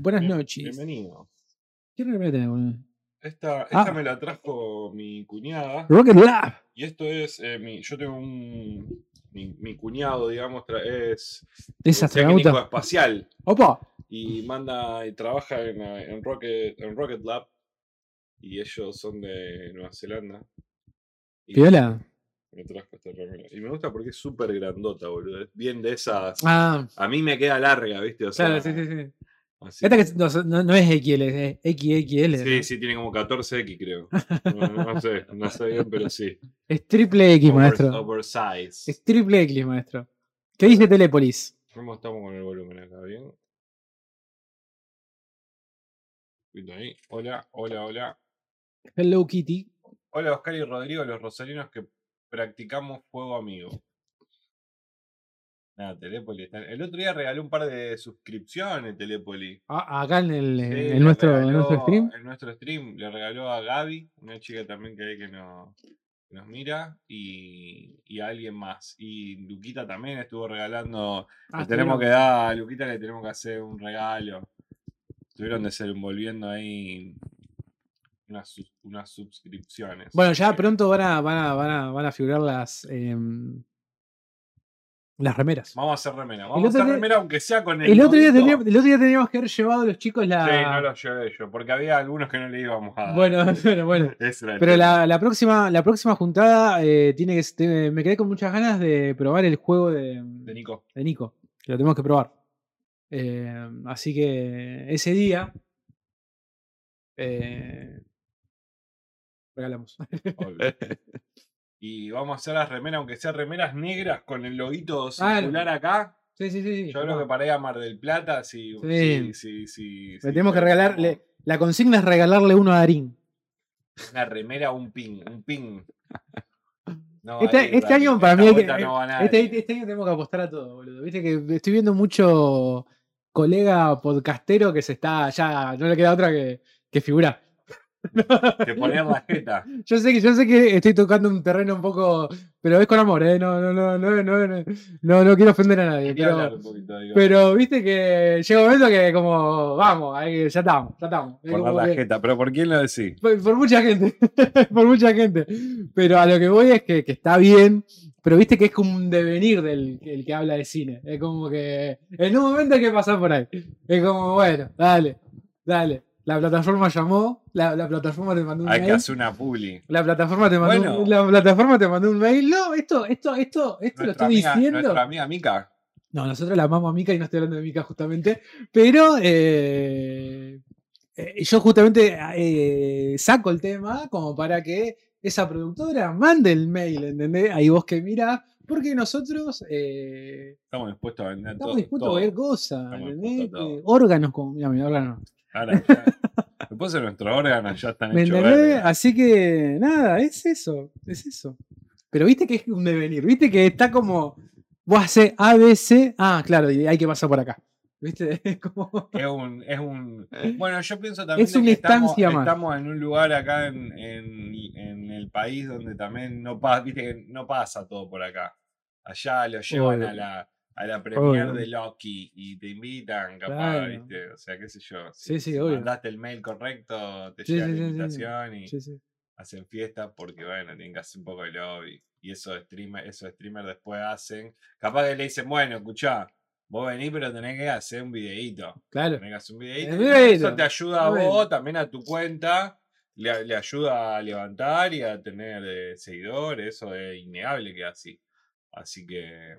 Buenas Bien- noches. Bienvenido. ¿Qué remera tenés, boludo? Esta, esta Ah. me la trajo mi cuñada. Rocket Lab. Y esto es. eh, mi, yo tengo un. Mi, mi cuñado, digamos, es. Es un técnico astronauta. espacial. Opa. Y manda y trabaja en, eh, en Rocket, en Rocket Lab. Y ellos son de Nueva Zelanda. Y Piola. Me trajo esta remera. Y me gusta porque es súper grandota, boludo. Es bien de esas. Ah, A mí me queda larga, ¿viste? O sea, claro, sí, sí, sí. Así. Esta que no, no- no es XL, es XXL. Sí, ¿no? sí, tiene como 14X, creo. No, sé, no sé bien, pero sí. Es triple X, Over- maestro. Oversize. Es triple X, maestro. ¿Qué dice Telépolis? ¿Cómo estamos con el volumen acá? ¿Bien? Ahí. Hola, hola, hola. Hello Kitty. Hola, Oscar y Rodrigo, los rosarinos que practicamos juego amigo. Está- El otro día regaló un par de suscripciones, Telépoli. Ah, acá en el, Sí, nuestro, en nuestro stream. En nuestro stream le regaló a Gaby, una chica también que hay que nos, que nos mira, y, y a alguien más. Y Luquita también estuvo regalando. Ah, le tenemos que dar, a Luquita le tenemos que hacer un regalo. Estuvieron desenvolviendo ahí unas, unas suscripciones. Bueno, ya pronto van a, van a, van a, van a figurar las, em, las remeras. Vamos a hacer remera. Vamos a hacer día- remera aunque sea con el. El otro, día teníamos, el otro día teníamos que haber llevado a los chicos la. Sí, no los llevé yo, porque había algunos que no le íbamos a. Bueno, bueno, bueno. Pero la, la próxima, la próxima juntada eh, tiene que te- me quedé con muchas ganas de probar el juego de, De Nico. de Nico. Que lo tenemos que probar. Eh, así que ese día eh, regalamos. Y vamos a hacer las remeras, aunque sean remeras negras con el loguito Ah, circular acá. Sí, sí, sí. sí, Yo creo que para ir a Mar del Plata. Sí. si, si- Le si tenemos que regalarle. La consigna es regalarle uno a Darín. Una remera, un pin. Un pin. No, Este, este año para mí hay que- no este, este año tenemos que apostar a todo, boludo. Viste que estoy viendo mucho colega podcastero que se está. Ya no le queda otra que, que figurar. Te poner la jeta. Yo sé que yo sé que estoy tocando un terreno un poco, pero es con amor, ¿eh? No, no, no, no, no, no, no, quiero ofender a nadie. Pero, poquito, pero viste que llega un momento que como, vamos, ahí, ya estamos, ya estamos. Es poner la que- jeta. ¿Pero por quién lo decís? por, por mucha gente, por mucha gente. Pero a lo que voy es que, que está bien, pero viste que es como un devenir del el que habla de cine. Es como que en un momento hay que pasar por ahí. Es como, bueno, dale, dale. La plataforma llamó, la, la plataforma te mandó un Hay que mail. hacer una publi. La plataforma te mandó, Bueno. un, la plataforma te mandó un mail. No, esto, esto, esto, esto lo estoy amiga, diciendo. nuestra amiga Mica. No, nosotros la amamos a Mika y no estoy hablando de Mika justamente. Pero eh, eh, yo justamente eh, saco el tema como para que esa productora mande el mail, ¿entendés? Ahí vos que mirás, porque nosotros eh, Estamos dispuestos a vender estamos todo. dispuestos todo. a ver cosas, ¿entendés? a órganos como, mira, mi órgano. Ahora ya- Después de nuestros órganos ya están ¿Me hechos. Así que nada, es eso, es eso. Pero viste que es un devenir, viste que está como, vos haces A, B, C, ah, claro, y hay que pasar por acá. ¿Viste? Es como... Es un, es un. Bueno, yo pienso también Es de una que estamos, instancia más. estamos en un lugar acá en, en- en el país donde también no pasa, viste que no pasa todo por acá. Allá lo llevan a la, a la premier Obvio. de Loki y te invitan, capaz, Claro. viste. O sea, qué sé yo. Sí, sí, si obvio. mandaste el mail correcto, te Sí, llega sí, la sí, sí, sí. invitación y Sí, sí. hacen fiestas porque, bueno, tienen que hacer un poco de lobby. Y esos streamers, esos streamers después hacen. Capaz que le dicen, bueno, escuchá, vos venís, pero tenés que hacer un videíto. Claro. Tenés que hacer un videíto. Videíto. Eso te ayuda a vos, también a tu cuenta. Le, le ayuda a levantar y a tener eh, seguidores. Eso es innegable que así. Así que.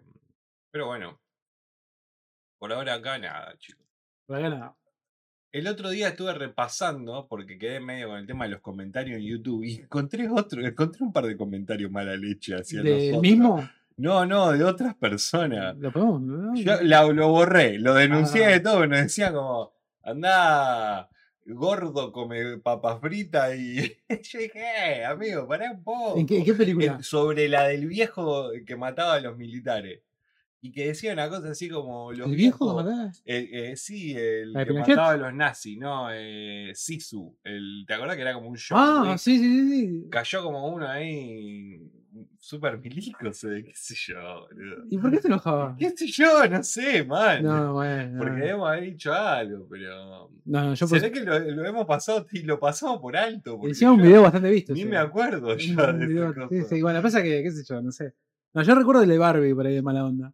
Pero bueno. Por ahora acá nada, chicos. Por acá nada. El otro día estuve repasando, porque quedé medio con el tema de los comentarios en YouTube, y encontré otro, encontré un par de comentarios mala leche hacia ¿Del nosotros. mismo? No, no, de otras personas. ¿Lo podemos? no? Yo la- lo borré, lo denuncié Ah. de todo, nos decía como, anda gordo, come papas fritas y yo dije, "Eh, amigo, pará un poco. ¿En qué, en qué película? Eh, sobre la del viejo que mataba a los militares. Y que decía una cosa así como los ¿El viejo eh, eh, sí, el ¿La de que Pinochet? mataba a los nazis, ¿no? Eh, Sisu. El, ¿Te acordás que era como un show? Ah, sí, sí, sí. sí. Cayó como uno ahí súper milico, se ve, qué sé yo, boludo. ¿Y por qué te enojaba? ¿Qué sé yo? No sé, man. No, bueno. Porque debemos haber dicho algo, pero. No, no, yo se ve que lo, lo hemos pasado y lo pasamos por alto. hicimos un video bastante visto. Ni me acuerdo yo un de video- sí, sí, bueno, pasa que, qué sé yo, no sé. No, yo recuerdo el de Barbie por ahí de mala onda.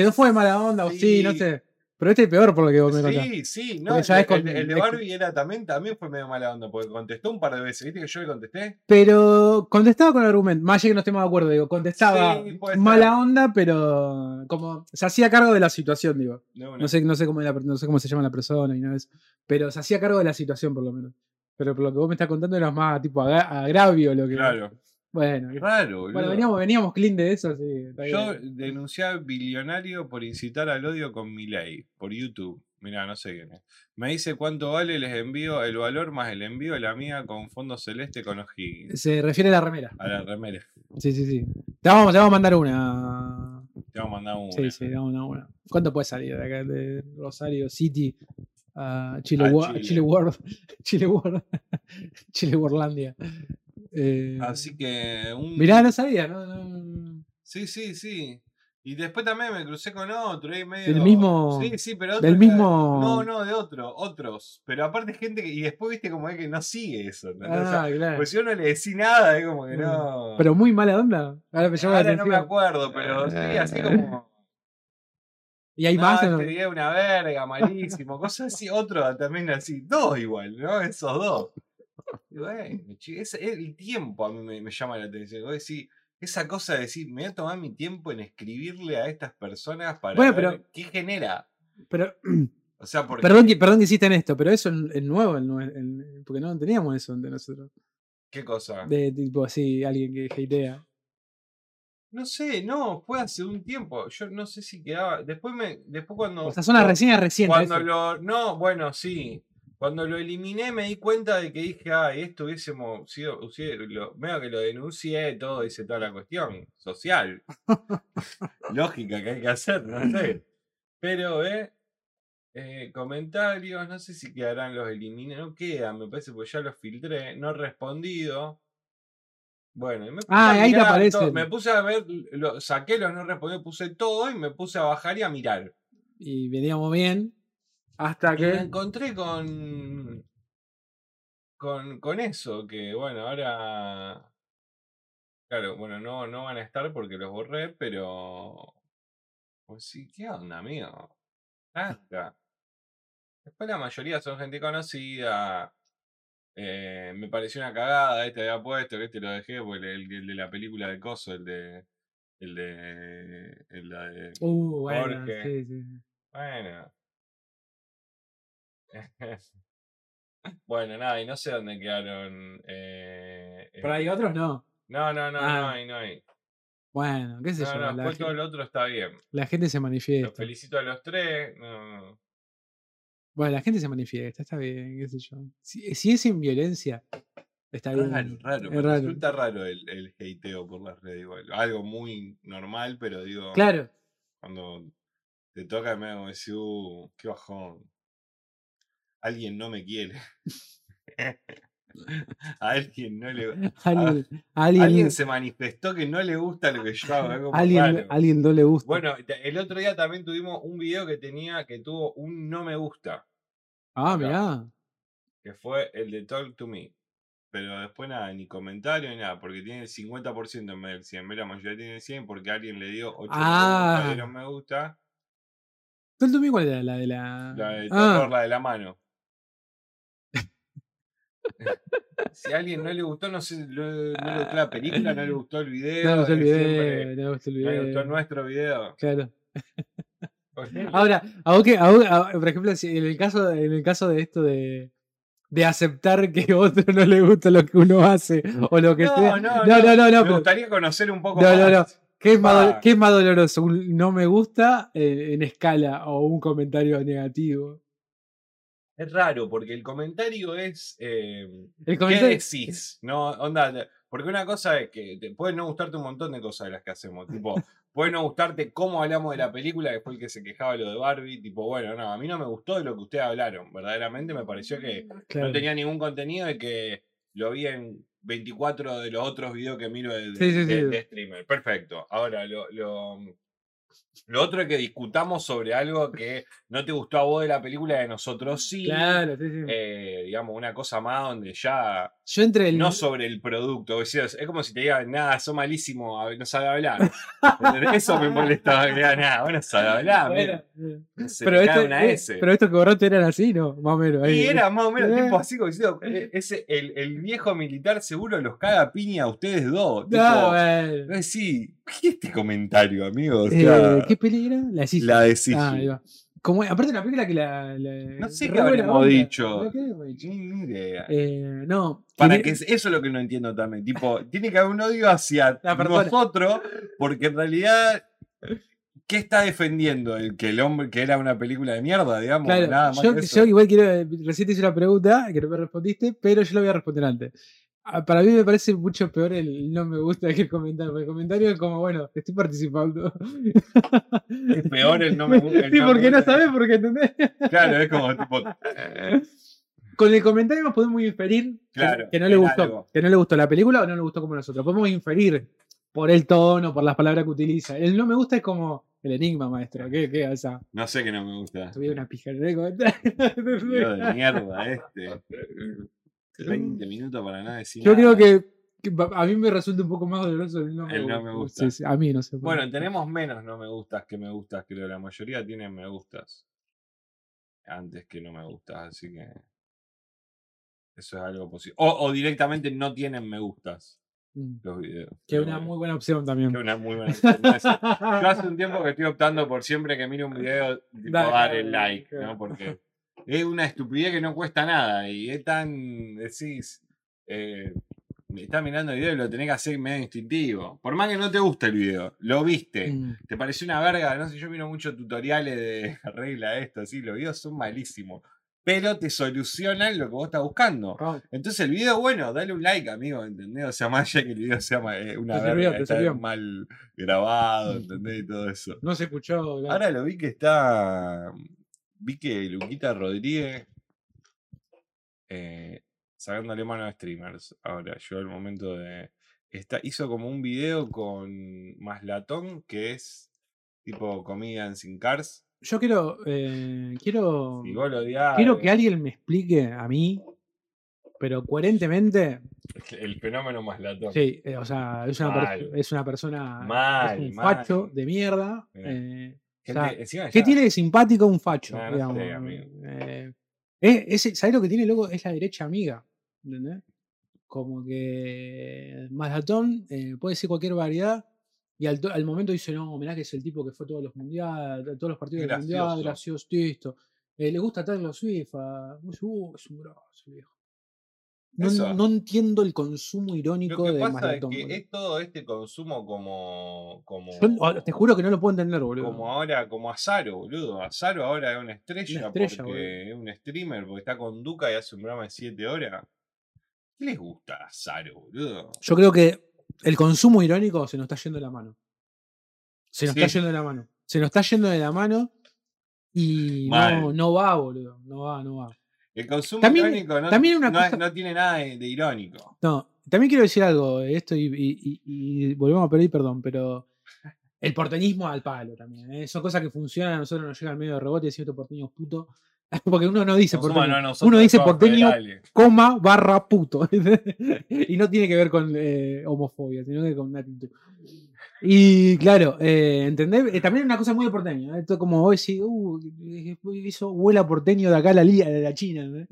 Que no fue mala onda, o sí, no sé. Pero este es peor por lo que vos me contás. Sí, sí, no, el, ya de- el con- de- el de es- Barbie era también, también fue medio mala onda, porque contestó un par de veces, ¿viste que yo le contesté? Pero contestaba con argumento. Más allá que no estemos de acuerdo, digo, contestaba Sí, mala onda, pero como se hacía cargo de la situación, digo. No sé, no sé cómo era- no sé cómo se llama la persona y nada de eso. Pero se hacía cargo de la situación, por lo menos. Pero por lo que vos me estás contando era más tipo agra- agravio lo que. Claro, Bueno, raro, bueno veníamos, veníamos clean de eso, sí. Yo denuncié a billonario por incitar al odio con mi ley por YouTube. Mirá, no sé quién es. Me dice cuánto vale, les envío el valor más el envío de la mía con fondo celeste con O'Higgins. Se refiere a la remera. A la remera. Sí, sí, sí. Te vamos, te vamos a mandar una. Te vamos a mandar una. Sí, sí, te vamos a mandar una. ¿Cuánto puede salir de acá de Rosario City a Chile, A Chile. Chile World? Chile World. Chile Worldlandia. Eh, Así que un. Mirá, no sabía, ¿no? no- Sí, sí, sí. Y después también me crucé con otro ahí medio. Del mismo- Sí, sí, pero otro del mismo- No, no, de otro, otros. Pero aparte gente que. Y después viste como es que no sigue eso. O sea, Ah, claro. pues yo no le decís nada, es como que Mm. no. Pero muy mala onda. Ahora me llama la Ahora no me acuerdo, pero sí, así como. ¿Y hay no, más? o no? este día una verga, malísimo, cosas así, otro también así, dos igual, ¿no? Esos dos. Bueno, es, el tiempo a mí me, me llama la atención. Vos decís, esa cosa de decir, me voy a tomar mi tiempo en escribirle a estas personas para Bueno, ver pero- qué genera. Pero, O sea, porque perdón, que, perdón que hiciste en esto, pero eso es es nuevo, el nue- el- porque no teníamos eso de nosotros. ¿qué cosa? De tipo así, alguien que hatea. No sé, no, fue hace un tiempo. Yo no sé si quedaba. Después me. Después cuando. O sea, son las reseñas recientes. Cuando eso. lo. No, bueno, sí. Cuando lo eliminé me di cuenta de que dije, ay, esto hubiésemos sido. lo, medio que lo denuncié, todo, hice toda la cuestión social. Lógica que hay que hacer, no sé. Pero, ¿eh? eh, comentarios, no sé si quedarán los eliminé, no quedan, me parece, porque ya los filtré, no respondido. Bueno, y me puse Ah, a ahí te aparecen. me puse a ver, lo, saqué los no respondidos, puse todo y me puse a bajar y a mirar. Y veníamos bien. Hasta Y me que. encontré con, con. con eso, que bueno, ahora. Claro, bueno, no, no van a estar porque los borré, pero. Pues sí, ¿qué onda, amigo? Nada. Después la mayoría son gente conocida. eh, me pareció una cagada, este había puesto, que este lo dejé, porque el, el de la película de Coso, el de. El de. El de. Uh, bueno, Jorge. sí, sí. sí. Bueno. bueno, nada, y no sé dónde quedaron. eh, Pero hay otros no. No, no, no, no Ah. hay, no hay. Bueno, qué sé No, yo. no, después todo lo otro está bien. la gente se Los manifiesta. felicito a los tres. No, no. Bueno, la gente se manifiesta, está bien, qué sé yo. Si, si es sin violencia, está bien. Raro, raro. es raro. Resulta raro el, el hateo por las redes igual. Algo muy normal, pero digo, Claro, cuando te toca me hago decir, uh, qué bajón. Alguien no me quiere. a alguien no le alguien, a alguien, alguien se manifestó que no le gusta lo que yo hago. alguien, no le gusta. Bueno, el otro día también tuvimos un video que tenía, que tuvo un no me gusta, ah, acá. mirá. que fue el de Talk to Me. Pero después nada, ni comentario ni nada, porque tiene el 50% en vez del 100. Ve, La mayoría tiene el 100 porque alguien le dio 8 Ah. me gusta, me gusta. ¿Tú tú cuál era la de la.? La de ah, la de la mano. si a alguien no le gustó, no sé, lo- no le gustó la película, no le gustó el video. no, se es siempre, olvidé, no se no le gustó nuestro video. Claro. Ahora, a vos que, a vos- a- por ejemplo, si en el caso, en el caso de esto de, de aceptar que a otro no le gusta lo que uno hace o lo que no, no, no, no, no, no, Me pero- gustaría conocer un poco No, más. no, no. ¿Qué es, más, qué es más doloroso? ¿Un no me gusta eh, en escala o un comentario negativo? Es raro, porque el comentario es. eh, El ¿Qué comentario. decís? No, onda, porque una cosa es que te puede no gustarte un montón de cosas de las que hacemos. Tipo, puede no gustarte cómo hablamos de la película, que fue el que se quejaba de lo de Barbie. Tipo, bueno, no, a mí no me gustó de lo que ustedes hablaron. Verdaderamente me pareció que Claro. no tenía ningún contenido y que lo vi en 24 de los otros videos que miro de, Sí, sí, de- sí. de streamer. Perfecto. Ahora, lo, lo, lo otro es que discutamos sobre algo que no te gustó a vos de la película de nosotros sí. Claro, sí, sí. Eh, digamos, una cosa más donde ya Yo entre el. no sobre el producto. o sea, es como si te digan, nada, sos malísimo, no sabe hablar. Eso me molesta. que me digan, nada, vos no sabe hablar. Bueno, mira, se pero, esto, una eh, S. pero estos que borraste eran así, ¿no? Más o menos. ahí. Y era más o menos Eh. tipo así como diciendo, eh, ese, el, el viejo militar seguro los caga a piña a ustedes dos. No, tipo, bueno. eh, sí, ¿qué es este comentario, amigo? O Eh, sea, ¿Qué película? La Sisi. la de Sisi. Ah, ahí va. Como, aparte la película que la. la- No sé qué habremos dicho. Eh, no. Para tiene- que es- eso es lo que no entiendo también. Tipo, tiene que haber un odio hacia persona. nosotros, porque en realidad, ¿qué está defendiendo? El que el hombre, que era una película de mierda, digamos, Claro, nada más yo, que eso. yo igual quiero. Recién te hice una pregunta que no me respondiste, pero yo lo voy a responder antes. Para mí me parece mucho peor el no me gusta que el comentario. porque El comentario es como, bueno, estoy participando. Es peor el no me gusta. el Sí, no porque no sabes, porque entendés. Claro, es como tipo. Con el comentario nos podemos inferir que- Claro, que, no le gustó. algo. Que no le gustó la película o no le gustó como nosotros. Podemos inferir por el tono, por las palabras que utiliza. El no me gusta es como el enigma, maestro. ¿Qué, qué? O sea, No sé que no me gusta. tuve una pija en el comentario. De mierda este. 20 minutos para nada decir. Yo creo que, a mí me resulta un poco más doloroso el no me El gusta. no me gusta. Sí, sí, a mí no sé. por Bueno, qué. tenemos menos no me gustas que me gustas, creo. La mayoría tienen me gustas. Antes que no me gustas, así que. Eso es algo posible. O, o directamente no tienen me gustas Mm. los videos. Que es una muy buena opción también. que una muy buena opción. No es- Yo hace un tiempo que estoy optando por siempre que mire un video, tipo, Dale, dar el like. ¿no? Porque es una estupidez que no cuesta nada y es tan, decís, eh, estás mirando el video y lo tenés que hacer medio instintivo. Por más que no te guste el video, lo viste, Mm. te pareció una verga, no sé, yo miro muchos tutoriales de arregla esto, así, los videos son malísimos, pero te solucionan lo que vos estás buscando. Ah, Entonces el video, bueno, dale un like, amigo, ¿entendés? O sea, más allá que el video sea eh, una Te verga, está mal grabado, ¿entendés? Y todo eso. no se escuchó. claro. Ahora lo vi que está. Vi que Luquita Rodríguez. Eh, sacándole mano a streamers. Ahora llegó el momento de. Está, hizo como un video con Maslatón, que es tipo Comedian sin Cars. Yo quiero. eh, quiero. Lo odiás, Quiero eh, que alguien me explique a mí, pero coherentemente. El fenómeno Maslatón. Sí, eh, o sea, es una, Mal. es una persona. Mal, es un mal. facho de mierda. Mira. O Gente- sea, encima ¿Qué ya- tiene de simpático un facho? No, no digamos? Eh, es- ¿Sabés lo que tiene loco? Es la derecha amiga. ¿Entendés? Como que Malatón eh, puede decir cualquier variedad y al, to- al momento dice, no, mirá que es el tipo que fue a todos los mundiales, todos los partidos del mundial, Gracioso. esto. Eh, le gusta Taylor Swift. a- uh, es un grosso viejo. No, entiendo el consumo Lo irónico que de pasa Malatón. es que boludo. es todo este consumo como. como Yo, te juro que no lo puedo entender, boludo. Como ahora, como Azaro, boludo. Azaro ahora es una estrella, estrella, porque es un streamer, porque está con Duca y hace un programa de 7 horas. ¿Qué les gusta a Azaro, boludo? Yo creo que el consumo irónico se nos está yendo de la mano. Se nos Sí. está yendo de la mano. Se nos está yendo de la mano y no, no va, boludo. No va, no va. El consumo También- irónico no, también una no, cosa- no tiene nada de, de irónico. No, también quiero decir algo de esto y, y- y- y volvemos a pedir perdón, pero el porteñismo al palo también. ¿eh? Son cosas que funcionan, a nosotros nos llega al medio de rebote y decimos estos porteños puto. Porque uno no dice porteño, uno dice porteño, coma, barra puto. y no tiene que ver con eh, homofobia, sino que con una actitud. Y claro, eh, ¿entendés? Eh, también es una cosa muy de porteño. ¿eh? Esto como vos decís, uh, hizo huela porteño de acá a la liga de la China.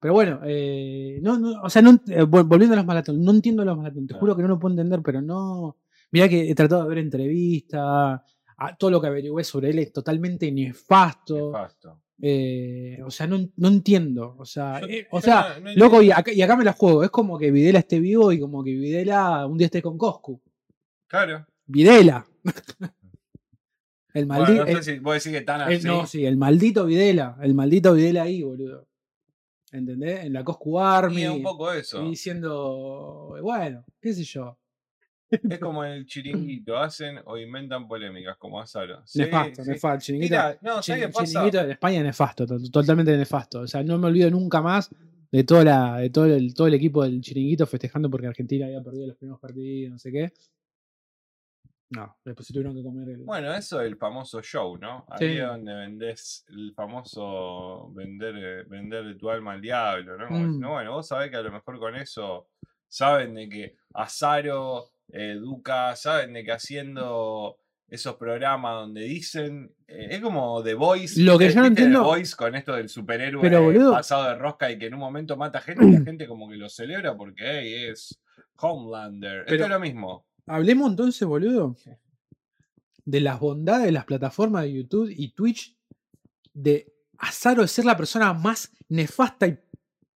Pero bueno, eh, no, no, o sea, no, eh, volviendo a los maratones, no entiendo los maratones, te juro que no lo puedo entender, pero no. Mirá que he tratado de ver entrevistas, a- todo lo que averigüé sobre él es totalmente nefasto. Nefasto. Eh, o sea, no, no entiendo. O sea, eh, o sea, no- no loco, y acá, y acá me la juego. Es como que Videla esté vivo y como que Videla un día esté con Coscu. Claro. Videla. el Bueno, maldito. no sé si vos decís que están así. no, sí, el maldito Videla. El maldito Videla ahí, boludo. ¿Entendés? En la Coscu Army. Y un poco eso. y diciendo, bueno, qué sé yo. Es como el chiringuito, hacen o inventan polémicas como Azaro. Sí, nefasto, sí. nefasto. Chiringuito, Mira, no, ¿sabes Chin- qué pasa? Chiringuito en España es nefasto, to- totalmente nefasto. O sea, no me olvido nunca más de, toda la, de todo, el, todo el equipo del chiringuito festejando porque Argentina había perdido los primeros partidos, no sé qué. No, después se tuvieron que comer el. Bueno, eso es el famoso show, ¿no? Ahí Sí. es donde vendés el famoso vender, eh, vender tu alma al diablo, ¿no? Como Mm. bueno, vos sabés que a lo mejor con eso saben de que Azaro, eh, Duca, saben de que haciendo esos programas donde dicen. eh, es como The Voice. Lo que ¿viste- yo no viste The entiendo- Voice con esto del superhéroe Pero, boludo- pasado de rosca y que en un momento mata gente y la gente como que lo celebra porque hey, es Homelander. Esto Pero- es lo mismo. Hablemos entonces, boludo, de las bondades de las plataformas de YouTube y Twitch de Azaro de ser la persona más nefasta y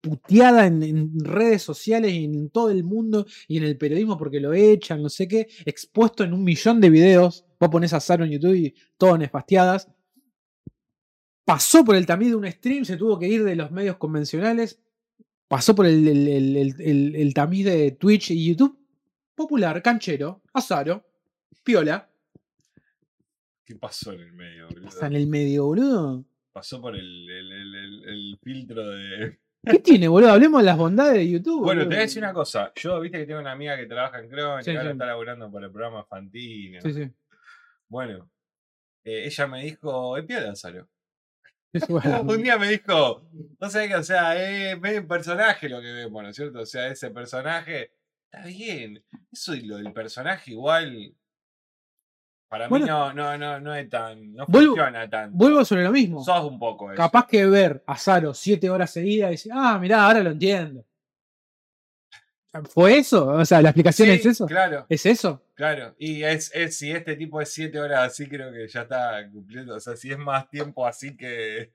puteada en, redes sociales y en todo el mundo y en el periodismo porque lo echan, no sé qué, expuesto en un millón de videos. Vos ponés a Azaro en YouTube y todo nefasteadas. Pasó por el tamiz de un stream, se tuvo que ir de los medios convencionales. Pasó por el- el tamiz de Twitch y YouTube. Popular, canchero, Azaro, piola. ¿Qué pasó en el medio, boludo? Está en el medio, boludo. Pasó por el, el- el- filtro de. ¿Qué tiene, boludo? Hablemos de las bondades de YouTube. Bueno, te voy a decir una cosa. Yo, viste que tengo una amiga que trabaja en Crónica, Sí, ahora sí. está laburando para el programa Fantino. Sí, sí. Bueno, eh, ella me dijo, es piola, bueno. Un día me dijo, no sé qué, o sea, es medio un personaje lo que vemos, ¿no es cierto? O sea, ese personaje, está bien. Eso y lo del personaje igual, para Bueno. mí no, no, no, no es tan, no Vuelvo- funciona tanto. Vuelvo sobre lo mismo. Sos un poco eso. Capaz que ver a Zaro siete horas seguidas y decir, ah, mirá, ahora lo entiendo. ¿Fue eso? O sea, la explicación Sí, es eso. Claro, ¿Es eso? claro. Y es, es si este tipo es siete horas así, creo que ya está cumpliendo. O sea, si es más tiempo así que,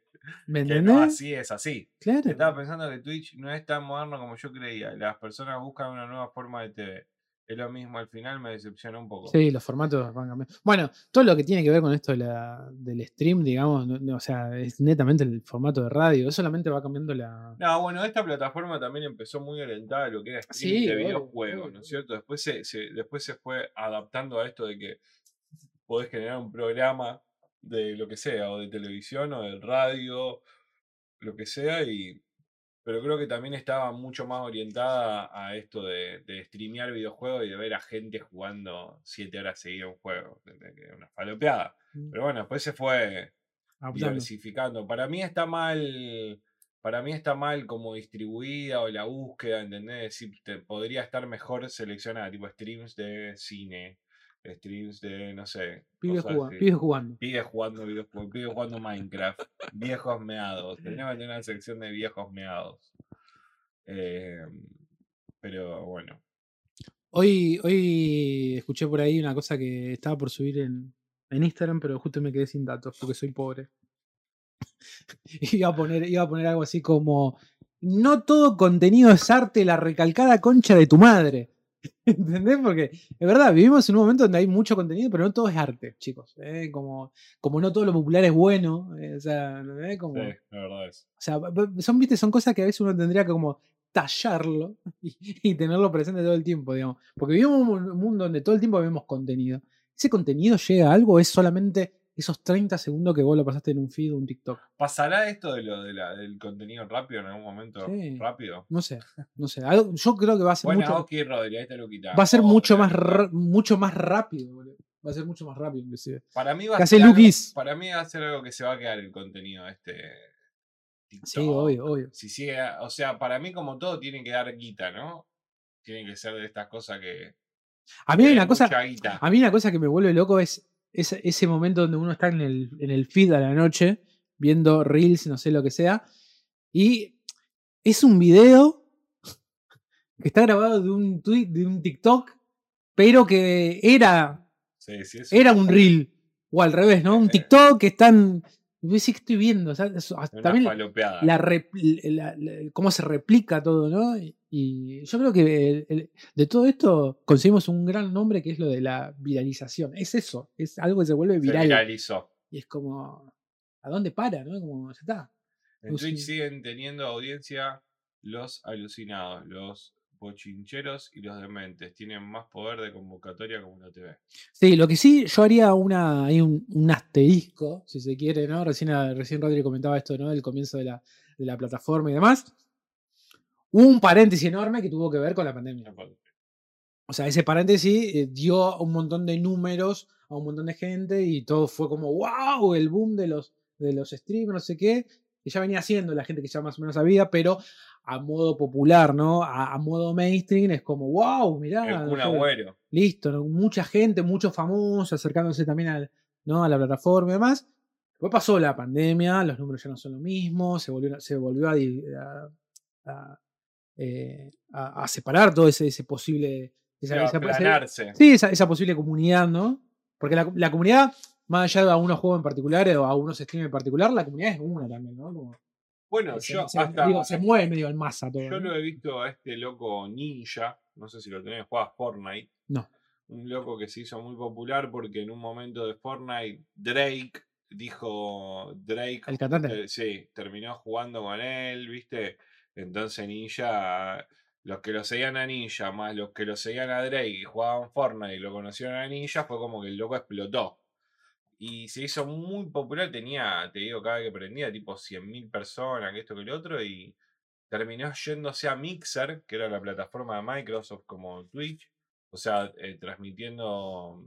¿Me que no así es así. Claro. Estaba pensando que Twitch no es tan moderno como yo creía. Las personas buscan una nueva forma de TV. Es lo mismo, al final me decepcionó un poco. Sí, los formatos van cambiando. Bueno, todo lo que tiene que ver con esto de la- del stream, digamos, no- no, o sea, es netamente el formato de radio. Solamente va cambiando la. No, bueno, esta plataforma también empezó muy orientada a lo que era streaming Sí, de videojuegos, ¿no es cierto? Después se, se- después se fue adaptando a esto de que podés generar un programa de lo que sea, o de televisión, o de radio, lo que sea, y pero creo que también estaba mucho más orientada a esto de, de streamear videojuegos y de ver a gente jugando siete horas seguidas un juego. Una falopeada. Pero bueno, después se fue adaptando. diversificando. Para mí está mal, para mí está mal como distribuida o la búsqueda, ¿entendés? Decir, te- podría estar mejor seleccionada, tipo streams de cine, streams de, no sé, Pibes jugando, pibes jugando. Pibes jugando videojuegos, pibes jugando Minecraft, viejos meados. Tenemos que tener una sección de viejos meados. Eh, pero bueno, Hoy, hoy escuché por ahí una cosa que estaba por subir en, en Instagram, pero justo me quedé sin datos porque soy pobre. iba, a poner, iba a poner algo así como: No todo contenido es arte, la recalcada concha de tu madre. ¿Entendés? Porque es verdad, vivimos en un momento donde hay mucho contenido, pero no todo es arte, chicos. ¿eh? Como, como no todo lo popular es bueno. eh, o sea. Como, sí, la verdad es. o sea, son, viste, son cosas que a veces uno tendría que como tallarlo y, y tenerlo presente todo el tiempo, digamos. Porque vivimos en un mundo donde todo el tiempo vemos contenido. ¿Ese contenido llega a algo o es solamente esos 30 segundos que vos lo pasaste en un feed o un TikTok? ¿Pasará esto de lo de la- del contenido rápido en algún momento? Sí. Rápido. No sé, no sé. Algo- yo creo que va a ser Buena mucho, Oki Rodri, ahí te lo quitamos. va a ser mucho más, mucho más rápido, boludo. Va a ser mucho más rápido, inclusive. Para mí va ¿Qué a ser algo-? Para mí va a ser algo que se va a quedar el contenido este. Sí, TikTok. obvio, obvio. Si sigue, o sea, para mí como todo tiene que dar guita, ¿no? Tiene que ser de estas cosas que. A mí hay una cosa, guita. A mí una cosa que me vuelve loco es ese, ese momento donde uno está en el, en el feed a la noche, viendo reels, no sé lo que sea, y es un video que está grabado de un tweet, de un TikTok, pero que era, Sí, sí, era un reel, o al revés, ¿no? Un TikTok que están... Y decís, ¿qué estoy viendo? O sea, eso- una también la la- la- cómo se replica todo, ¿no? Y, y yo creo que el- el- de todo esto conseguimos un gran nombre que es lo de la viralización. Es eso, es algo que se vuelve Se viral. viralizó. Y es como, ¿a dónde para? ¿no? Como, ya está. En Twitch sí. siguen teniendo audiencia los alucinados, los bochincheros y los dementes. Tienen más poder de convocatoria como la TV. Sí, lo que sí, yo haría una, hay un, un asterisco, si se quiere, ¿no? Recién, recién Rodri comentaba esto, ¿no? Del comienzo de la, de la plataforma y demás. Hubo un paréntesis enorme que tuvo que ver con la pandemia. O sea, ese paréntesis eh, dio un montón de números a un montón de gente y todo fue como, wow, el boom de los, de los streamers, no sé qué, que ya venía haciendo la gente que ya más o menos sabía, pero a modo popular, ¿no? A, modo mainstream es como, wow, mirá. un agüero. Listo, mucha gente, muchos famosos acercándose también al, ¿no? a la plataforma y demás. Después pasó la pandemia, los números ya no son lo mismo, se volvió, se volvió a, eh, separar todo ese, ese posible esa, sí, esa, posible comunidad, ¿no? Porque la, comunidad, más allá de algunos juegos en particular o a algunos streams en particular, la comunidad es una también, ¿no? Bueno, yo se, hasta, se mueve medio en masa todo. Yo lo he visto a este loco Ninja, no sé si lo tenés, juega Fortnite. No. Un loco que se hizo muy popular porque en un momento de Fortnite Drake dijo Drake. El cantante. Eh, sí, terminó jugando con él, ¿viste? Entonces Ninja los que lo seguían a Ninja más los que lo seguían a Drake y jugaban Fortnite y lo conocieron a Ninja, fue como que el loco explotó. Y se hizo muy popular, tenía, te digo, cada vez que prendía, tipo 100.000 personas, que esto, que lo otro, y terminó yéndose a Mixer, que era la plataforma de Microsoft como Twitch, o sea, eh, transmitiendo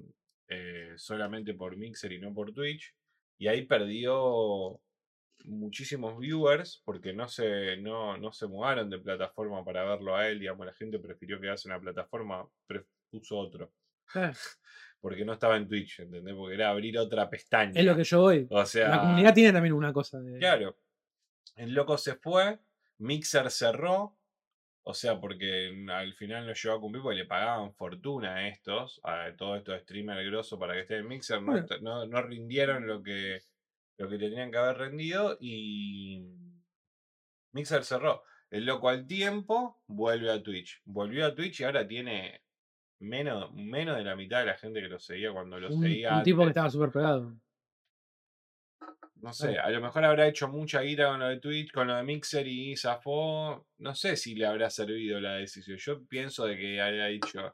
eh, solamente por Mixer y no por Twitch, y ahí perdió muchísimos viewers porque no se, no, no se mudaron de plataforma para verlo a él, digamos, la gente prefirió quedarse en la plataforma, puso otro. Porque no estaba en Twitch, ¿entendés? Porque era abrir otra pestaña. Es lo que yo voy. O sea, la comunidad tiene también una cosa de... Claro. El loco se fue, Mixer cerró, o sea, porque al final no llegó a cumplir porque le pagaban fortuna a estos, a todos estos streamers grosos para que estén en Mixer, no, no rindieron lo que lo que tenían que haber rendido y Mixer cerró. El loco al tiempo vuelve a Twitch. Volvió a Twitch y ahora tiene menos, menos de la mitad de la gente que lo seguía cuando lo seguía. Un tipo que estaba súper pegado. No sé, a lo mejor habrá hecho mucha guita con lo de Twitch, con lo de Mixer y zafó. No sé si le habrá servido la decisión. Yo pienso de que haya dicho.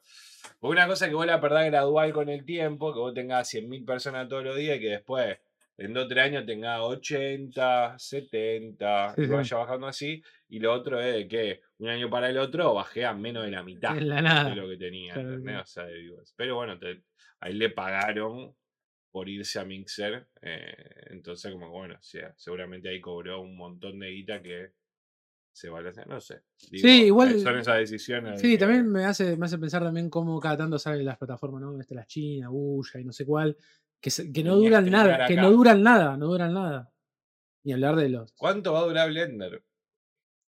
Porque una cosa que vos la perdás gradual con el tiempo, que vos tengas 100.000 personas todos los días y que después en dos o tres años tenga 80, 70, y vaya bajando así. Y lo otro es de que un año para el otro bajé a menos de la mitad de lo que tenía. Pero bueno, ahí le pagaron por irse a Mixer. Eh, entonces, como bueno, seguramente ahí cobró un montón de guita que se hacer, no sé. sí, igual. Son esas decisiones. Sí, también me hace, me hace pensar también cómo cada tanto salen las plataformas, ¿no? Este, la China, Bulla y no sé cuál que, no duran nada, que no duran nada, no duran nada. Ni hablar de los. ¿Cuánto va a durar Blender?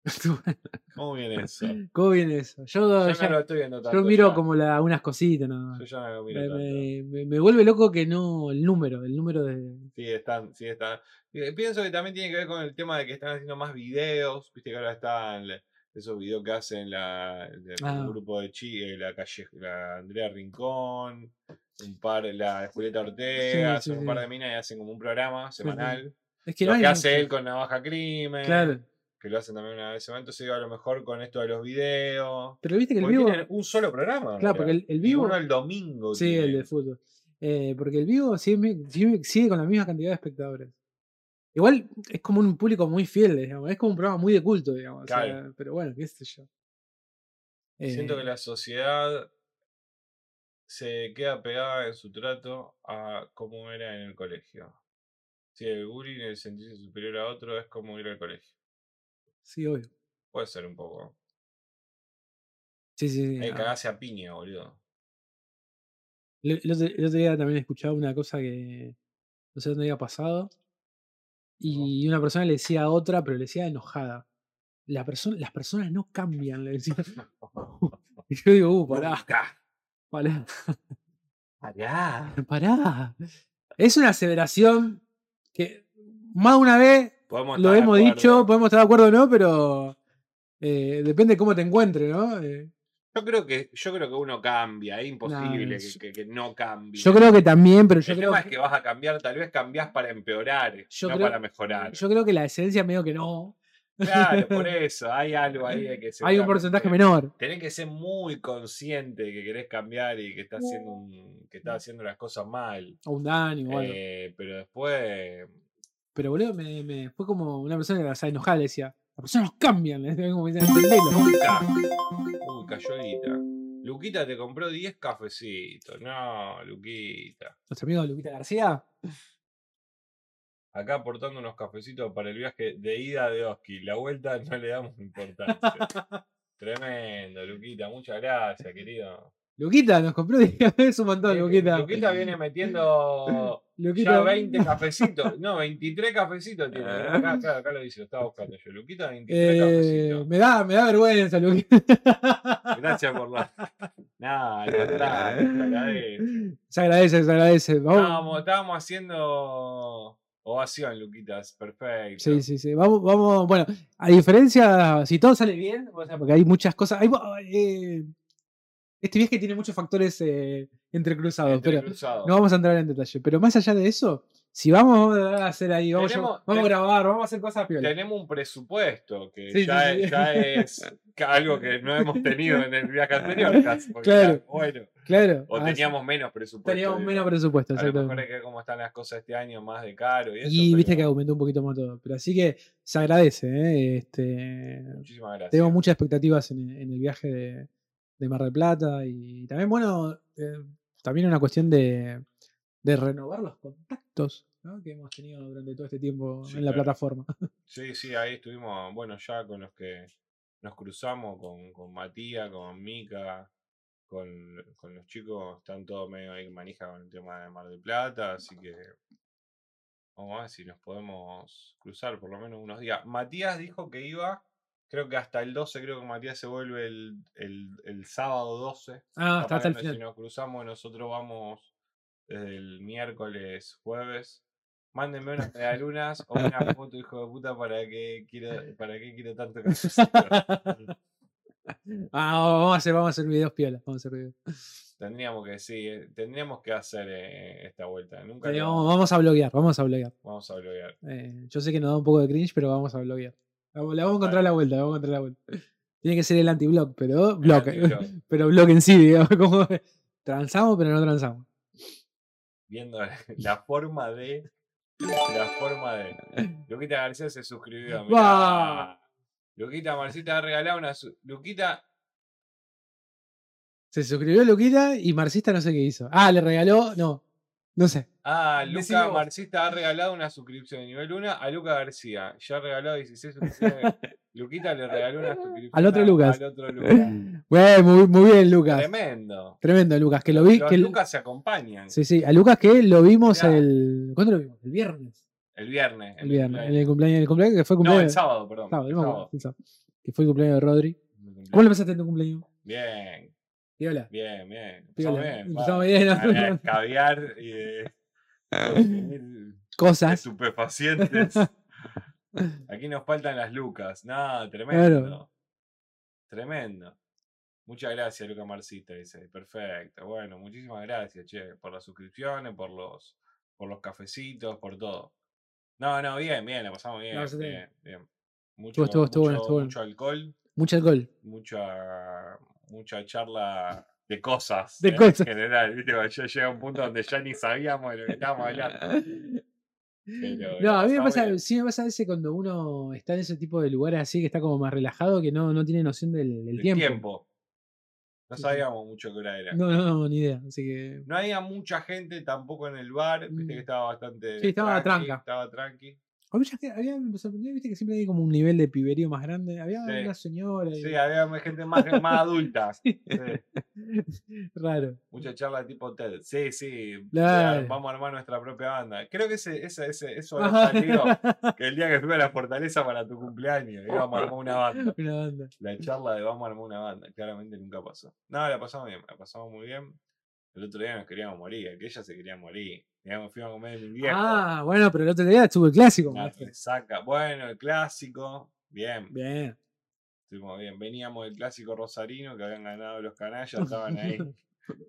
¿Cómo viene eso? ¿Cómo viene eso? Yo, no lo estoy viendo tanto. Yo miro como la, unas cositas, ¿no? Yo ya no lo miro me, tanto. Me, vuelve loco que no. El número, el número de. Sí, están, sí, están. Pienso que también tiene que ver con el tema de que están haciendo más videos. Viste que ahora están esos videos que hacen la, el, ah. grupo de Chi, eh, la calle, la Andrea Rincón un par, la Julieta Ortega, un par de minas y hacen como un programa semanal. Es que lo no que hace él con Navaja Crimen. Claro. Que lo hacen también una vez semana. Entonces, a lo mejor con esto de los videos. Pero viste que el vivo. un solo programa. Claro, porque el, vivo. uno el domingo. Sí, el de fútbol. Eh, porque el vivo sigue, sigue, con la misma cantidad de espectadores. Igual es como un público muy fiel, digamos. Es como un programa muy de culto, digamos. pero bueno, qué sé yo. Siento que eh, la sociedad se queda pegada en su trato a cómo era en el colegio. Si el bullying, el sentirse superior a otro, es como ir al colegio. Sí, obvio. Puede ser un poco. Sí, sí, sí. Hay que cagarse a piña, boludo. El, otro, día también escuchaba una cosa que no sé dónde había pasado. Y una persona le decía a otra, pero le decía enojada. La persona, las personas no cambian, le decía. y yo digo, uh, pará. Pará. Pará. Es una aseveración que más de una vez lo hemos dicho, podemos estar de acuerdo o no, pero eh, depende de cómo te encuentres, ¿no? Eh. Yo creo que yo creo que uno cambia, es imposible que, no cambie. Yo creo que también, pero yo El creo tema es que vas a cambiar, tal vez cambias para empeorar, no para mejorar. Yo creo que la esencia medio que no. Claro, por eso, hay algo ahí de que Hay un porcentaje menor. Tenés que ser muy consciente de que querés cambiar y que estás haciendo, un, que estás haciendo las cosas mal. O un daño o eh, pero después. Pero boludo, me, me, fue como una persona que se enojada le decía. Las personas cambian. ¿eh? Como dicen, entendelo. Nunca. Uy, cayó Guita. Luquita te compró 10 cafecitos. No, Luquita. Nuestro amigo Luquita García. Acá aportando unos cafecitos para el viaje de ida de Oski. La vuelta no le damos importancia. Tremendo, Luquita. Muchas gracias, querido. Luquita nos compró 10 es un montón, Eh, Luquita. Luquita viene metiendo Luquita. ya 20 cafecitos. No, 23 cafecitos tiene. Acá, acá, acá lo dice, lo estaba buscando yo. Luquita, 23 Eh, cafecitos. me, da, me da vergüenza, Luquita. Gracias por la. Contrario, te agradezco. Se agradece, se agradece. Vamos. Estábamos, estábamos haciendo ovación, Luquitas. Perfecto. Sí, sí, sí. Vamos, vamos, bueno, a diferencia, si todo sale bien, o sea, porque hay muchas cosas. hay eh, este viaje tiene muchos factores eh, entrecruzados, pero no vamos a entrar en detalle. Pero más allá de eso, si vamos a hacer ahí, vamos, a- vamos a grabar, vamos a hacer cosas piola. Tenemos un presupuesto que Sí, ya, sí, sí. es- ya es algo que no hemos tenido en el viaje anterior. casi, Claro. ya, bueno, Claro. o ah, teníamos menos presupuesto. teníamos digo. menos presupuesto, A lo mejor hay que cómo están las cosas este año, más de caro y eso. Y viste que aumentó un poquito más todo. Pero así que se agradece, ¿eh? Este, Muchísimas gracias. tengo muchas expectativas en, en el viaje de, de Mar del Plata y también, bueno, eh, también una cuestión de, de renovar los contactos ¿no? que hemos tenido durante todo este tiempo Sí, en la claro. plataforma. Sí, sí, ahí estuvimos, bueno, ya con los que nos cruzamos, con, con Matías, con Mica, con, con los chicos, están todos medio ahí manija con el tema de Mar del Plata, así que vamos a ver si nos podemos cruzar por lo menos unos días. Matías dijo que iba, creo que hasta el 12, creo que Matías se vuelve el, el, el sábado 12. Ah, Capaz hasta, el que final. Si nos cruzamos, nosotros vamos desde el miércoles, jueves. Mándenme unas medialunas o una foto, hijo de puta, para que quiero, para qué quiero tanto. Ah, vamos a hacer, vamos a hacer videos piolas. Vamos a hacer videos. Tendríamos que, sí, eh, tendríamos que hacer eh, esta vuelta. Nunca lo- vamos, vamos a bloguear, vamos a bloguear. vamos a bloguear. Eh, yo sé que nos da un poco de cringe, pero vamos a bloguear. La vamos a encontrar la vuelta, la vamos a encontrar la vuelta. Tiene que ser el anti-blog, pero blog. anti-blog. pero blog en sí, digamos. Como transamos, pero no transamos. Viendo la forma de. La forma de. Luquita García se suscribió. mirá. Luquita Marcita ha regalado una. su- Luquita. Se suscribió Luquita y Marxista no sé qué hizo. Ah, le regaló. No, no sé. Ah, Decime Luca vos. Marcista ha regalado una suscripción de nivel 1 a Luca García. Ya ha regalado 16 suscripciones. Luquita le regaló una suscripción Al otro a- Lucas. Al otro Lucas. Bueno, muy, muy bien, Lucas. Tremendo. Tremendo, Lucas. Que lo vi. Los que Lucas se acompañan. Sí, sí. A Lucas que lo vimos Mirá. el. ¿Cuándo lo vimos? El viernes. El viernes. El viernes. En cumpleaños. el cumpleaños. El cumpleaños que fue el No, cumpleaños. el sábado, perdón. sábado, el no me sábado. el sábado. Que fue el cumpleaños de Rodri. Mi ¿Cómo le cumpleaños. pasaste en tu cumpleaños? Bien, Y hola. bien, bien. Piola. Bien. Va. bien, ¿no? Caviar y de consumir Cosas. estupefacientes. Aquí nos faltan las lucas. No, tremendo. Tremendo. Muchas gracias, Luca Marcista, dice. Perfecto. Bueno, muchísimas gracias, che, por las suscripciones, por los, por los cafecitos, por todo. No, no, bien, bien, la pasamos bien. Pasaste bien. bien. Mucho, Estuvo- estuvo bueno, mucho- estuvo bueno. mucho alcohol, Mucho alcohol. mucha, mucha charla de cosas. De ¿eh? cosas. En general, viste, cuando ya llega un punto donde ya ni sabíamos de lo que estábamos hablando. Pero No, a mí me pasa, bien. sí me pasa a veces cuando uno está en ese tipo de lugares así, que está como más relajado, que no, no tiene noción del, del El tiempo. No sabíamos mucho qué hora era. No, no, no, ni idea. Así que. No había mucha gente tampoco en el bar, viste que Mm. estaba bastante. Sí, estaba tranqui, tranca. Estaba tranqui. A mí ya había, me sorprendió, viste que siempre hay como un nivel de piberío más grande. Había Sí. una señora. y- Sí, había gente más, más adulta. Sí, Raro. mucha charla tipo TED. Sí, sí. vamos a armar nuestra propia banda. Creo que ese, ese, ese, eso había salido que el día que fui a la fortaleza para tu cumpleaños íbamos a armar una banda. Una banda. La charla de vamos a armar una banda. Claramente nunca pasó. No, la pasamos bien, la pasamos muy bien. El otro día nos queríamos morir, aquella se quería morir. Digamos, fuimos a comer mi viejo. Ah, bueno, pero el otro día estuvo el clásico. Bueno, el clásico. Bien, Bien. estuvimos bien. Veníamos del clásico rosarino que habían ganado los canallas, estaban ahí.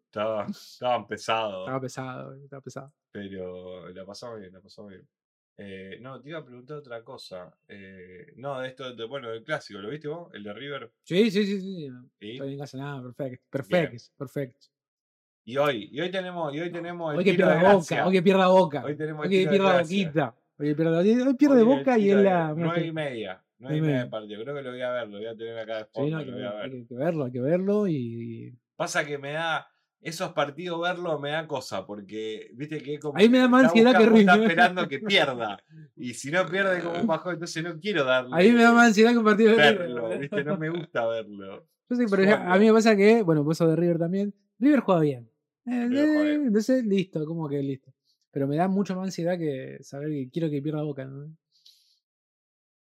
Estaban, estaban pesados. Estaba pesado, estaba pesado. Pero la pasamos bien, la pasamos bien. Eh, no, te iba a preguntar otra cosa. Eh, no, de esto, de- bueno, del clásico, ¿lo viste vos? El de River. Sí, sí, sí, sí. ¿Y? Estoy en casa, nada, perfecto. Perfecto, perfecto. Y hoy, y hoy tenemos, y hoy tenemos el Hoy que tiro de pierda gracia. boca, hoy que pierda boca. Hoy tenemos Hoy el que tiro pierda boquita. Hoy pierda, hoy pierde Hoy boca y es la. Nueve y media. Hay Dime. media de partido. Creo que lo voy a ver, lo voy a tener acá de Sí, fondo, no, hay, que hay que- verlo, hay que verlo y. Pasa que me da. Esos partidos verlo me da cosa, porque viste que es como. Ahí me da más ansiedad que buscando- está River. esperando que pierda. Y si no pierde, como un bajón, entonces no quiero darle. A mí me da más ansiedad que un partido de River. verlo, viste, no me gusta verlo. Yo sé, pero ya- a mí me pasa que, bueno, vos sos de River también. River juega bien. Eh, River juega bien. Entonces, listo, como que listo. Pero me da mucho más ansiedad que saber que quiero que pierda Boca. ¿no?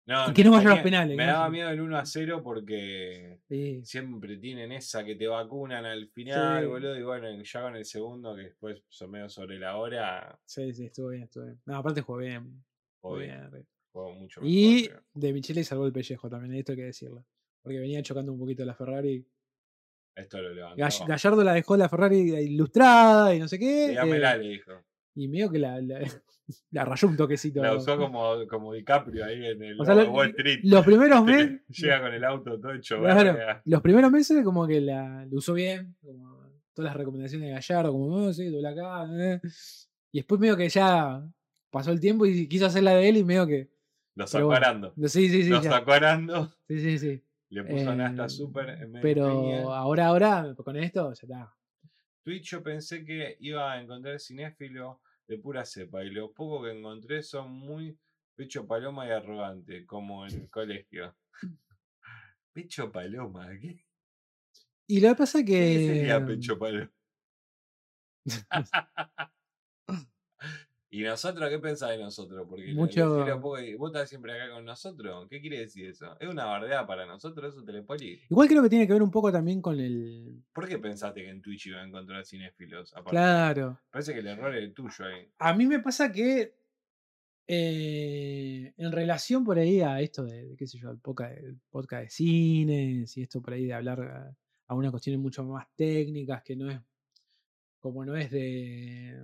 No, Y que no vaya a los penales, Me no daba miedo el 1 a 0 porque Sí. siempre tienen esa que te vacunan al final, Sí. boludo. Y bueno, ya con el segundo, que después son medio sobre la hora, Sí, sí, estuvo bien, estuvo bien. No, aparte jugó bien. Jugó bien. River. jugó mucho mejor. Y creo. de Michele salvó el pellejo también, esto hay que decirlo. Porque venía chocando un poquito la Ferrari. Esto lo levantó. Gall- Gallardo la dejó la Ferrari ilustrada y no sé qué. Eh, le dijo. y medio que la, la, la rayó un toquecito. La usó como, como DiCaprio ahí en el O sea, Wall Street. Los primeros meses. Llega con el auto todo hecho Claro, los primeros meses como que la, lo usó bien, como todas las recomendaciones de Gallardo, como, no, sí, dobla acá, eh". y después medio que ya pasó el tiempo y quiso hacer la de él y medio que, Lo sacó bueno, arando. sí, sí, sí, Lo sacó arando. sí, sí, sí. Le puso asta Eh, súper en medio de Pero ahora, ahora, con esto, ya está. Twitch yo pensé que iba a encontrar cinéfilo de pura cepa y lo poco que encontré son muy pecho paloma y arrogante, como en el colegio. Pecho paloma, ¿qué, Y lo que pasa es ¿Qué que... sería pecho paloma? ¿Y nosotros qué pensás de nosotros? Porque Mucho- poco y- vos estás siempre acá con nosotros. ¿Qué quiere decir eso? ¿Es una bardeada para nosotros eso, Telepoli? Igual creo que tiene que ver un poco también con el... ¿Por qué pensaste que en Twitch iba a encontrar cinéfilos? Aparte, Claro. Parece que el error es tuyo ahí. A mí me pasa que eh, en relación por ahí a esto de, de, qué sé yo, el podcast, el podcast de cines y esto por ahí de hablar a, a unas cuestiones mucho más técnicas que no es como no es de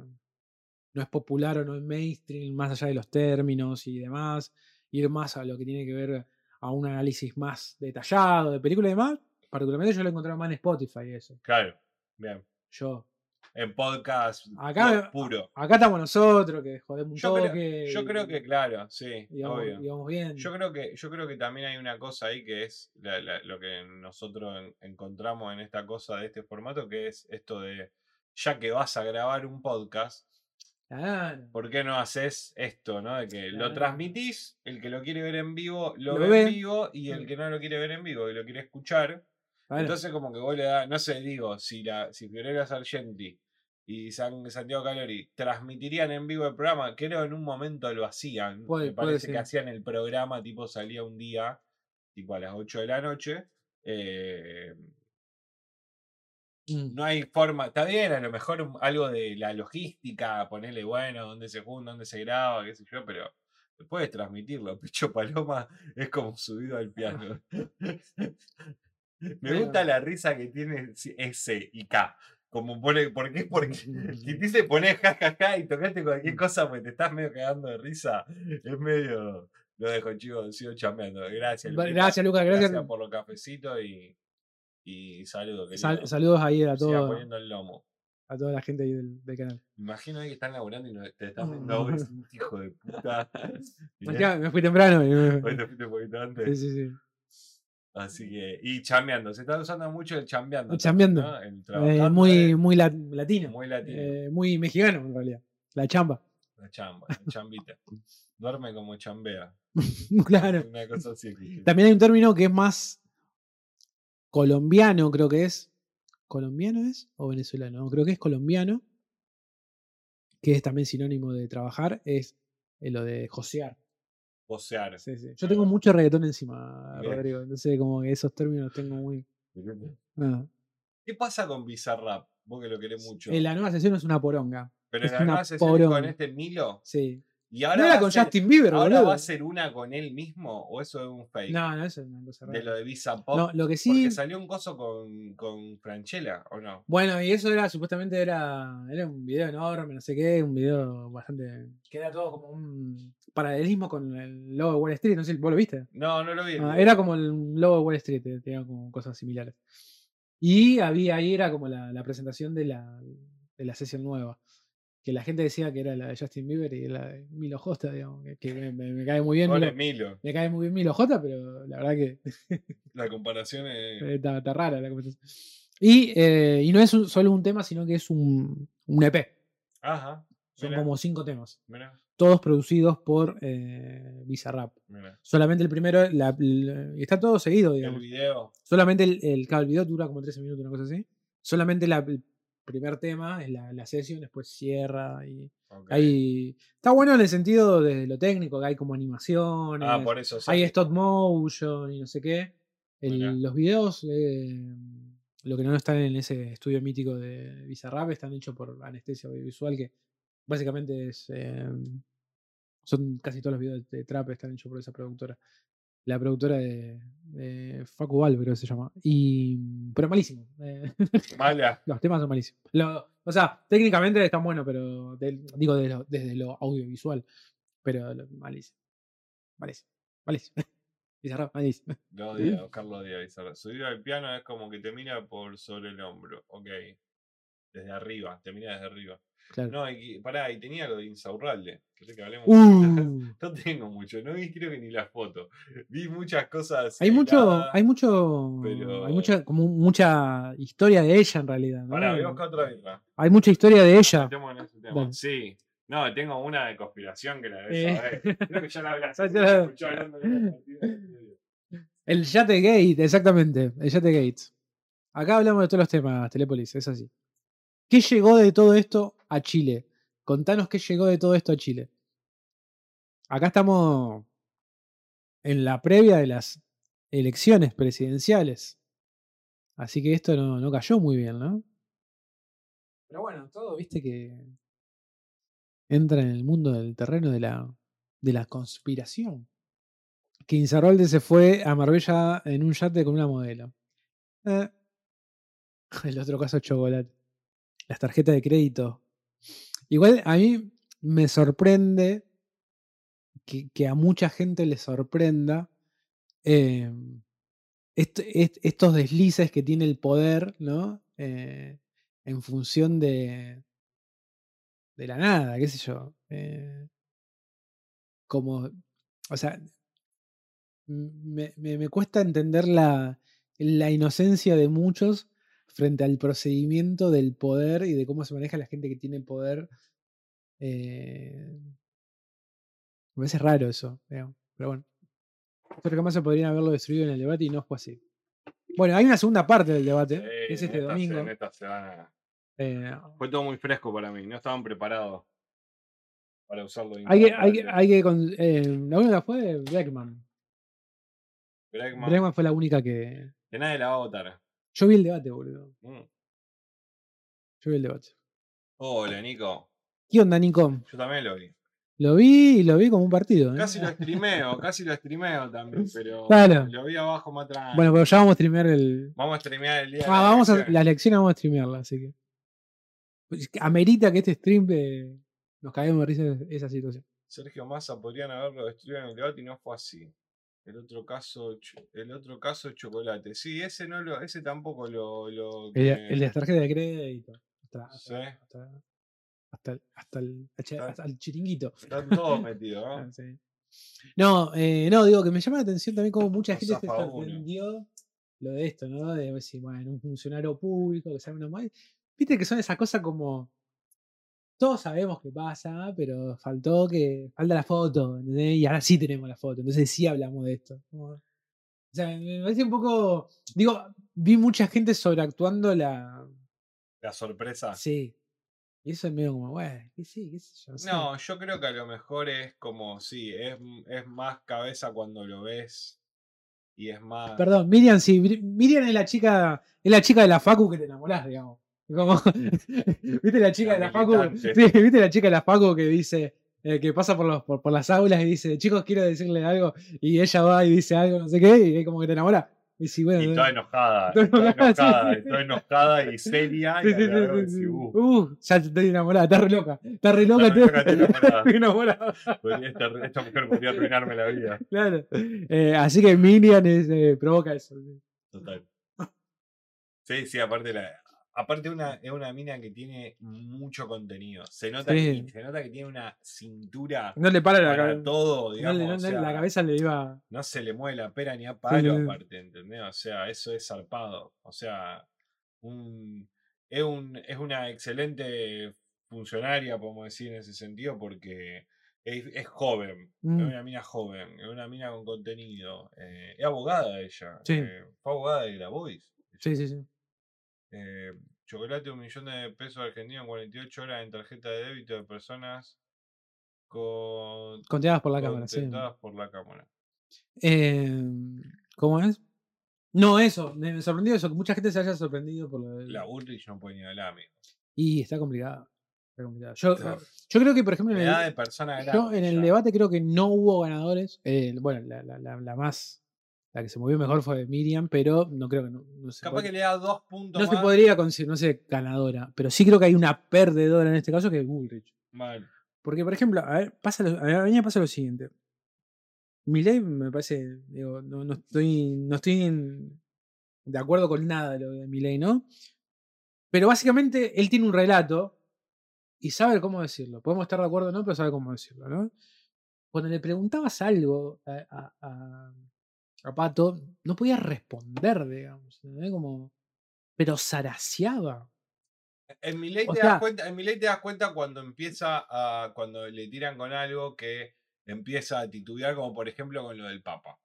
no es popular o no es mainstream más allá de los términos y demás ir más a lo que tiene que ver a un análisis más detallado de película y demás particularmente yo lo he encontrado más en Spotify eso Claro, bien. yo En podcast Acá- pu- puro. acá estamos nosotros que jodemos un Yo creo, yo creo que, claro, sí, obvio. bien. Yo creo que, yo creo que también hay una cosa ahí que es la- la- lo que nosotros en- encontramos en esta cosa de este formato, que es esto de, ya que vas a grabar un podcast, Claro. ¿por qué no haces esto, no? De que lo transmitís, el que lo quiere ver en vivo lo, Lo ve, ve. en vivo y el que no lo quiere ver en vivo y lo quiere escuchar, Claro. entonces como que vos le das, no sé, digo, si la, si Fiorella Sargenti y San- Santiago Calori transmitirían en vivo el programa, creo en un momento lo hacían. Puede- Me parece que hacían el programa, tipo salía un día, tipo a las 8 de la noche. eh. No hay forma, está bien, a lo mejor algo de la logística, ponerle bueno, dónde se junta, dónde se graba, qué sé yo, pero puedes transmitirlo. Picho Paloma es como subido al piano. Me gusta la risa que tiene S y K. Como pone, ¿por qué? Porque si te dice poner jajaja y tocaste cualquier cosa porque te estás medio cagando de risa, es medio. Lo dejo, chicos, sigo chambeando. Gracias, Luquita. Gracias, Lucas. Gracias. Gracias por los cafecitos y, y saludos. Sal- saludos ahí a, Siga todo, poniendo el lomo. a toda la gente ahí del, del canal. Imagino ahí que están laburando y no, te están viendo un hijo de puta. Pues me fui temprano. me- Hoy te fuiste un poquito antes. Sí, sí, sí. Así que, y chambeando, se está usando mucho el chambeando. El chambeando. ¿no? El Eh, muy muy la- latino. muy latino. eh, muy mexicano, en realidad. La chamba. La chamba, la chambita. Duerme como chambea. claro. Una cosa así. escuché. También hay un término que es más colombiano, creo que es. ¿Colombiano es? ¿O venezolano? No, creo que es colombiano. Que es también sinónimo de trabajar. Es eh, lo de josear. Posear. Sí, sí. Yo tengo mucho reggaetón encima, Bien. Rodrigo. Entonces, como que esos términos los tengo muy. nada. ¿Qué pasa con Bizarrap? Vos que lo querés mucho. Eh, la nueva sesión es una poronga. Pero es la una nueva sesión es con poronga. este Milo. Sí. Y ahora ¿No era con ser- Justin Bieber, ¿Ahora boludo? va a ser una con él mismo o eso es un fake? No, no, eso es una cosa De rara. lo de Visa Pop. No, lo que sí. Porque salió un coso con, con Franchella, ¿o no? Bueno, y eso era, supuestamente era, era un video enorme, no sé qué, un video bastante. que era todo como un paralelismo con el logo de Wall Street, no sé, ¿vos lo viste? No, no lo vi. Ah, era como el logo de Wall Street, eh, tenía como cosas similares. Y había ahí, era como la, la presentación de la, de la sesión nueva. Que la gente decía que era la de Justin Bieber y la de Milo J, digamos, que, me, me- me cae muy bien. Milo, Milo. me cae muy bien Milo J, pero la verdad que La comparación es. está, está rara la conversación. Y, eh, y no es un- solo un tema, sino que es un, un EP. Ajá. Son como cinco temas. Todos producidos por eh, Bizarrap. Solamente el primero, la- la- y está todo seguido, El digamos. video. Solamente el, el, el video dura como 13 minutos, una cosa así. Solamente la- el primer tema es la, la sesión, después cierra y ok. hay... Está bueno en el sentido de lo técnico, que hay como animaciones, Ah, por eso. hay sí. stop motion y no sé qué. El- los videos, eh, lo que no están en ese estudio mítico de Bizarrap, están hechos por Anestesia Audiovisual, que básicamente es... eh, son casi todos los videos de trap están hechos por esa productora. La productora de, de Facu Val, creo que se llama. Y, pero malísimo. eh, Mala. los temas son malísimos. Lo- o sea, técnicamente están buenos, pero del- digo lo- desde lo audiovisual. Pero lo- malísimo. Malísimo. Malísimo. Bizarrap, malísimo. Lo odia, Oscar lo odia. Subir al piano es como que te mira por sobre el hombro. Ok. Desde arriba. Te mira desde arriba. Claro. No, y, pará, y tenía lo de Insaurralde. ¿Querés que hablemos? Uh, No tengo mucho, no vi creo que ni las fotos. Vi muchas cosas. hay mucho, hay mucho, pero- hay mucha, como mucha historia de ella en realidad. ¿no? Pará, voy a buscar otra birra. Hay mucha historia de ella. Metemos en ese tema. Dale. Sí. No, tengo una de conspiración que la debes Eh. saber. Creo que ya la hablaste. El Yate Gate, exactamente. El Yate Gate. Acá hablamos de todos los temas, Telepolis, es así. ¿Qué llegó de todo esto a Chile? Contanos qué llegó de todo esto a Chile. Acá estamos en la previa de las elecciones presidenciales. Así que esto no, cayó muy bien, ¿no? Pero bueno, todo, viste que entra en el mundo del terreno de la, de la conspiración. Que se fue a Marbella en un yate con una modelo. Eh. El otro caso chocolate. Las tarjetas de crédito. Igual a mí me sorprende que, que a mucha gente le sorprenda est- estos deslices que tiene el poder, ¿no? Eh, en función de, de la nada, qué sé yo. eh, como, o sea, me, me- me cuesta entender la, la inocencia de muchos frente al procedimiento del poder y de cómo se maneja la gente que tiene poder. eh, me parece raro eso, digamos, pero bueno. Creo que más se podrían haberlo destruido en el debate y no fue así. Bueno, hay una segunda parte del debate, Sí, que es este domingo. eh, Fue todo muy fresco para mí. No estaban preparados para usarlo. de hay que, hay que, hay que con- eh, la única fue Breckman. Bregman, Breckman fue la única que. que nadie la va a votar. Yo vi el debate, boludo. Mm. Yo vi el debate. Hola, Nico. ¿Qué onda, Nico? Yo también lo vi. Lo vi y lo vi como un partido. ¿eh? Casi lo streameo, casi lo streameo también, pero Claro. lo vi abajo más atrás. Bueno, pero ya vamos a streamear el. Vamos a streamear el día. de Ah, la vamos a. Las lecciones vamos a streamearla, así que. Pues, Amerita que este stream eh, nos caguemos de risa de esa situación. Sergio Massa podrían haberlo destruido en el debate y no fue así. El otro caso, el otro caso es chocolate. Sí, ese no lo, ese tampoco lo, lo El, que- el de las tarjetas de crédito. Hasta, hasta, Sí. hasta, hasta el, hasta, el, hasta el chiringuito. Está todo metido, Ah, ¿no? sí. No, eh, no, digo que me llama la atención también como mucha gente se sorprendió lo de esto, ¿no? De decir, bueno, un funcionario público que sabe mal. Viste que son esas cosas como. Todos sabemos que pasa, pero faltó que. Falta la foto, ¿entendés? Y ahora sí tenemos la foto, entonces sí hablamos de esto. O sea, me parece un poco. Digo, vi mucha gente sobreactuando la. La sorpresa. Sí. Y eso es medio como, bueno, que sí, qué sé yo. sé. No, yo creo que a lo mejor es como, sí, es, es más cabeza cuando lo ves y es más... Perdón, Miriam, sí, Mir- Miriam es la chica, es la chica de la Facu que te enamorás, digamos. Como, ¿Viste la chica de la Facu? Sí, ¿viste la chica de la Facu que dice, eh, que pasa por, los, por, por las aulas y dice, chicos, quiero decirle algo, y ella va y dice algo, no sé qué, y como que te enamora. Y sí, bueno, Y toda enojada, Toda enojada, sí. y toda enojada y seria. sí, y sí. "Uh, Uh, ya estoy enamorada, está re loca, está re loca, estoy enamorada". estoy enamorada. esta, esta mujer podría arruinarme la vida. Claro. Eh, así que es, eh, provoca eso. Total. Sí, sí, aparte la. Aparte una, es una mina que tiene mucho contenido. Se nota, Sí. que, se nota que tiene una cintura No le para la para cabeza. todo, digamos. No, no- o sea, la cabeza le iba. no se le mueve la pera ni a palo, sí. aparte, ¿entendés? O sea, eso es zarpado. O sea, un, es, un, es una excelente funcionaria, podemos decir, en ese sentido, porque es, es joven, Mm. es una mina joven, es una mina con contenido. eh, es abogada ella, Sí. eh, fue abogada de la Voice. Sí, sí, sí. Eh, chocolate, un millón de pesos argentinos en 48 horas en tarjeta de débito de personas con, Conteadas por la cámara, sí. por la cámara. Eh, ¿Cómo es? No, eso. Me sorprendió eso, que mucha gente se haya sorprendido por lo del- La Bullrich no puede ni hablar, amigo. Y está complicado. Está complicado. Yo, yo creo que, por ejemplo, en Edad de el, persona yo grande. en el ya. debate creo que no hubo ganadores. Eh, bueno, la, la- la- la más. La que se movió mejor fue Miriam, pero no creo que no, no se Capaz que le da dos puntos no se más. podría considerar, no sé, ganadora. Pero sí creo que hay una perdedora en este caso que es Bullrich. Mal. Porque, por ejemplo, a ver, pasa lo, a mí me pasa lo siguiente. Milei me parece, digo, no, no estoy, no estoy en- de acuerdo con nada de lo de Milei, ¿no? Pero básicamente él tiene un relato y sabe cómo decirlo. Podemos estar de acuerdo o no, pero sabe cómo decirlo, ¿no? Cuando le preguntabas algo a, a- a- a Pato, no podía responder, digamos. Como, pero zaraseaba. En mi ley te sea- das cuenta, en mi ley te das cuenta cuando empieza a. cuando le tiran con algo que empieza a titubear, como por ejemplo con lo del Papa.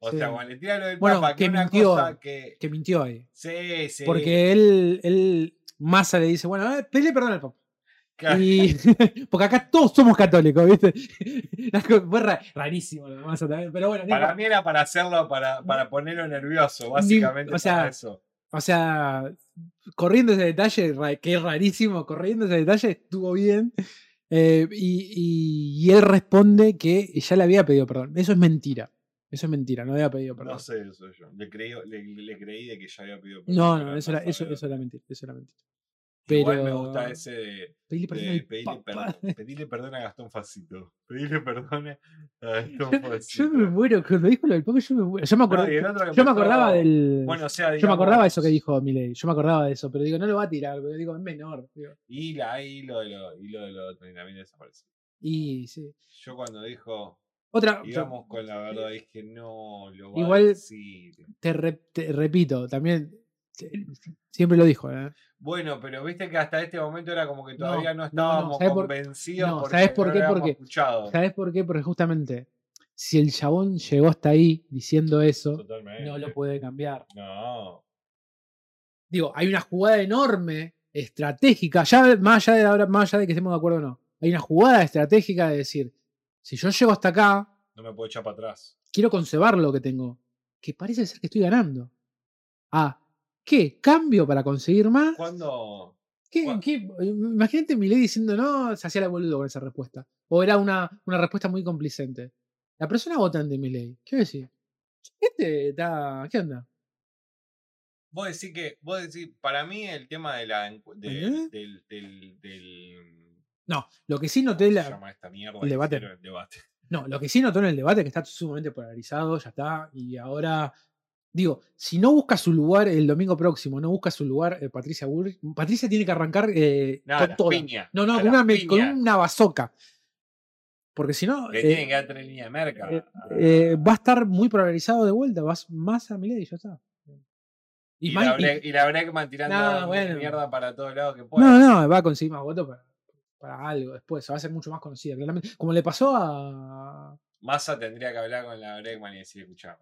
O sea, cuando le tiran lo del Bueno, Papa, que que una mintió, cosa que. Que mintió ahí. Sí, sí. Porque él, él, Massa le dice, bueno, pedile perdón al Papa. Y, porque acá todos somos católicos, ¿viste? Fue ra- rarísimo lo de Massa también, pero bueno, no Para mí era para hacerlo, para, para ponerlo nervioso, básicamente. o sea, para eso. o sea, corriendo ese detalle, que es rarísimo, corriendo ese detalle estuvo bien. eh, y, y- y él responde que ya le había pedido perdón. Eso es mentira. Eso es mentira, no había pedido perdón. No sé eso yo. Le creí, le, le creí de que ya había pedido No, perdón, no, pero eso era, no eso, eso era mentira. Eso era mentira. Igual me pero- gusta ese de, Pedirle perdón de pedirle, perdón, pedirle perdón a Gastón Facito. Pedirle perdón a Gastón Yo, Facito. yo me muero, cuando dijo lo del Papa, yo me muero. Yo me, No, acordaba, yo me del. Bueno, o sea, yo me acordaba de eso que digamos, dijo Milei. Yo me acordaba de eso, pero digo, no lo va a tirar, porque digo, es menor. digo. Y, la, y lo de lo, y lo de lo también desapareció. Y sí. Yo cuando dijo, Otra. íbamos con la verdad, dije, no, lo va Igual- a decir. Te, re- te repito, también. Siempre lo dijo, ¿eh? Bueno, pero viste que hasta este momento era como que todavía no, no, no, estábamos ¿sabes por- convencidos no, ¿sabes por no qué? Porque- escuchado. ¿Sabes por qué? Porque justamente, si el chabón llegó hasta ahí diciendo eso, Totalmente. no lo puede cambiar. No. Digo, hay una jugada enorme, estratégica, ya más allá de, ahora- más allá de que estemos de acuerdo o no. Hay una jugada estratégica de decir, si yo llego hasta acá, No me puedo echar para atrás. quiero conservar lo que tengo, que parece ser que estoy ganando. Ah, ¿qué? ¿Cambio para conseguir más? ¿Cuándo? ¿Qué, cua- qué? Imagínate Milei diciendo no, se hacía la boludo con esa respuesta. O era una, una respuesta muy complicente. La persona votante de Milei, ¿qué decir? Este está. ¿Qué onda? Vos decís que, vos decís, para mí el tema de la, de- ¿Entendés? del, del, del- No, lo que sí noté ¿cómo la- se llama esta mierda? el debate. El debate. No, lo que sí notó en el debate es que está sumamente polarizado, ya está, y ahora, digo, si no busca su lugar el domingo próximo, no busca su lugar eh, Patricia Bullrich, Patricia tiene que arrancar eh, No, con piñas, No, no, con una, con una bazoca. Porque si no, Que eh, tienen que dar tres líneas de merca. eh, Ah, va a estar muy polarizado de vuelta, vas más a Milei y ya está. y, más- la y- y la Breckman tirando No, bueno. mierda para todos lados que pueda. no, no, va a conseguir más votos para, para algo después, se va a hacer mucho más conocida, claramente. Como le pasó a, Massa tendría que hablar con la Breckman y decir, escuchame.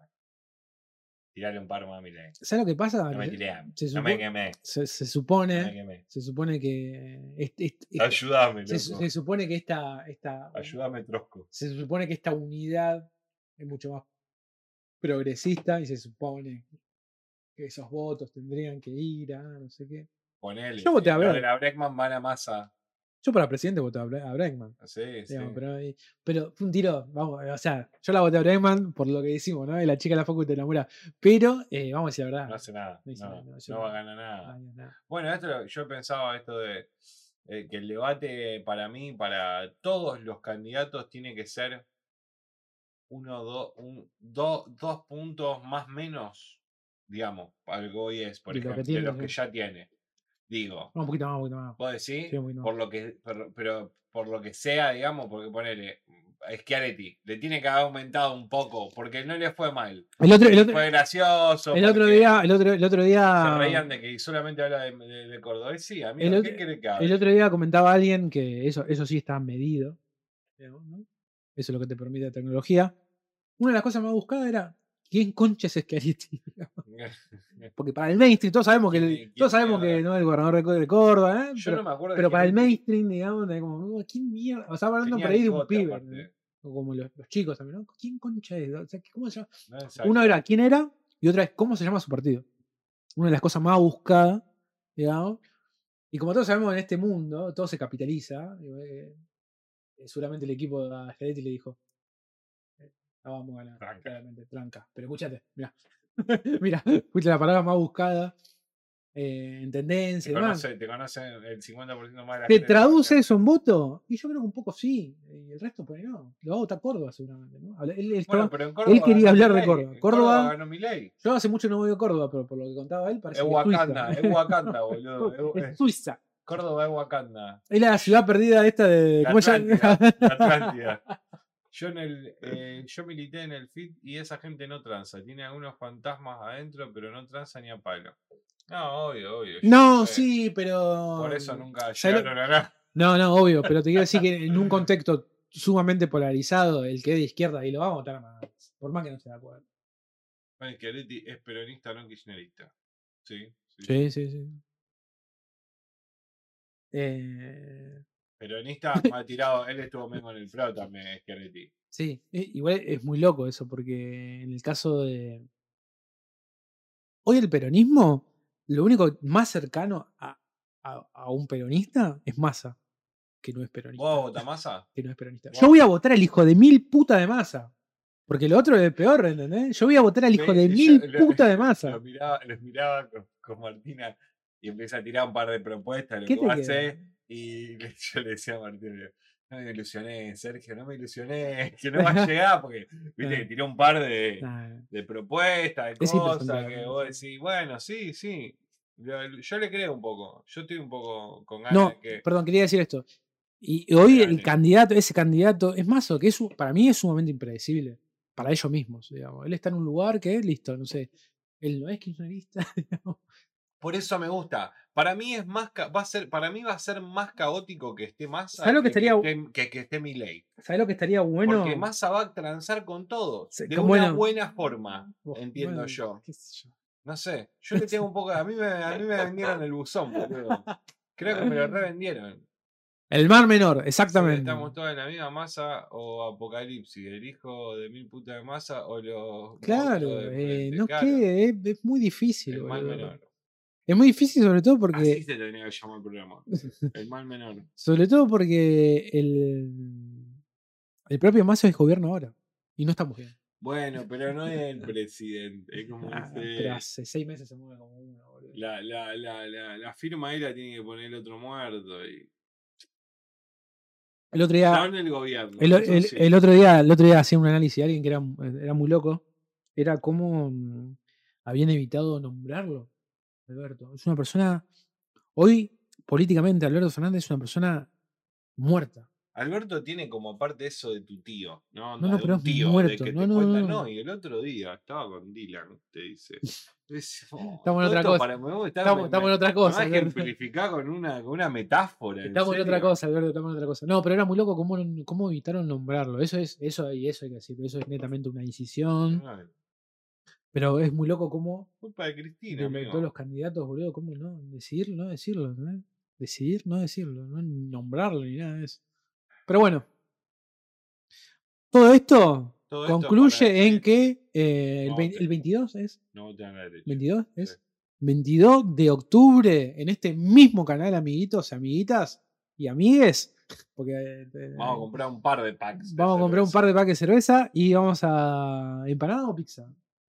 Tirarle un par más a mi ley. ¿Sabes lo que pasa? No me tiré. se No me quemé. se, se No me supone, quemé. se supone que est- est- est- Ayúdame, se, su- loco. se supone que esta, esta Ayúdame, Trosco. se supone que esta unidad es mucho más progresista y se supone que esos votos tendrían que ir a no sé qué. Ponele. Yo voté a Los de la Breckman van a Massa. Yo para presidente voté a, Bre- a Bregman. Sí, sí. digamos, pero, ahí- pero fue un tiro, vamos, o sea, yo la voté a Bregman por lo que decimos, ¿no? Y la chica de la facu te enamora. Pero, eh, vamos a decir la verdad. No hace nada. No hizo No, nada, no hizo no va a ganar nada. Bueno, esto yo pensaba esto de eh, que el debate para mí, para todos los candidatos, tiene que ser uno, dos, un, do- dos puntos más menos, digamos, algo hoy es, por lo ejemplo, de los que sí. ya tiene. Digo, No, un poquito más, un poquito más. vos decís, Sí, un poquito más. por lo que, pero, pero por lo que sea, digamos, porque ponele, Schiaretti, le tiene que haber aumentado un poco, porque no le fue mal. El otro, el otro, Fue gracioso. el otro día, el otro, el otro Se día. reían de que solamente habla de, de, de Córdoba. Y sí, amigo, El ¿qué otro- quiere que hable? El otro día comentaba alguien que eso, eso sí está medido. Eso es lo que te permite la tecnología. Una de las cosas más buscadas era ¿quién concha es Schiaretti? Porque para el mainstream, todos sabemos que, el- ¿Quién- todos sabemos que no es el gobernador de, Có- de Córdoba, ¿eh? Yo pero, no me acuerdo de pero para el mainstream, digamos, de como, "Oh, ¿quién mierda? O sea, hablando por ahí de un pibe. O como los, los chicos también, ¿no? ¿Quién concha es? O sea, ¿cómo se llama? No. Uno era quién era y otra es cómo se llama su partido. Una de las cosas más buscadas, digamos. Y como todos sabemos en este mundo, todo se capitaliza. eh, eh, seguramente el equipo a Schiaretti le dijo: eh, La vamos a ganar, Tranca. claramente, tranca. Pero escúchate, mira. mira, fuiste la palabra más buscada eh, en tendencia Te conoce, te conoce el 50% más de la ¿Te traduce eso en voto? Y yo creo que un poco sí. Y el resto, pues no. Lo va a votar Córdoba, seguramente. ¿no? Él, él Bueno, pero en Córdoba quería ganó hablar de Córdoba. Córdoba- ganó Milei. Yo hace mucho no voy a Córdoba, pero por lo que contaba él, parece Es que Wakanda, es es Wakanda, boludo. Es- Es Suiza. Córdoba es Wakanda. Es la ciudad perdida esta de. La ¿Cómo Atlántida. Yo, en el, eh, yo milité en el FIT y esa gente no tranza. Tiene algunos fantasmas adentro, pero no tranza ni a palo. No, obvio, obvio. No, sé. sí, pero. Por eso nunca ¿sabes lo- llegaron a nada. No, no, obvio, pero te quiero decir que en un contexto sumamente polarizado, el que es de izquierda y lo va a votar más. Por más que no esté de acuerdo. Bueno, Schiaretti es peronista, no kirchnerista. Sí, sí. Sí, sí, sí. Eh, Peronista ha tirado, él estuvo medio en el pro también, Schiaretti. sí, eh, igual es muy loco eso, porque en el caso de. Hoy el peronismo, lo único más cercano a, a- a un peronista es Massa, que no es peronista. ¿Vos votás masa? que no es peronista. Yo voy a votar al hijo de mil puta de masa. Porque lo otro es peor, ¿entendés? Yo voy a votar al hijo de mil lo- puta de masa. Los miraba, los miraba con, con Martina y empieza a tirar un par de propuestas, lo ¿Qué que va a queda? hacer. Y yo le decía a digo, no me ilusioné, Sergio, no me ilusioné, que no va a llegar, porque viste que tiró un par de, de propuestas, de Es cosas, que vos decís, bueno, sí, sí. Yo, yo le creo un poco, yo estoy un poco con ganas No, de que. perdón, quería decir esto. Y hoy el candidato, ese candidato, es más, o que es, para mí es sumamente impredecible. Para ellos mismos, digamos. Él está en un lugar que, listo, no sé. Él no es kirchnerista. digamos. Por eso me gusta. Para mí es más ca- va a ser, para mí va a ser más caótico que esté Massa ¿Sabes lo que estaría- esté, que, que esté Milei. ¿Sabes lo que estaría bueno? Porque Massa va a transar con todo. Sí, de que una bueno. buena forma, entiendo bueno, yo. qué sé yo. No sé. Yo le tengo un poco. A mí me, a mí me vendieron el buzón, boludo. Creo que me lo revendieron. El mar menor, Sí, exactamente. estamos todos en la misma masa o apocalipsis. El hijo de mil putas de masa o los. Claro, eh, no claro, quede, es, es muy difícil. El boludo. menor. Es muy difícil, sobre todo Así porque. se tenía que llamar el programa. El mal menor. Sobre todo porque el, el propio Mazo es gobierno ahora. Y no estamos bien. Bueno, pero no es el presidente. Es como Ah, pero hace seis meses se mueve como uno, boludo. la, la, la, la, la firma ahí la tiene que poner el otro muerto. Y... El otro día. El gobierno. El otro día, el otro día hacía un análisis de alguien que era, era muy loco. Era cómo mm, habían evitado nombrarlo. Alberto. Es una persona. Hoy, políticamente, Alberto Fernández es una persona muerta. Alberto tiene como aparte eso de tu tío. No, No, no, pero un es tío, muerto, que no, te no, cuenta, no. no, y el otro día estaba con Dylan, te dice. Es- oh, Estamos en otra cosa. para- me Estamos, me- estamos en me- otra me cosa. Alberto. ejemplificar con una, con una metáfora. ¿en Estamos en otra serio? cosa, Alberto, estamos en otra cosa. No, pero era muy loco cómo, cómo evitaron nombrarlo. Eso es, eso y eso hay que decir, eso es netamente una incisión. Pero es muy loco cómo Culpa de de, Cristina, amigo. todos los candidatos, boludo, cómo no decidir, no decirlo, ¿no? Decidir, no decirlo, no nombrarlo ni nada de eso. Pero bueno. Todo esto Todo concluye en que eh, el, no vein- voten. el 22 es No voten a la derecha. 22 es Sí. 22 de octubre en este mismo canal, amiguitos, amiguitas y amigues. Porque eh, Vamos a comprar un par de packs. de vamos a comprar un par de paques de cerveza y vamos a empanada o pizza.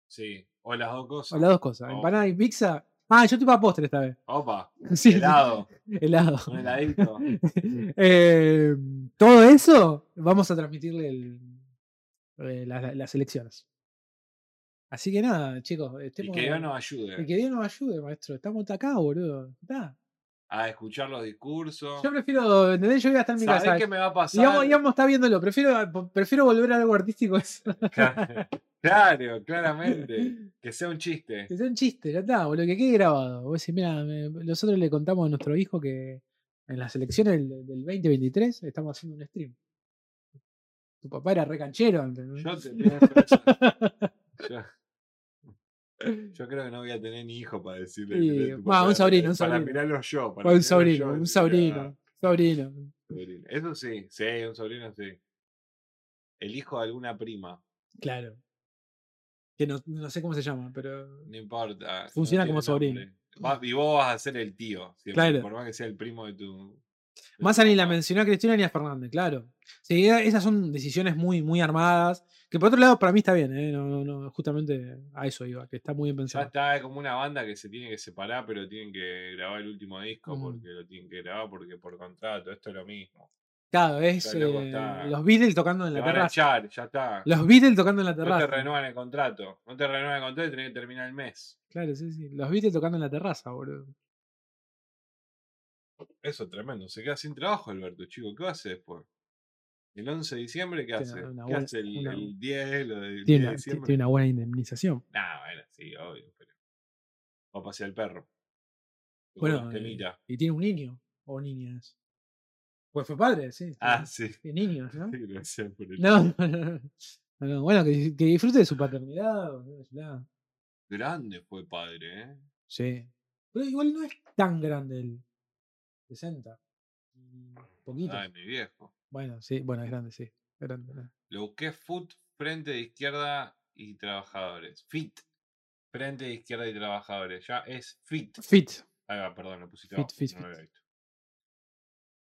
Sí, o las dos cosas. O las dos cosas, Oh. empanada y pizza. Ah, yo estoy para postre esta vez. Opa, Sí, helado, helado. un heladito. Eh, todo eso vamos a transmitirle el- eh, la- las elecciones. Así que nada, chicos. Y que Dios nos ayude. y que Dios nos ayude, maestro. Estamos acá, boludo. Está. A escuchar los discursos. Yo prefiero, ¿entendés? Yo voy a estar en mi ¿Sabés casa. qué me va a pasar? Digamos, digamos, está viéndolo. Prefiero, prefiero volver a algo artístico. Claro, claramente. Que sea un chiste. Que sea un chiste, ya está, boludo, que quede grabado. Vos decís, mira, nosotros le contamos a nuestro hijo que en las elecciones del, del 2023 estamos haciendo un stream. Tu papá era re canchero antes. ¿no? Yo, te- yo- creo que no voy a tener ni hijo para decirle. Sí, "Tenés tu va, papá", un sobrino, un Para sobrino. mirarlo yo. para un sobrino, yo, un sobrino, "Ah, sobrino. sobrino". Eso sí, sí, un sobrino sí. El hijo de alguna prima, Claro. Que no, no sé cómo se llama, pero. no importa. Funciona como sobrino. Vas- y vos vas a ser el tío, siempre, Claro. por más que sea el primo de tu. Tu ni la mencionó a Cristina ni a Fernández, claro. Sí, esas son decisiones muy, muy armadas. Que por otro lado, para mí está bien, ¿eh? No, no, no, justamente a eso iba, que está muy bien Ya pensado. está, es como una banda que se tiene que separar, pero tienen que grabar el último disco Mm. porque lo tienen que grabar porque por contrato, esto es lo mismo. Claro, es eh, está- los Beatles tocando en la van a terraza. echar, ya está. Los Beatles tocando en la No te terraza. renuevan el contrato. No te renuevan el contrato y tenés que terminar el mes. Claro, sí, sí. Los Beatles tocando en la terraza, boludo. Eso es tremendo. Se queda sin trabajo, Alberto, chico. ¿Qué hace después? El 11 de diciembre, ¿qué hace? una ¿Qué buena- hace el, una- el 10, lo del 10 Tiene de diciembre? tiene una buena indemnización. Nah, bueno, sí, obvio. Pero... Va a pasear el perro. Bueno, las eh, y tiene un niño o niñas. Pues fue padre, sí. Ah, sí. tiene niños, ¿no? Sí, gracias por el- No, no, no, no, no, Bueno, que, que disfrute de su paternidad. Grande fue padre, ¿eh? Sí. Pero igual no es tan grande el 60. Mm, Poquito. Ay, mi viejo. Bueno, sí, bueno, es grande, sí. grande. Lo busqué FUT, Frente de Izquierda y Trabajadores. FIT. Frente de Izquierda y Trabajadores. Ya es FIT. Fit, Ahí va, perdón, lo pusiste Fit, abajo, fit, no lo fit. había visto.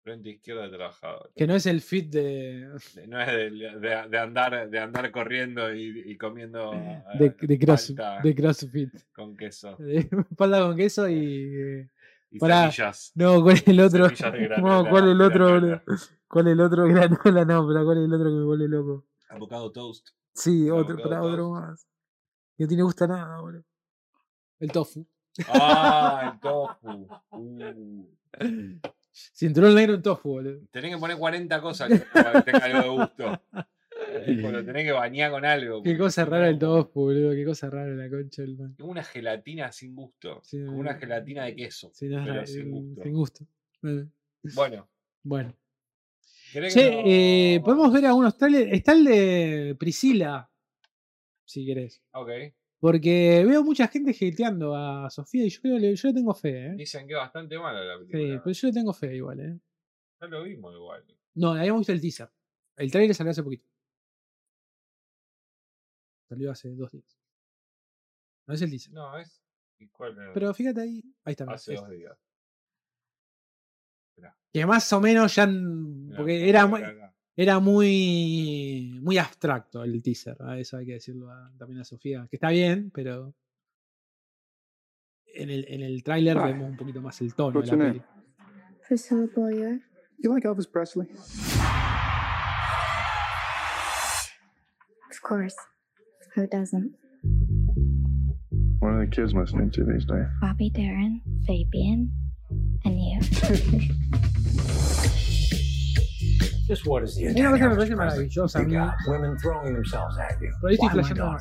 Frente de Izquierda de Trabajadores. que no es el fit de, De- No es de, de- de andar, de andar corriendo y, y comiendo de, eh, de, cross, de CrossFit. con queso espalda con queso y. y Pará. No, ¿cuál es el otro? No, ¿cuál es el otro? granola. boludo? ¿Cuál es el otro? Granola, no, pero ¿cuál es el otro que me vuelve loco? Avocado toast. Sí, otro, para otro más. No tiene gusta nada, boludo. El tofu. Ah, el tofu. Uh. Cinturón negro en tofu, boludo. Tenés que poner 40 cosas que- para que tenga algo de gusto. Tipo, lo tenés que bañar con algo. Qué cosa rara el tofu, boludo. Qué cosa rara la concha del pan. Como una gelatina sin gusto. Sí, como una gelatina de queso. Sí, no, pero eh, sin gusto. sin gusto. Bueno, Bueno. Bueno. ¿querés Che, que eh, podemos ver algunos trailers. Está el de Priscila, si querés. Ok. Porque veo mucha gente hateando a Sofía y yo creo le- yo le tengo fe, ¿eh? Dicen que es bastante mala la Sí, película. pero yo le tengo fe igual, ¿eh? Ya lo vimos igual. No, habíamos visto el teaser. El trailer salió hace poquito. Salió hace dos días. No es el teaser. No, es. ¿y cuál era? Pero fíjate ahí. Ahí está. Hace es- dos días. Que más o menos ya. Porque era, muy- era muy. Muy abstracto el teaser. A eso hay que decirlo a- también a Sofía. Que está bien, pero. En el, en el tráiler Ah. vemos un poquito más el tono de la peli. Priscilla Boyer. You like Elvis Presley? Of course. Who doesn't? What are the kids listening to these days? Bobby Darin, Fabian, and you. Just what is the A mí me parece, me parece maravillosa. a You mí. got women throwing themselves at you. Por ahí estoy flasheando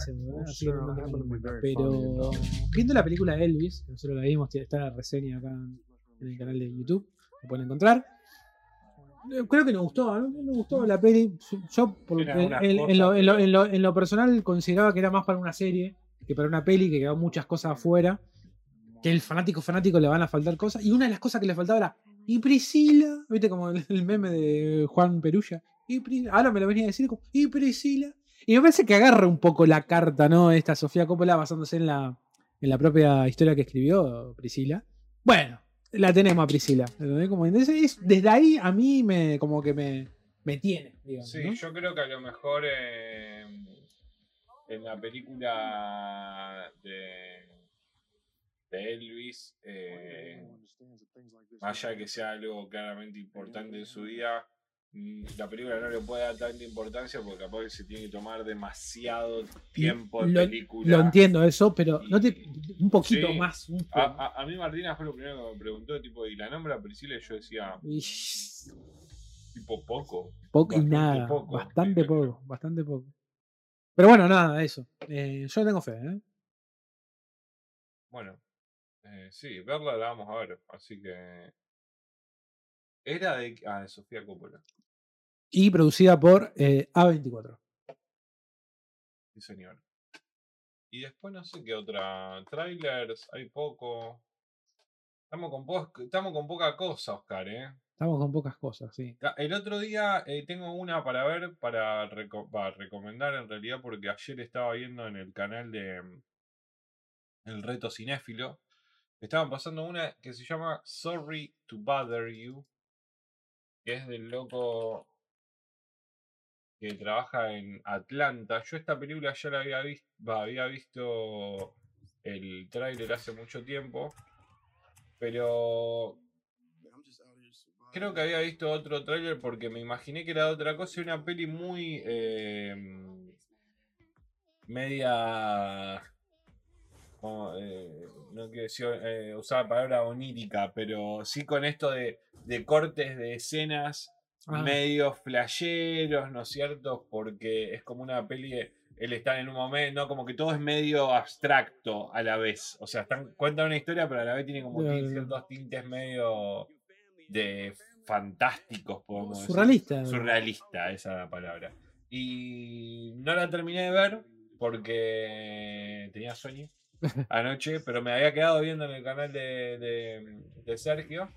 que your Pero viendo la película Elvis, que nosotros la vimos, tiene- está la reseña acá en el canal de YouTube, lo pueden encontrar. Eh, Creo que nos gustó, ¿no? Nos gustó la peli. Yo, por- en, lo, en lo- pero- en lo- en lo personal, consideraba que era más para una serie que para una peli, que quedaban muchas cosas afuera. Que el fanático fanático le van a faltar cosas. Y una de las cosas que le faltaba era. ¿Y Priscila? ¿Viste como el, el meme de Juan Perulla? ¿Y Pri- Ahora me lo venía a decir como. ¿Y Priscila? Y me parece que agarra un poco la carta, ¿no? Esta Sofía Coppola basándose en la, en la propia historia que escribió Priscila. Bueno, la tenemos a Priscila. Como, entonces, es- desde ahí a mí me como que me, me tiene, digamos. Sí, ¿no? yo creo que a lo mejor eh, en la película de, de Elvis, eh, más allá de que sea algo claramente importante en su vida, la película no le puede dar tanta importancia porque capaz que se tiene que tomar demasiado tiempo de lo, película. lo entiendo eso, pero no te, un poquito Sí. más. un A, poco. a- a mí Martina fue lo primero que me preguntó, tipo, ¿y la nombra Priscila? Y yo decía, Ish, tipo, poco. poco y nada. poco, bastante sí, poco, bastante poco. Pero bueno, nada, eso. Eh, yo tengo fe, ¿eh? Bueno, eh, sí, verla la vamos a ver, así que... Era de... Ah, de Sofía Coppola, Y producida por eh, A24. sí señor. Y después no sé qué otra... Trailers, hay poco... Estamos con, po- estamos con poca cosa, Oscar, ¿eh? Estamos con pocas cosas, sí. El otro día eh, tengo una para ver, para, reco- para recomendar en realidad, porque ayer estaba viendo en el canal de mm, El Reto Cinéfilo, estaban pasando una que se llama Sorry to Bother You, que es del loco que trabaja en Atlanta. Yo esta película ya la había visto, había visto el tráiler hace mucho tiempo, pero Creo que había visto otro tráiler porque me imaginé que era otra cosa y una peli muy eh, media eh, no quiero decir eh, usar la palabra onírica, pero sí con esto de, de cortes de escenas Ah. medio flasheros, ¿no es cierto? Porque es como una peli de- él está en un momento, ¿no? Como que todo es medio abstracto a la vez. O sea, están, cuentan una historia, pero a la vez tiene como ya. ciertos tintes medio de fantásticos, podemos decir. Surrealista. Surrealista, esa es la palabra. Y no la terminé de ver porque tenía sueño anoche, pero me había quedado viendo en el canal de, de- de Sergio.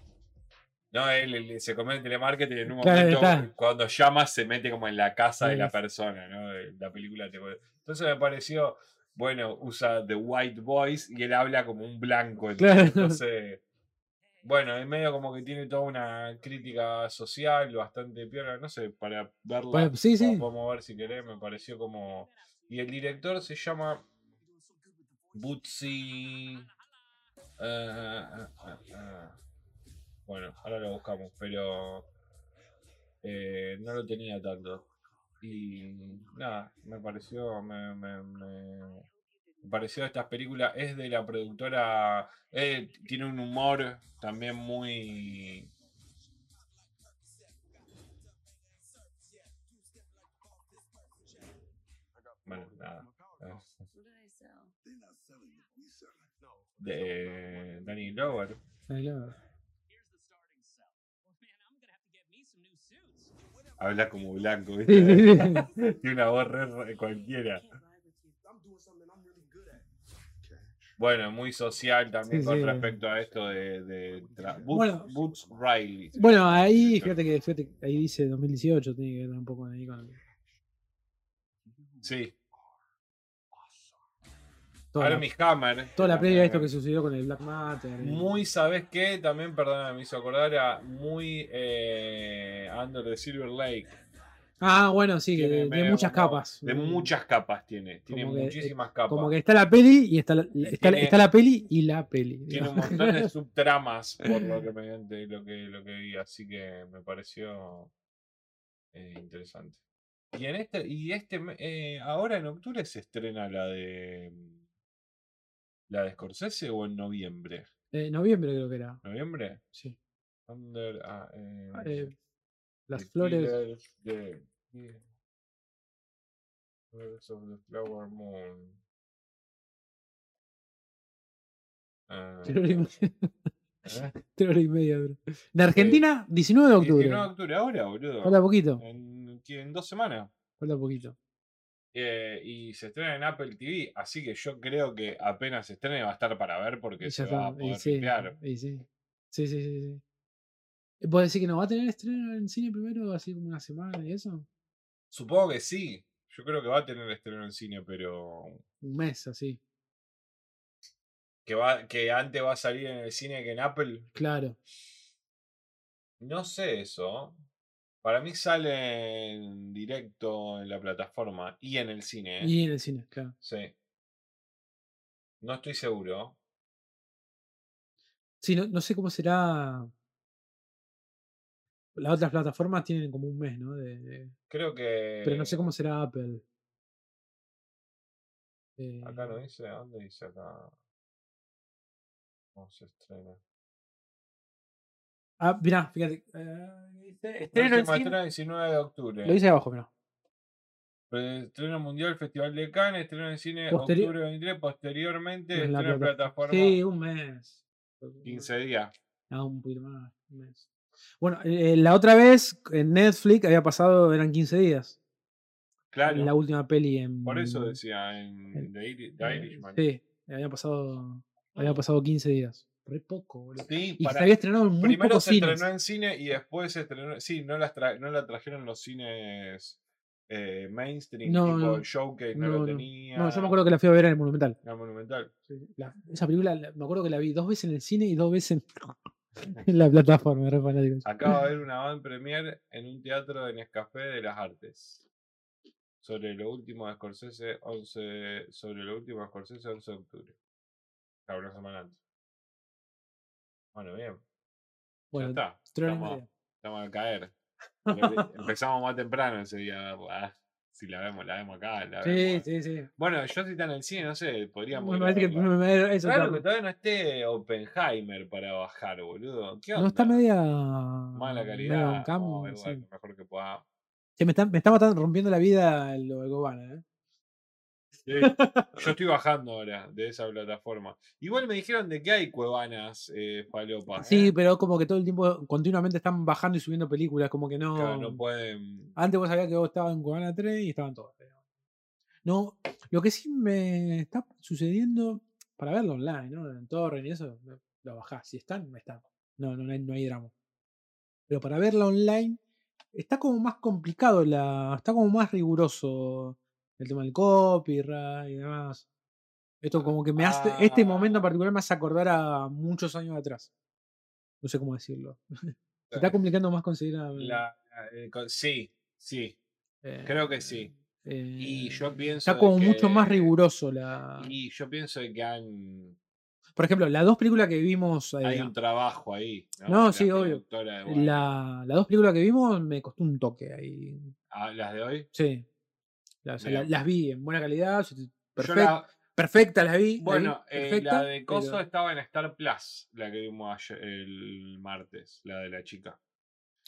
No, él, él se come el telemarketing en un momento cuando llama se mete como en la casa de la persona, ¿no? La película te Entonces me pareció, bueno, usa The White Voice y él habla como un blanco. Claro. Entonces, bueno, en medio como que tiene toda una crítica social bastante piola, no sé, para verla. Sí, sí. Podemos ver si querés, me pareció como. Y el director se llama Bootsy. Bueno, ahora lo buscamos, pero eh, no lo tenía tanto. Y nada, me pareció. Me, me, me- pareció estas películas. Es de la productora. eh, tiene un humor también muy. Bueno, nada. eh, De Danny Glover. Ahí lo- Habla como blanco, ¿viste? Tiene una voz re- cualquiera. Bueno, muy social también Sí, con sí. respecto a esto de, de Boots, Bueno. Boots Riley. Bueno, ahí, fíjate que, fíjate, ahí dice 2018, tiene que ver un poco ahí con Sí, toda la, Hammer. toda la previa de esto que sucedió con el Black Matter. y- Muy, ¿sabes qué? También, perdona, me hizo acordar a muy eh, Under the Silver Lake. Ah, bueno, sí, Tiene medio muchas como- capas. De muchas capas tiene. Tiene Como que- muchísimas capas. Como que está la peli y está la, está, la- tiene- está la peli y la peli. Tiene un montón de subtramas por lo que mediante lo que lo que vi, así que me pareció eh, interesante. Y en este, y este eh, ahora en octubre se estrena la de la de Scorsese o en noviembre. Eh, noviembre creo que era. ¿Noviembre? Sí. Under, ah, eh, Eh, las The flores. De- Flowers of the Flower Moon. Ah, Tres horas y media- ¿eh? tres horas y media dura. De Argentina, 19 de octubre. 19 de octubre, ahora, boludo. Falta poquito. En, en dos semanas. Falta poquito. Eh, y se estrena en Apple TV, así que yo creo que apenas se estrene va a estar para ver porque se va a está. Y poder sí, y sí. Sí, sí, sí, sí. ¿Puedes decir que no va a tener estreno en cine primero, así como una semana y eso? Supongo que sí. Yo creo que va a tener estreno en cine, pero Un mes, así. que va que antes va a salir en el cine que en Apple. Claro. No sé eso. Para mí sale en directo en la plataforma y en el cine. ¿eh? Y en el cine, claro. Sí. No estoy seguro. Sí, no, no sé cómo será. Las otras plataformas tienen como un mes, ¿no? De- de- Creo que. pero no sé cómo será Apple. Eh, Acá no dice, ¿a ¿dónde dice acá? ¿Cómo se estrena? Ah, mirá, fíjate. eh, Estreno en cine- 19 de octubre. Lo dice abajo, mirá. Estreno mundial, Festival de Cannes, estreno en cine Posteri- octubre 23, posteriormente en la estreno en plataforma. Sí, un mes. 15 días. Ah, un poquito más. un mes. Bueno, eh, la otra vez en Netflix había pasado, eran 15 días. Claro, La última peli en. por eso decía en en- The, Iri- The Irishman. Sí, había pasado, había pasado 15 días. Re poco, boludo. Sí, Y para- se había estrenado en muy primero se cines. estrenó en cine y después se estrenó. Sí, no, las tra- no la trajeron los cines eh, mainstream, No, tipo no, el Showcase no, no, lo tenía. No, yo me acuerdo que la fui a ver en el Monumental. la Monumental. La- esa película, la- me acuerdo que la vi dos veces en el cine y dos veces en, en la plataforma. Re fanático. Acaba de haber una van premier en un teatro en Escafé de las Artes. Sobre lo último de Scorsese, 11, sobre lo último de Scorsese, 11 de octubre. Claro, una semana antes. Bueno, bien. Bueno, ya está. Estamos, media. estamos a caer. Empe- Empezamos más temprano ese día a verla. Si la vemos, la vemos acá. La Sí, vemos. sí, sí. Bueno, yo si está en el cine, no sé, podríamos. Me ir a parece que verla. me- me- eso Claro que todavía no esté Oppenheimer para bajar, boludo. ¿Qué no está media. Mala media calidad. on cam, Vamos a ver sí. algo mejor que pueda. Che, me, está, me está matando- rompiendo la vida lo de Gobana, ¿eh? Yo estoy bajando ahora de esa plataforma. Igual me dijeron de que hay cuevanas eh, falopas. Sí, ¿eh? pero como que todo el tiempo continuamente están bajando y subiendo películas, como que no. Claro, no pueden. Antes vos sabías que vos estabas en Cubana 3 y estaban todos. pero- No, lo que sí me está sucediendo para verlo online, ¿no? En Torrent y eso, lo- bajás. Si están, están. No, no, no hay, no hay drama. Pero para verla online está como más complicado, la, está como más riguroso el tema del copyright y demás. Esto como que me hace, este momento en Ah. particular me hace acordar a muchos años atrás. No sé cómo decirlo. Se está Eh, complicando más conseguir a- la- eh, con- sí, sí. eh, creo que sí. eh, Y yo pienso. Está como mucho más riguroso la. Y yo pienso que han, Por ejemplo, las dos películas que vimos. eh, hay un trabajo ahí. No, La sí, obvio. Warner. la- las dos películas que vimos me costó un toque ahí. Ah, las de hoy. Sí. La- las vi en buena calidad. Yo Perfecta, la- perfecta las vi. la vi, bueno, eh, perfecta, la de Coso pero- estaba en Star Plus, la que vimos ayer, el martes, la de la chica.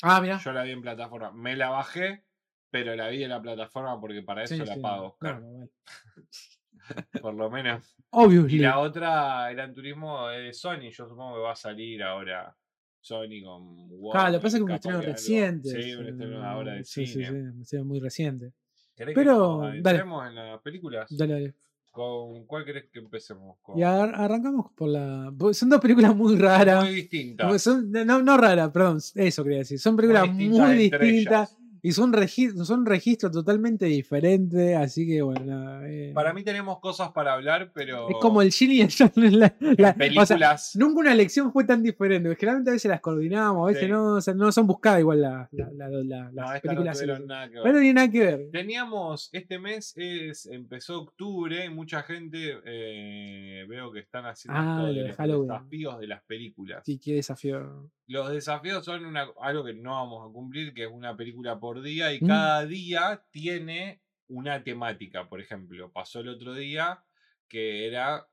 Ah, mira. Yo la vi en plataforma. Me la bajé, pero la vi en la plataforma porque para eso la pago, Oscar. Por lo menos. Y Obviously. la otra era en turismo de Sony. Yo supongo que va a salir ahora Sony con Claro, lo que pasa es que un estreno reciente. Sí, un estreno ahora de sí, cine. sí, sí, un estreno muy reciente. ¿Querés Pero, que dale. en las películas? Dale, dale. ¿Con cuál querés que empecemos? Con... Y ar- arrancamos por la. Son dos películas muy raras. Muy distintas. Son- no, no raras, perdón, eso quería decir. Son películas muy distintas. Y son, regi- son registros totalmente diferentes. Así que bueno, nada, eh, Para mí tenemos cosas para hablar, pero. es como el Gin y el Yang. en la- la- o sea, películas. nunca una elección fue tan diferente. Generalmente a veces las coordinamos, a veces Sí. no, o sea, no son buscadas igual la- la- la- la- no, las no películas. esas. nada que ver. Pero no tiene nada que ver. Teníamos, este mes es, empezó octubre, y mucha gente eh, veo que están haciendo Ah, esto de lo de los desafíos de las películas. Sí, qué desafío. Los desafíos son una, algo que no vamos a cumplir, que es una película por día, y Mm. cada día tiene una temática. Por ejemplo, pasó el otro día que era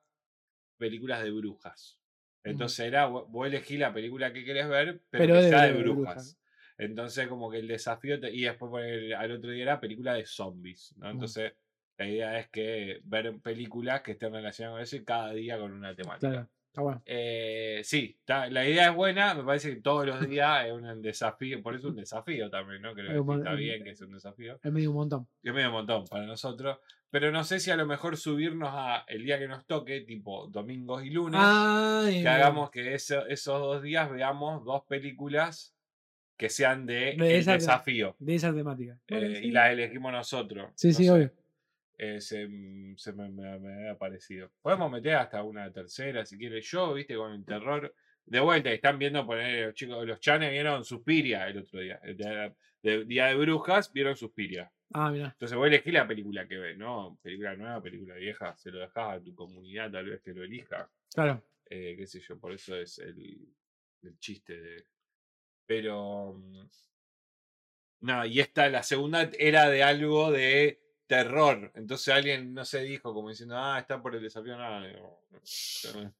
películas de brujas. Entonces era, vo- vos elegís la película que querés ver, pero, Pero que de- sea de, de brujas. brujas. Entonces como que el desafío, te- y después por el- al otro día era película de zombies. ¿no? Mm. Entonces la idea es que ver películas que estén relacionadas con eso y cada día con una temática. Claro, está bueno. Eh, sí, está- la idea es buena, me parece que todos los días es un desafío, por eso es un desafío también, ¿no? Creo que un está bien que es un desafío. Es medio un montón. Es medio montón para nosotros, pero no sé si a lo mejor subirnos a el día que nos toque, tipo domingos y lunes, Ay, que hagamos que eso- esos dos días veamos dos películas que sean de, De el esa- desafío. de esa temática. Bueno, eh, sí. Y las elegimos nosotros. Sí, no sí, sé, obvio. Eh, se, se me, me- me ha parecido. Podemos meter hasta una tercera si quieres. Yo, viste, con el terror. De vuelta, están viendo poner los chicos, los chanes vieron Suspiria el otro día. El día de, Día de Brujas vieron Suspiria. Ah, mira. Entonces vos elegís la película que ves, ¿no? Película nueva, película vieja, se lo dejás a tu comunidad, tal vez que lo elija. Claro. Eh, qué sé yo, por eso es el, el chiste de, Pero. mm, No, y esta, la segunda era de algo de terror. Entonces alguien, no se dijo como diciendo, ah, está por el desafío. No, no,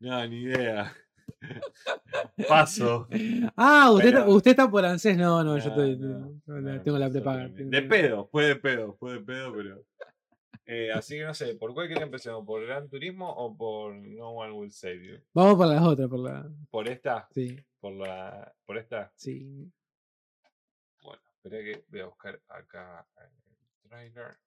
no, ni idea. Paso. Ah, usted, Pero- usted está por ANSES. No, no, yo estoy, no, no, no, tengo la prepaga. De pedo, fue de pedo, fue de pedo, pero. Eh, así que no sé, ¿por cuál que empecemos? ¿Por Gran Turismo o por No One Will Save You? Vamos por las otras, por la. ¿Por esta? Sí, ¿Por la. ¿Por esta? sí. Bueno, espera que voy a buscar acá el trailer.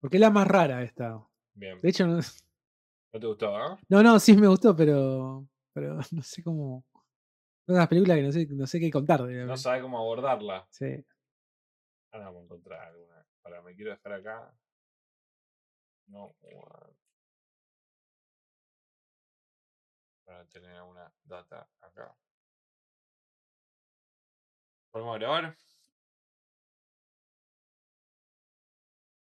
Porque es la más rara esta. Bien. De hecho, no, ¿No te gustó, ah? no, no, sí me gustó, pero. Pero no sé cómo. Son unas películas que no sé, no sé qué contar. No sabe cómo abordarla. Sí. Ahora vamos a encontrar alguna. Para, me quiero dejar acá. No. Para tener alguna data acá. ¿Podemos grabar?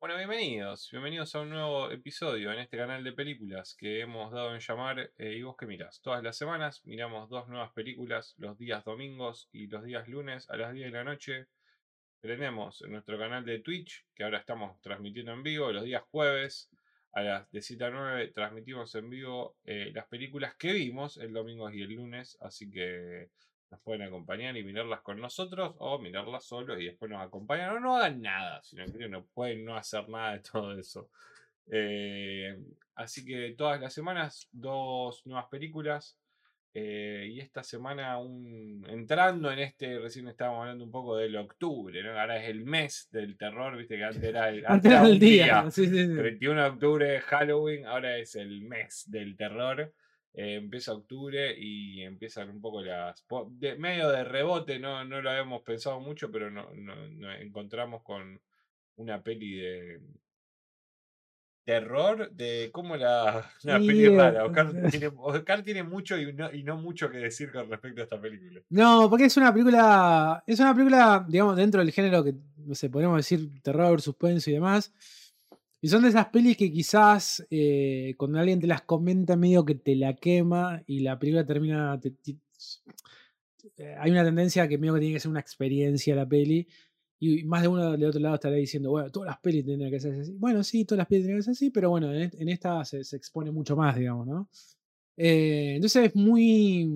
Bueno, bienvenidos. Bienvenidos a un nuevo episodio en este canal de películas que hemos dado en llamar eh, ¿Y vos qué mirás? Todas las semanas miramos dos nuevas películas los días domingos y los días lunes a las 10 de la noche. Tenemos en nuestro canal de Twitch, que ahora estamos transmitiendo en vivo, los días jueves a las de 7 a 9 transmitimos en vivo eh, las películas que vimos el domingo y el lunes, así que nos pueden acompañar y mirarlas con nosotros o mirarlas solos y después nos acompañan o no hagan nada, si no quieren no pueden no hacer nada de todo eso. Eh, así que todas las semanas dos nuevas películas eh, y esta semana un, entrando en este, recién estábamos hablando un poco del octubre, ¿no? Ahora es el mes del terror, viste que antes era el, Antes era el día. Sí, sí, sí. el 21 de octubre, Halloween, ahora es el mes del terror. Eh, empieza octubre y empiezan un poco las. De, medio de rebote, no, no lo habíamos pensado mucho, pero no, no- nos encontramos con una peli de. Terror de. ¿Cómo la.? Una Sí, peli rara. Oscar tiene, Oscar tiene mucho y no, y no mucho que decir con respecto a esta película. No, porque es una película. Es una película, digamos, dentro del género que, no sé, podríamos decir terror, suspenso y demás. Y son de esas pelis que quizás eh, cuando alguien te las comenta medio que te la quema y la película termina. te- te- eh, hay una tendencia que medio que tiene que ser una experiencia la peli. Y más de uno del otro lado estará diciendo, bueno, todas las pelis tendrían que ser así. Bueno, sí, todas las pelis tendrían que ser así, pero bueno, en, esta se, se expone mucho más, digamos, ¿no? Eh, entonces es muy.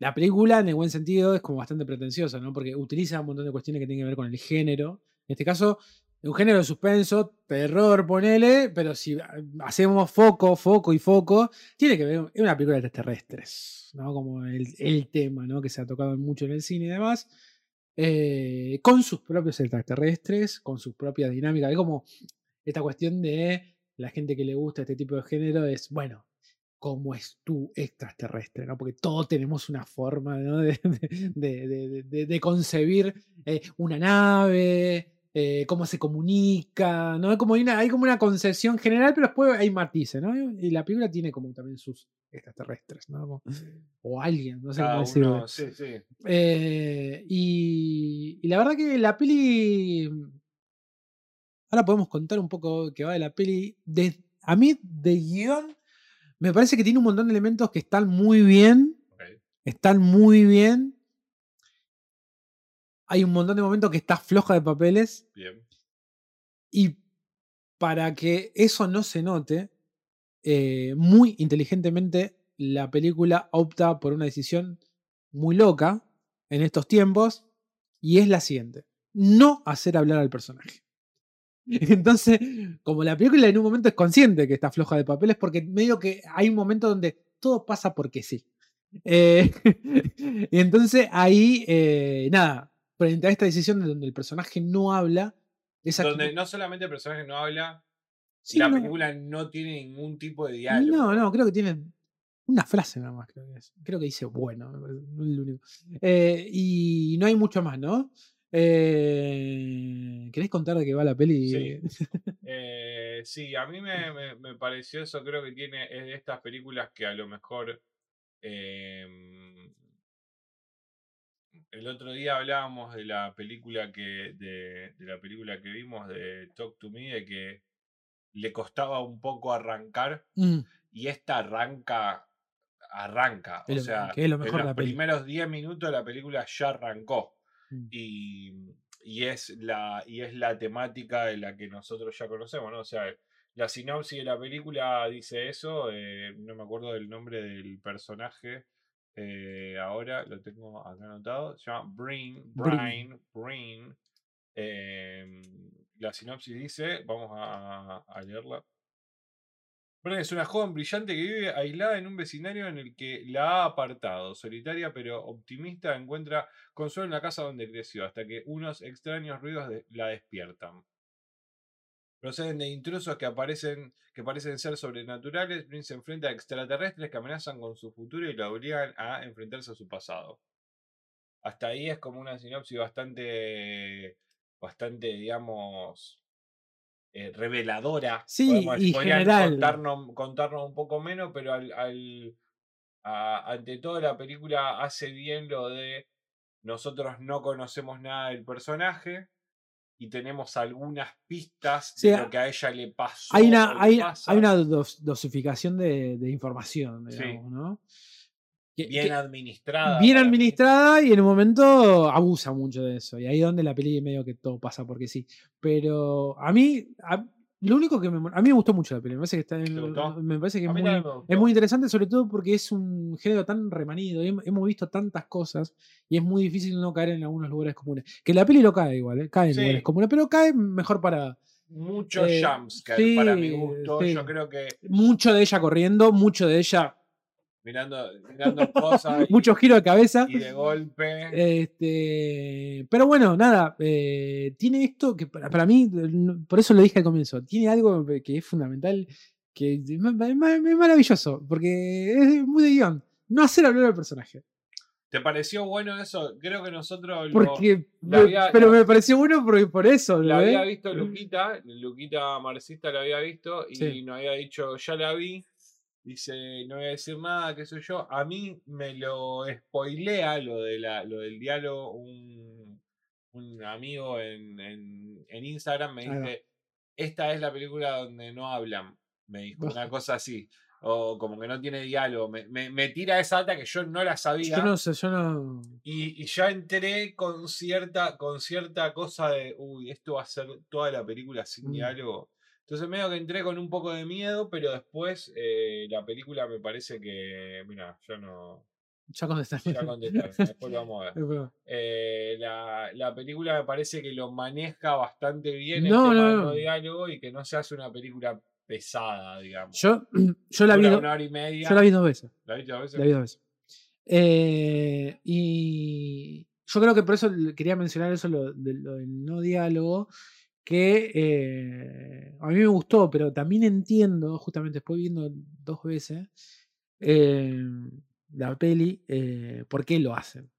La película, en el buen sentido, es como bastante pretenciosa, ¿no? Porque utiliza un montón de cuestiones que tienen que ver con el género. En este caso, un género de suspenso, terror, ponele, pero si ah, hacemos foco, foco y foco, tiene que ver. Es una película de extraterrestres, ¿no? Como el, el tema, ¿no? Que se ha tocado mucho en el cine y demás. eh, con sus propios extraterrestres, con sus propias dinámicas. Es como esta cuestión de la gente que le gusta este tipo de género es, bueno, cómo es tu extraterrestre, ¿no? Porque todos tenemos una forma ¿no? de- de- de concebir eh, una nave, eh, cómo se comunica, ¿no? Como hay, una, hay como una concepción general, pero después hay matices, ¿no? Y la película tiene como también sus extraterrestres, ¿no? Como- o alguien, no sé Cada cómo decirlo. uno, sí, sí. Eh, y, y la verdad que la peli. Ahora podemos contar un poco que va de la peli. De, a mí, de guion, me parece que tiene un montón de elementos que están muy bien. Están muy bien. Hay un montón de momentos que está floja de papeles. bien. Y para que eso no se note, eh, muy inteligentemente la película opta por una decisión muy loca en estos tiempos y es la siguiente. No hacer hablar al personaje. Entonces, como la película en un momento es consciente que está floja de papeles, porque medio que hay un momento donde todo pasa porque sí. Eh, y entonces ahí, eh, nada, frente a esta decisión de donde el personaje no habla, esa Donde no solamente el personaje no habla, Sí, la no. película no tiene ningún tipo de diálogo. No, no, creo que tiene una frase nada más. Creo que, es. Creo que dice bueno. no es lo único. Eh, y no hay mucho más, ¿no? Eh, ¿Querés contar de qué va la peli? Sí. Eh, sí, a mí me, me- me pareció eso, creo que tiene, es de estas películas que a lo mejor em, el otro día hablábamos de la película que, de, de la película que vimos de Talk to Me, de que le costaba un poco arrancar Mm, y esta arranca, arranca. Es O sea, que es lo en mejor de los primeros 10 minutos de la película ya arrancó. Mm. Y, y es la, y es la temática de la que nosotros ya conocemos, ¿no? O sea, la sinopsis de la película dice eso, eh, no me acuerdo del nombre del personaje. Eh, ahora lo tengo acá anotado. Se llama Brain. Brain. Brain. em, la sinopsis dice, vamos a, a leerla. Bren es una joven brillante que vive aislada en un vecindario en el que la ha apartado. Solitaria pero optimista encuentra consuelo en la casa donde creció, hasta que unos extraños ruidos de- la despiertan. Proceden de intrusos que aparecen, que parecen ser sobrenaturales. Brin se enfrenta a extraterrestres que amenazan con su futuro y la obligan a enfrentarse a su pasado. Hasta ahí es como una sinopsis bastante, bastante, digamos, eh, reveladora. Sí, y general. Contarnos, contarnos un poco menos, pero al, al- a- ante todo la película hace bien lo de nosotros no conocemos nada del personaje y tenemos algunas pistas Sí, de lo que a ella le pasó. Hay una, hay, una dos- dosificación de, de información, Sí. digamos, ¿no? Que- bien que- administrada. bien mí. administrada y en un momento abusa mucho de eso. Y ahí es donde la peli medio que todo pasa porque sí. Pero a mí, a, lo único que me, a mí me gustó mucho la peli. Me parece que, está, en- me parece que es muy, es interesante, sobre todo porque es un género tan remanido. hem- Hemos visto tantas cosas y es muy difícil no caer en algunos lugares comunes. Que la peli lo cae igual, ¿eh? cae en Sí. lugares comunes, pero cae mejor para Muchos Eh, jumpscares para mi gusto. sí. Yo creo que mucho de ella corriendo, mucho de ella, mirando, mirando cosas muchos giros de cabeza. y de golpe. Este, pero bueno, nada, eh, tiene esto que para, para mí, por eso lo dije al comienzo, tiene algo que es fundamental, que es ma- ma- ma- es maravilloso, porque es muy de guion. No hacer hablar al personaje. ¿Te pareció bueno eso? Creo que nosotros lo, Porque, la había- pero me pareció bueno por, por eso. la ¿lo había visto Luquita, Luquita Marxista la había visto y Sí. nos había dicho, ya la vi. Dice, no voy a decir nada, qué sé yo. A mí me lo spoilea lo, de la, lo del diálogo un, un amigo en, en, en Instagram me dice, esta es la película donde no hablan, me dijo, una cosa así. O como que no tiene diálogo. Me, me, me tira esa data que yo no la sabía. Yo no sé, yo no. Y, y ya entré con cierta, con cierta cosa de, uy, esto va a ser toda la película sin Mm. diálogo. Entonces medio que entré con un poco de miedo, pero después eh, la película me parece que, mira, ya no, Ya contestaste. ya contestaron, después lo vamos a ver. Eh, la, la película me parece que lo maneja bastante bien No, el tema no, diálogo y que no se hace una película pesada, digamos. Yo, yo la vi, una hora y media. yo la vi dos veces. ¿La viste a veces? La vi dos veces. Eh, y yo creo que por eso quería mencionar eso, lo, de- lo del no diálogo, que eh, a mí me gustó, pero también entiendo, justamente después viendo dos veces eh, la peli, eh, por qué lo hacen.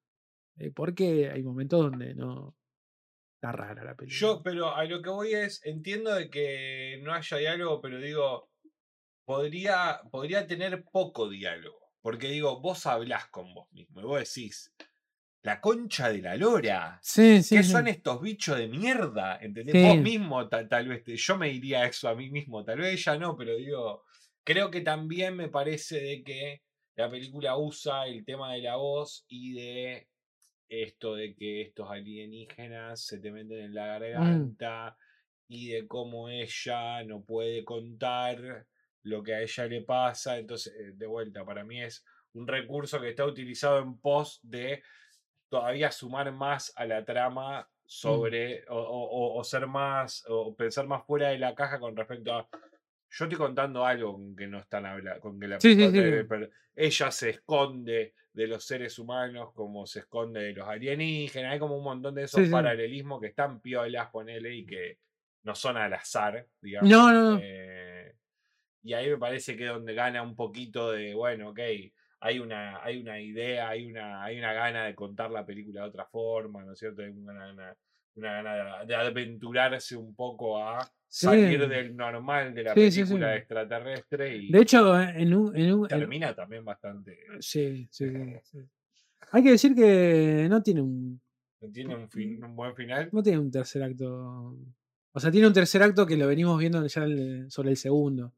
Porque hay momentos donde no está rara la peli. Yo, pero a lo que voy es, entiendo de que no haya diálogo, pero digo, podría, podría tener poco diálogo. Porque digo, vos hablás con vos mismo y vos decís, la concha de la lora. sí, sí, ¿Qué sí. son estos bichos de mierda? ¿Entendés? Vos mismo ta- tal, vez, te- yo me diría eso a mí mismo, tal vez ella no, pero digo, creo que también me parece de que la película usa el tema de la voz y de esto de que estos alienígenas se te meten en Mm. la garganta y de cómo ella no puede contar lo que a ella le pasa. Entonces, eh, de vuelta, para mí es un recurso que está utilizado en pos de todavía sumar más a la trama sobre o, o- o- o ser más o pensar más fuera de la caja con respecto a yo estoy contando algo con que no están hablando con que la Sí, sí, persona- sí. ella se esconde de los seres humanos como se esconde de los alienígenas hay como un montón de esos paralelismos que están piolas ponele y que no son al azar digamos No, no, no. eh, y ahí me parece que es donde gana un poquito de bueno ok hay una, hay una idea, hay una, hay una gana de contar la película de otra forma, ¿no es cierto? Hay una gana, una gana de, de aventurarse un poco a Sí. salir del normal de la Sí, película sí. extraterrestre y De hecho, en un. En un en- termina también bastante. sí, sí. Hay que decir que no tiene un Tiene un, fin- un buen final. No tiene un tercer acto O sea, tiene un tercer acto que lo venimos viendo ya el- sobre el segundo.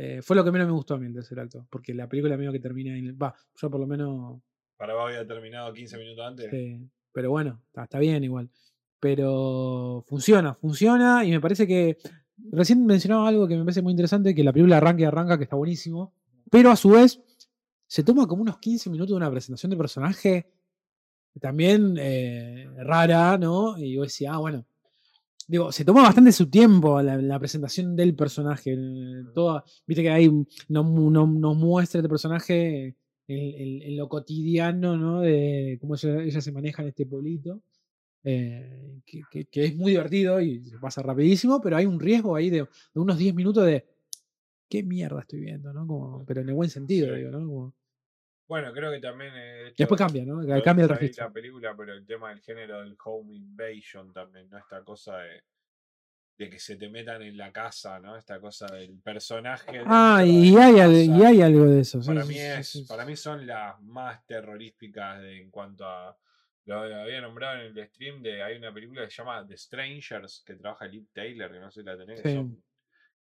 Eh, fue lo que menos me gustó a mí el tercer acto, porque la película medio que termina en el- Va, yo por lo menos Para vos había terminado 15 minutos antes. Sí, pero bueno, está, está bien igual. Pero funciona, funciona y me parece que. Recién mencionaba algo que me parece muy interesante: que la película arranca y arranca, que está buenísimo. Pero a su vez, se toma como unos 15 minutos de una presentación de personaje también eh, rara, ¿no? Y yo decía, ah, bueno. Digo, se toma bastante su tiempo la, la presentación del personaje. Toda, Viste que ahí nos, nos- nos muestra este personaje en, lo cotidiano, ¿no? De cómo ella, ella se maneja en este pueblito. eh, que, que- que es muy divertido y se pasa rapidísimo, pero hay un riesgo ahí de, de unos 10 minutos de qué mierda estoy viendo, ¿no? Como, pero en el buen sentido, Sí. digo, ¿no? Como- Bueno, creo que también. eh, después cambia, ¿no? Cambia el registro. la película, pero el tema del género del home invasion también, ¿no? Esta cosa de, de que se te metan en la casa, ¿no? Esta cosa del personaje. Ah, y hay, al- y hay algo de eso. Para sí, mí, es, sí, sí. para mí son las más terroríficas de- en cuanto a. Lo había nombrado en el stream de. Hay una película que se llama The Strangers, que trabaja Liv Taylor, que no sé si la tenés. que Sí.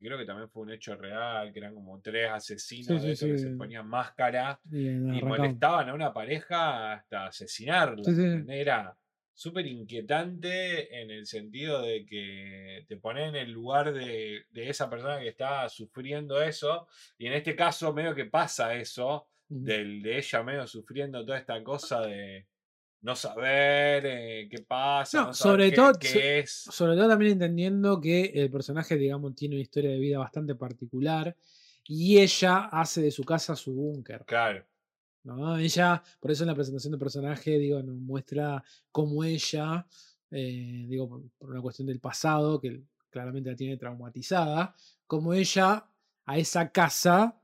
Creo que también fue un hecho real, que eran como tres asesinos Sí, de sí, esos que sí. se ponían máscara Y, y molestaban a una pareja hasta asesinarla. Era súper inquietante en el sentido de que te pones en el lugar de, de esa persona que está sufriendo eso, y en este caso medio que pasa eso, del, de ella medio sufriendo toda esta cosa de no saber eh, qué pasa, No, no, saber sobre qué, todo- qué so- es. Sobre todo también entendiendo que el personaje, digamos, tiene una historia de vida bastante particular y ella hace de su casa su búnker. Claro, ¿no? Ella, por eso en la presentación del personaje, digo, nos muestra cómo ella, eh, digo, por, por una cuestión del pasado, que claramente la tiene traumatizada, como ella a esa casa,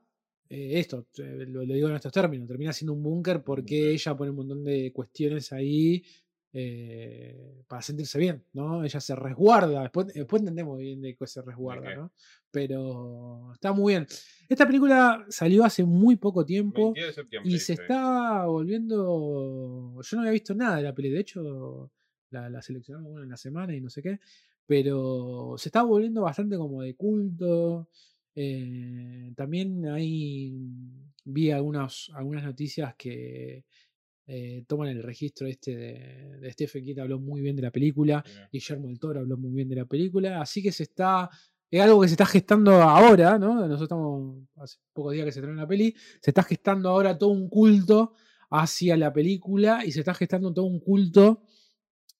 eh, esto, eh, lo, lo digo en estos términos, termina siendo un búnker porque ella pone un montón de cuestiones ahí. eh, para sentirse bien, ¿no? Ella se resguarda, después, después entendemos bien de qué se resguarda? ¿no? Pero está muy bien. Esta película salió hace muy poco tiempo. 22 de septiembre. Y se está volviendo. Yo no había visto nada de la peli, de hecho, la, la seleccionamos bueno, en la semana y no sé qué. Pero se está volviendo bastante como de culto. Eh, también ahí vi algunas, algunas noticias que eh, toman el registro este de, de Stephen King, habló muy bien de la película. Mirá. Guillermo del Toro habló muy bien de la película. Así que se está. Es algo que se está gestando ahora, ¿no? Nosotros estamos hace pocos días que se estrenó la peli. Se está gestando ahora todo un culto hacia la película y se está gestando todo un culto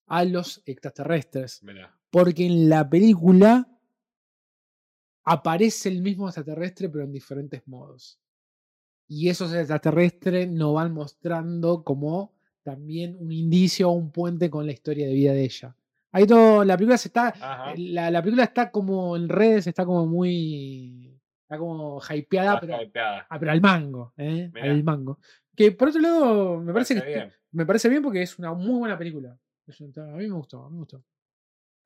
a los extraterrestres. Porque en la película aparece el mismo extraterrestre, pero en diferentes modos. Y esos extraterrestres nos van mostrando como también un indicio o un puente con la historia de vida de ella. Ahí todo, la película se está, Ajá. la, la película está como en redes, está como muy, está como hypeada, Está pero, hypeada. ah, pero al mango, ¿eh? Al mango. Que por otro lado, me parece, Parece que bien. me parece bien porque es una muy buena película. A mí me gustó, a mí me gustó.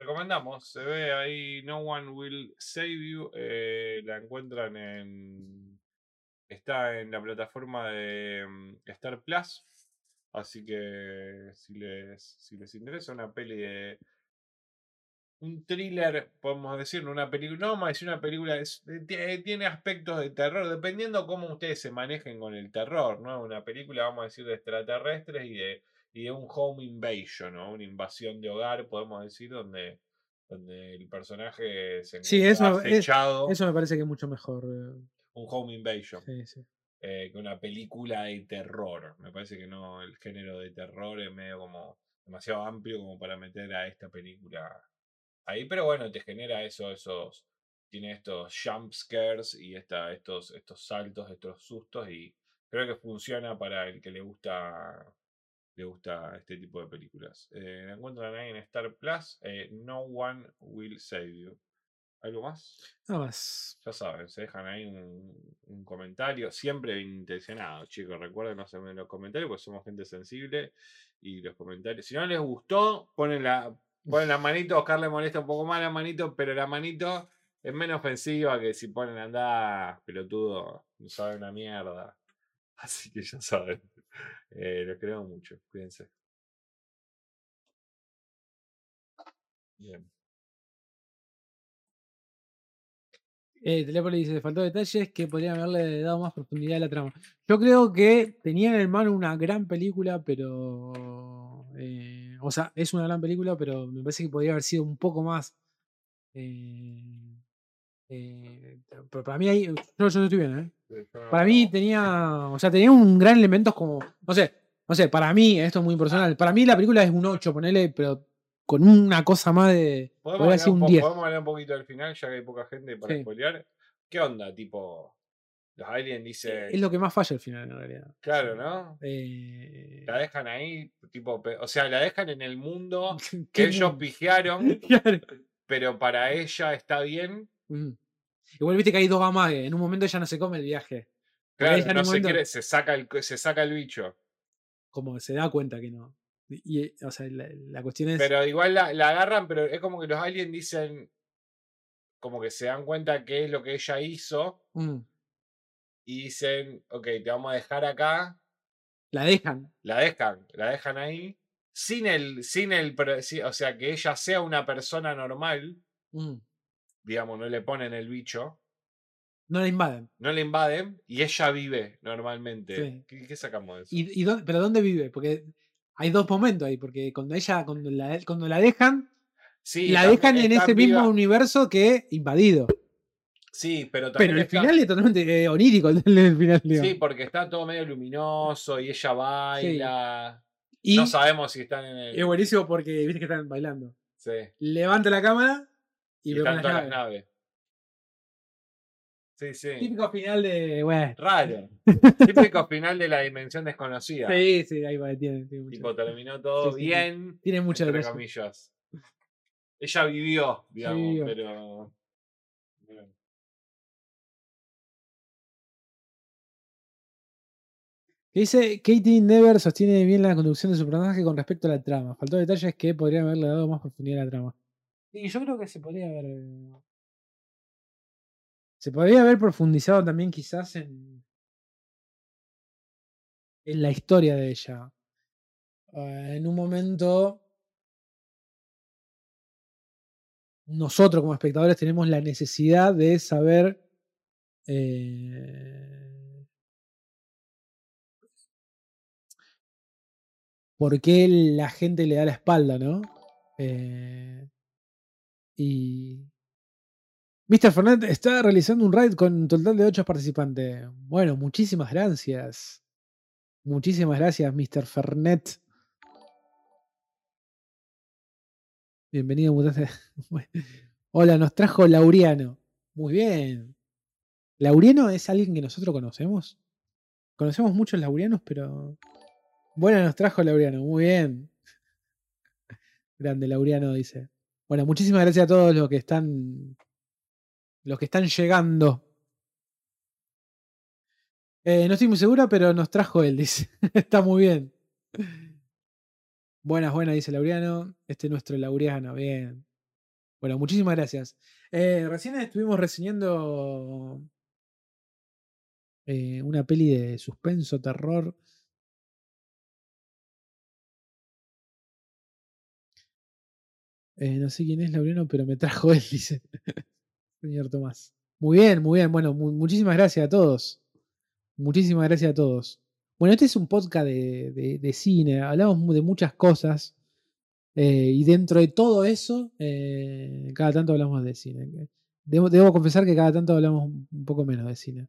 Recomendamos, se ve ahí No One Will Save You. eh, la encuentran en. Está en la plataforma de mm, Star Plus. Así que si les, si les interesa una peli de. Un thriller, podemos decir, no una película. No decir una película. es- eh, tie- tiene aspectos de terror, dependiendo cómo ustedes se manejen con el terror, ¿no? Una película, vamos a decir, de extraterrestres y de, y de un home invasion, ¿no? Una invasión de hogar, podemos decir, donde, donde el personaje se Sí, eso es-. Eso me parece que es mucho mejor. eh, Un home invasion. Sí, sí. eh, que una película de terror. Me parece que no, el género de terror es medio como demasiado amplio como para meter a esta película ahí. Pero bueno, te genera eso, esos. Tiene estos jump scares y esta, estos, estos saltos, estos sustos. Y creo que funciona para el que le gusta. Le gusta este tipo de películas. Eh, la encuentran ahí en Star Plus. eh, no One Will Save You. ¿Algo más? Nada más. Ya saben, se dejan ahí un, un comentario, siempre bien intencionado, chicos. Recuerden en los comentarios, porque somos gente sensible. Y los comentarios, si no les gustó, ponen la, ponen la manito. Oscar le molesta un poco más la manito, pero la manito es menos ofensiva que si ponen andá, pelotudo, no saben una mierda. Así que ya saben. Eh, los queremos mucho, cuídense. Bien. Eh, Telepoli dice, faltó detalles que podrían haberle dado más profundidad a la trama. Yo creo que tenían en mano una gran película, pero... eh, o sea, es una gran película, pero me parece que podría haber sido un poco más... eh, eh, para mí ahí... Yo, yo estoy bien, ¿eh? Para mí tenía... O sea, tenía un gran elemento como... No sé, no sé, para mí, esto es muy personal, para mí la película es un 8, ponele, pero con una cosa más de... ¿Podemos Podría hablar, ser un un po- 10. podemos hablar un poquito del final, ya que hay poca gente para Sí. spoilear? ¿Qué onda? Tipo, los aliens dicen. Es lo que más falla al final, en realidad. Claro, ¿no? Eh, La dejan ahí, tipo, o sea, la dejan en el mundo ¿qué que ellos mundo? pijearon, Claro. pero para ella está bien. Igual viste que hay dos amagues. En un momento ella no se come el viaje. Claro, no se, quiere, se, saca el, se saca el bicho. como se da cuenta que no. Y, o sea, la, la cuestión es. Pero igual la, la agarran, pero es como que los aliens dicen, como que se dan cuenta qué es lo que ella hizo mm, y dicen, ok, te vamos a dejar acá, la dejan. la dejan, la dejan ahí, sin el, sin el, o sea, que ella sea una persona normal, mm, digamos, no le ponen el bicho, no la invaden. no le invaden y ella vive normalmente. Sí. ¿Qué, qué sacamos de eso? ¿Y, y dónde- ¿Pero dónde vive? Porque hay dos momentos ahí. Porque cuando ella, cuando la, cuando la dejan, Sí, la dejan en ese mismo universo que invadido. Sí, pero también Pero el está- final es totalmente eh, onírico. El, final. Sí, porque está todo medio luminoso y ella baila. y No sabemos si están en el. es buenísimo porque viste que están bailando. Sí. Levanta la cámara y, Y, ve con están las todas las naves. naves. Sí, sí. Típico final de. Bueno. Raro. Típico final de la dimensión desconocida. Sí, sí, ahí va, tiene, tiene mucho. Tipo, terminó todo Sí, sí, sí. bien. Tiene mucho entre comillas. Ella vivió, digamos, vivió. pero. bueno. Que dice, Katie Never sostiene bien la conducción de su personaje con respecto a la trama. Faltó detalles que podrían haberle dado más profundidad a la trama. Y yo creo que se podría haber. eh, Se podría haber profundizado también quizás en. en la historia de ella. Eh, en un momento. Nosotros como espectadores tenemos la necesidad de saber. eh, por qué la gente le da la espalda, ¿no? Eh, y. Mr. Fernández está realizando un raid con un total de 8 participantes. Bueno, muchísimas gracias. Muchísimas gracias, Mr. Fernet. Bienvenido, mutante. Hola, nos trajo Lauriano. Muy bien. ¿Lauriano es alguien que nosotros conocemos? Conocemos muchos laurianos, pero. Bueno, nos trajo Laureano, muy bien. Grande Laureano dice. Bueno, muchísimas gracias a todos los que están. Los que están llegando. Eh, no estoy muy segura, pero nos trajo él, dice. Está muy bien. Buenas, buenas, dice Laureano. Este es nuestro Laureano, bien. Bueno, muchísimas gracias. Eh, recién estuvimos reseñando eh, una peli de suspenso, terror. Eh, no sé quién es Laureano, pero me trajo él, dice. Señor Tomás. Muy bien, muy bien. Bueno, mu- muchísimas gracias a todos. Muchísimas gracias a todos. Bueno, este es un podcast de, de- cine. Hablamos de muchas cosas. eh, y dentro de todo eso, eh, cada tanto hablamos de cine. Debo, confesar que cada tanto hablamos un poco menos de cine.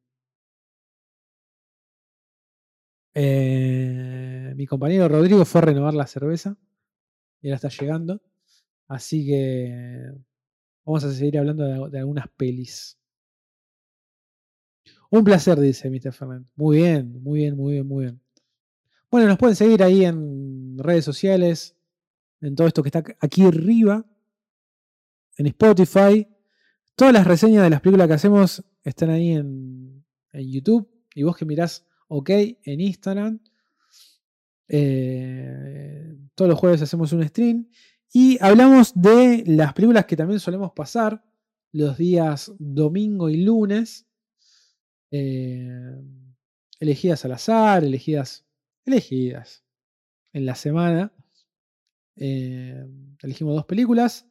Mi compañero Rodrigo fue a renovar la cerveza. Y ahora está llegando. Así que vamos a seguir hablando de, algunas pelis. Un placer, dice Mr. Fernández. Muy bien, muy bien, muy bien, muy bien. Bueno, nos pueden seguir ahí en redes sociales, en todo esto que está aquí arriba, en Spotify. Todas las reseñas de las películas que hacemos están ahí en, en YouTube. Y vos que mirás OK en Instagram. Eh, todos los jueves hacemos un stream. Y hablamos de las películas que también solemos pasar los días domingo y lunes. eh, elegidas al azar, elegidas, elegidas en la semana. Eh, elegimos dos películas,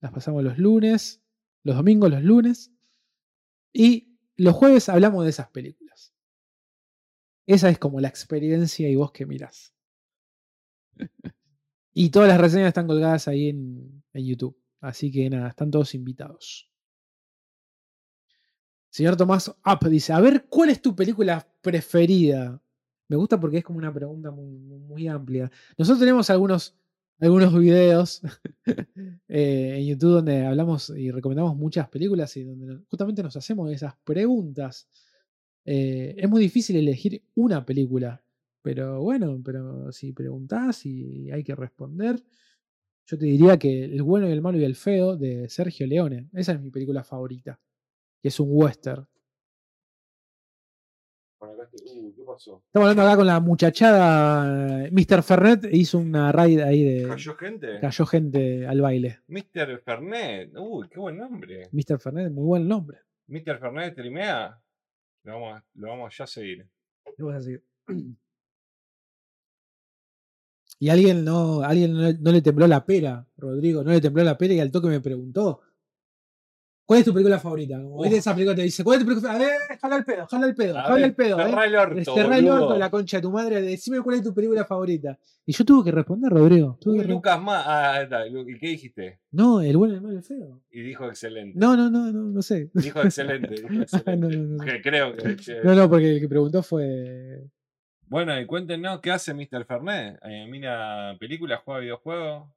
las pasamos los lunes, los domingos, los lunes. Y los jueves hablamos de esas películas. Esa es como la experiencia y vos que mirás. y todas las reseñas están colgadas ahí en, en YouTube. Así que nada, están todos invitados. Señor Tomás Up dice, a ver, ¿cuál es tu película preferida? Me gusta porque es como una pregunta muy, amplia. Nosotros tenemos algunos, algunos videos eh, en YouTube donde hablamos y recomendamos muchas películas y donde justamente nos hacemos esas preguntas. Eh, es muy difícil elegir una película, pero bueno, pero si preguntás y hay que responder, yo te diría que El bueno y el malo y el feo de Sergio Leone. Esa es mi película favorita, que es un western. Uh, ¿qué pasó? Estamos hablando acá con la muchachada. eh, Mr. Fernet hizo una raid ahí de. ¿Cayó gente? Cayó gente al baile. Mr. Fernet. Uy, qué buen nombre. Mr. Fernet, muy buen nombre. Mr. Fernet streamea. Lo vamos, lo vamos ya a seguir. ¿Qué vas a decir? Y alguien no, alguien no, no le tembló la pera, Rodrigo, no le tembló la pera y al toque me preguntó. ¿Cuál es tu película favorita? Como Uf. esa película te dice, ¿cuál es tu película favorita? A ver, jala el pedo, jala el pedo, jala ver, el pedo, cerrá eh. el orto, Cerrá el orto, boludo. la concha de tu madre, decime cuál es tu película favorita. Y yo tuve que responder, Rodrigo. tuve Uy, que re- Lucas más. Ah, está. ¿Y qué dijiste? No, el bueno, el malo el feo. Y dijo excelente. No, no, no, no, no sé. Dijo excelente. Dijo excelente. No, no, no. Creo que. No, no, porque el que preguntó fue. Bueno, y cuéntenos qué hace Mr. Fernet. Eh, mira películas, juega videojuegos.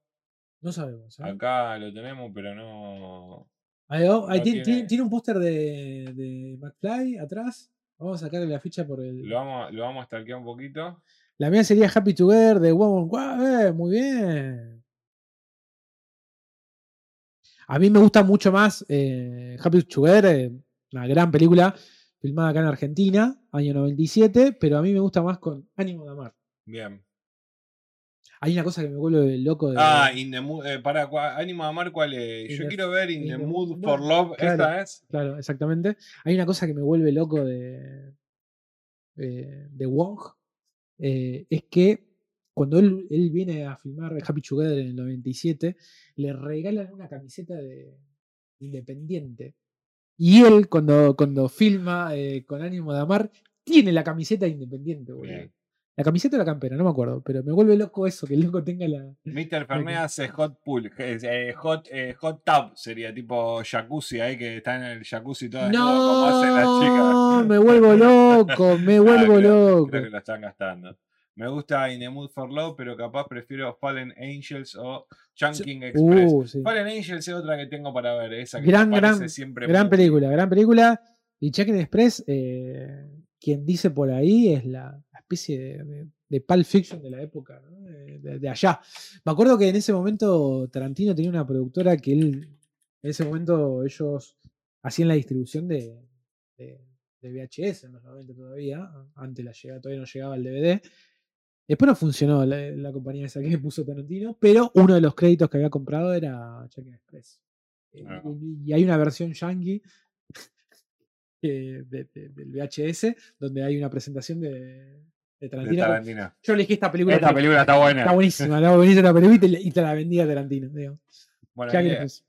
No sabemos. ¿eh? Acá lo tenemos, pero no. Ahí, oh, ahí No tiene, tiene- un póster de, de McFly atrás. Vamos a sacarle la ficha por el. Lo vamos, lo vamos a stalkear un poquito. La mía sería Happy Together de Woman. Eh, muy bien. A mí me gusta mucho más eh, Happy Together, eh, una gran película filmada acá en Argentina, año 97, pero a mí me gusta más con Ánimo de Amar. Bien. Hay una cosa que me vuelve loco de. Ah, In the Mood. eh, para, ánimo a amar, ¿cuál es? In Yo the- quiero ver In, in the, the Mood for Love. claro. ¿Esta es? Claro, exactamente. Hay una cosa que me vuelve loco de, de, de Wong. eh, es que cuando él, él viene a filmar Happy Together en el 97, le regalan una camiseta de Independiente. Y él, cuando, cuando filma eh, con ánimo de amar, tiene la camiseta de Independiente, boludo. La camiseta o la campera, no me acuerdo, pero me vuelve loco eso, que el loco tenga la. Mr. Fernet hace hot pool. eh, hot, eh, hot tub sería tipo jacuzzi ahí que está en el jacuzzi todo desnudo, como hacen las chicas. No, me vuelvo loco, me Ah, vuelvo creo- loco. Creo que lo están gastando. Me gusta In the Mood for Love, pero capaz prefiero Fallen Angels o Chunking Express. Uh, sí. Fallen Angels es otra que tengo para ver. Esa que Gran, me gran, siempre Gran muy- película, gran película. Y Chicken Express, eh, quien dice por ahí, es la, especie de, de, de Pulp Fiction de la época, ¿no? de, allá. Me acuerdo que en ese momento Tarantino tenía una productora que él, en ese momento ellos hacían la distribución de, de, de VHS en los 90 todavía, antes la llegada, todavía no llegaba el DVD. Después no funcionó la, la compañía esa que puso Tarantino, pero uno de los créditos que había comprado era Chicken Express. Eh, Ah. y, y hay una versión yankee de- de- del VHS donde hay una presentación de, Tarantino. Tarantino. Yo elegí esta película. Esta película está buena. Está buenísima, está buenísima la película y te, la- y te la vendía Tarantino. Bueno,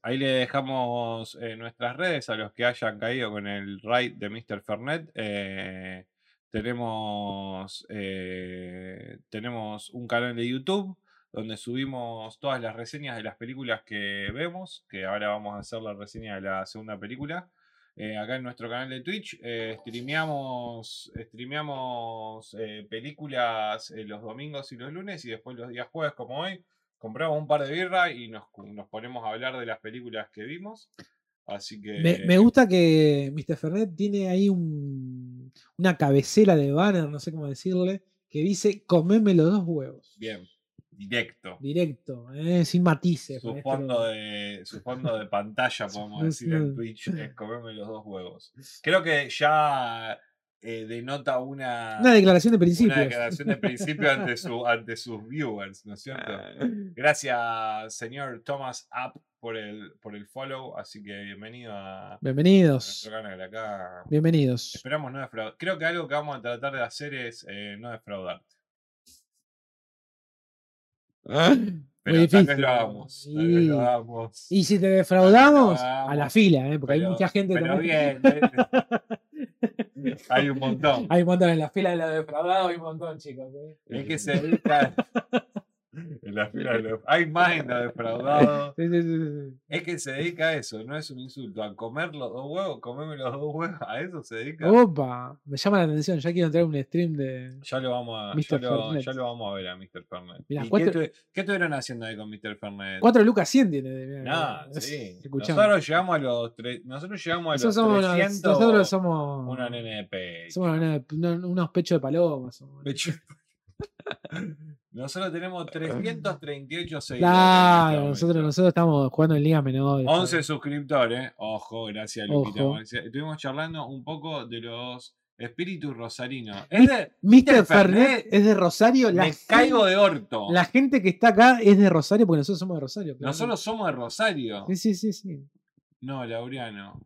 ahí le dejamos eh, nuestras redes a los que hayan caído con el raid de Mr. Fernet. Eh, tenemos, eh, tenemos un canal de YouTube donde subimos todas las reseñas de las películas que vemos, que ahora vamos a hacer la reseña de la segunda película. Eh, acá en nuestro canal de Twitch eh, streameamos, eh, películas los domingos y los lunes y después los días jueves como hoy compramos un par de birra y nos, nos ponemos a hablar de las películas que vimos. Así que. Me, me gusta que Mr. Fernet tiene ahí un, una cabecera de banner, no sé cómo decirle, que dice comeme los dos huevos. Bien, directo. Directo, eh, sin matices. Su fondo, de, su fondo de pantalla, podemos decir en. Twitch, es comerme los dos huevos. Creo que ya eh, denota una, Una declaración de una principios. declaración de principio ante, su, ante sus viewers, ¿no es cierto? Gracias, señor Thomas App, por el, por el follow. Así que bienvenido a, a Bienvenidos. nuestro canal. Acá Bienvenidos. esperamos no defraudar. Creo que algo que vamos a tratar de hacer es eh, no defraudar. Pero Muy tal vez difícil. lo hagamos. Tal vez Y- lo hagamos. Y si te defraudamos, a la fila, ¿eh? porque hay mucha gente pero también. bien. Hay un montón. Hay un montón en la fila de los defraudados, hay un montón, chicos. ¿eh? Es que se. En la fila de los- Hay en. Sí, sí, sí, sí. Es que se dedica a eso, no es un insulto. A comer los dos huevos, comerme los dos huevos. A eso se dedica. Opa, me llama la atención. Ya quiero entrar a un stream de. Ya lo vamos a, Mr. ya lo, Fernet. ya lo vamos a ver a Mr. Fernet. Mirá, ¿Y cuatro- qué, estu- qué estuvieron haciendo ahí con Mr. Fernet? 4 lucas 100 tiene. de- Nah, sí. Nosotros llegamos a los tre- nosotros llegamos a los somos, unos- 300 nosotros somos. una nene de pecho. Somos una- una- unos pechos de paloma. somos. Pecho. Nosotros tenemos 338 seguidores. en Claro, este nosotros, estamos jugando en ligas menores. 11 suscriptores. Ojo, gracias Luquita Ojo. Estuvimos charlando un poco de los espíritus rosarinos. Es de, Mr. Fernet, Fernet es de Rosario. La, me caigo gente- de orto. la gente que está acá es de Rosario porque nosotros somos de Rosario. claro. Nosotros somos de Rosario. Sí, sí, sí, sí. No, Laureano.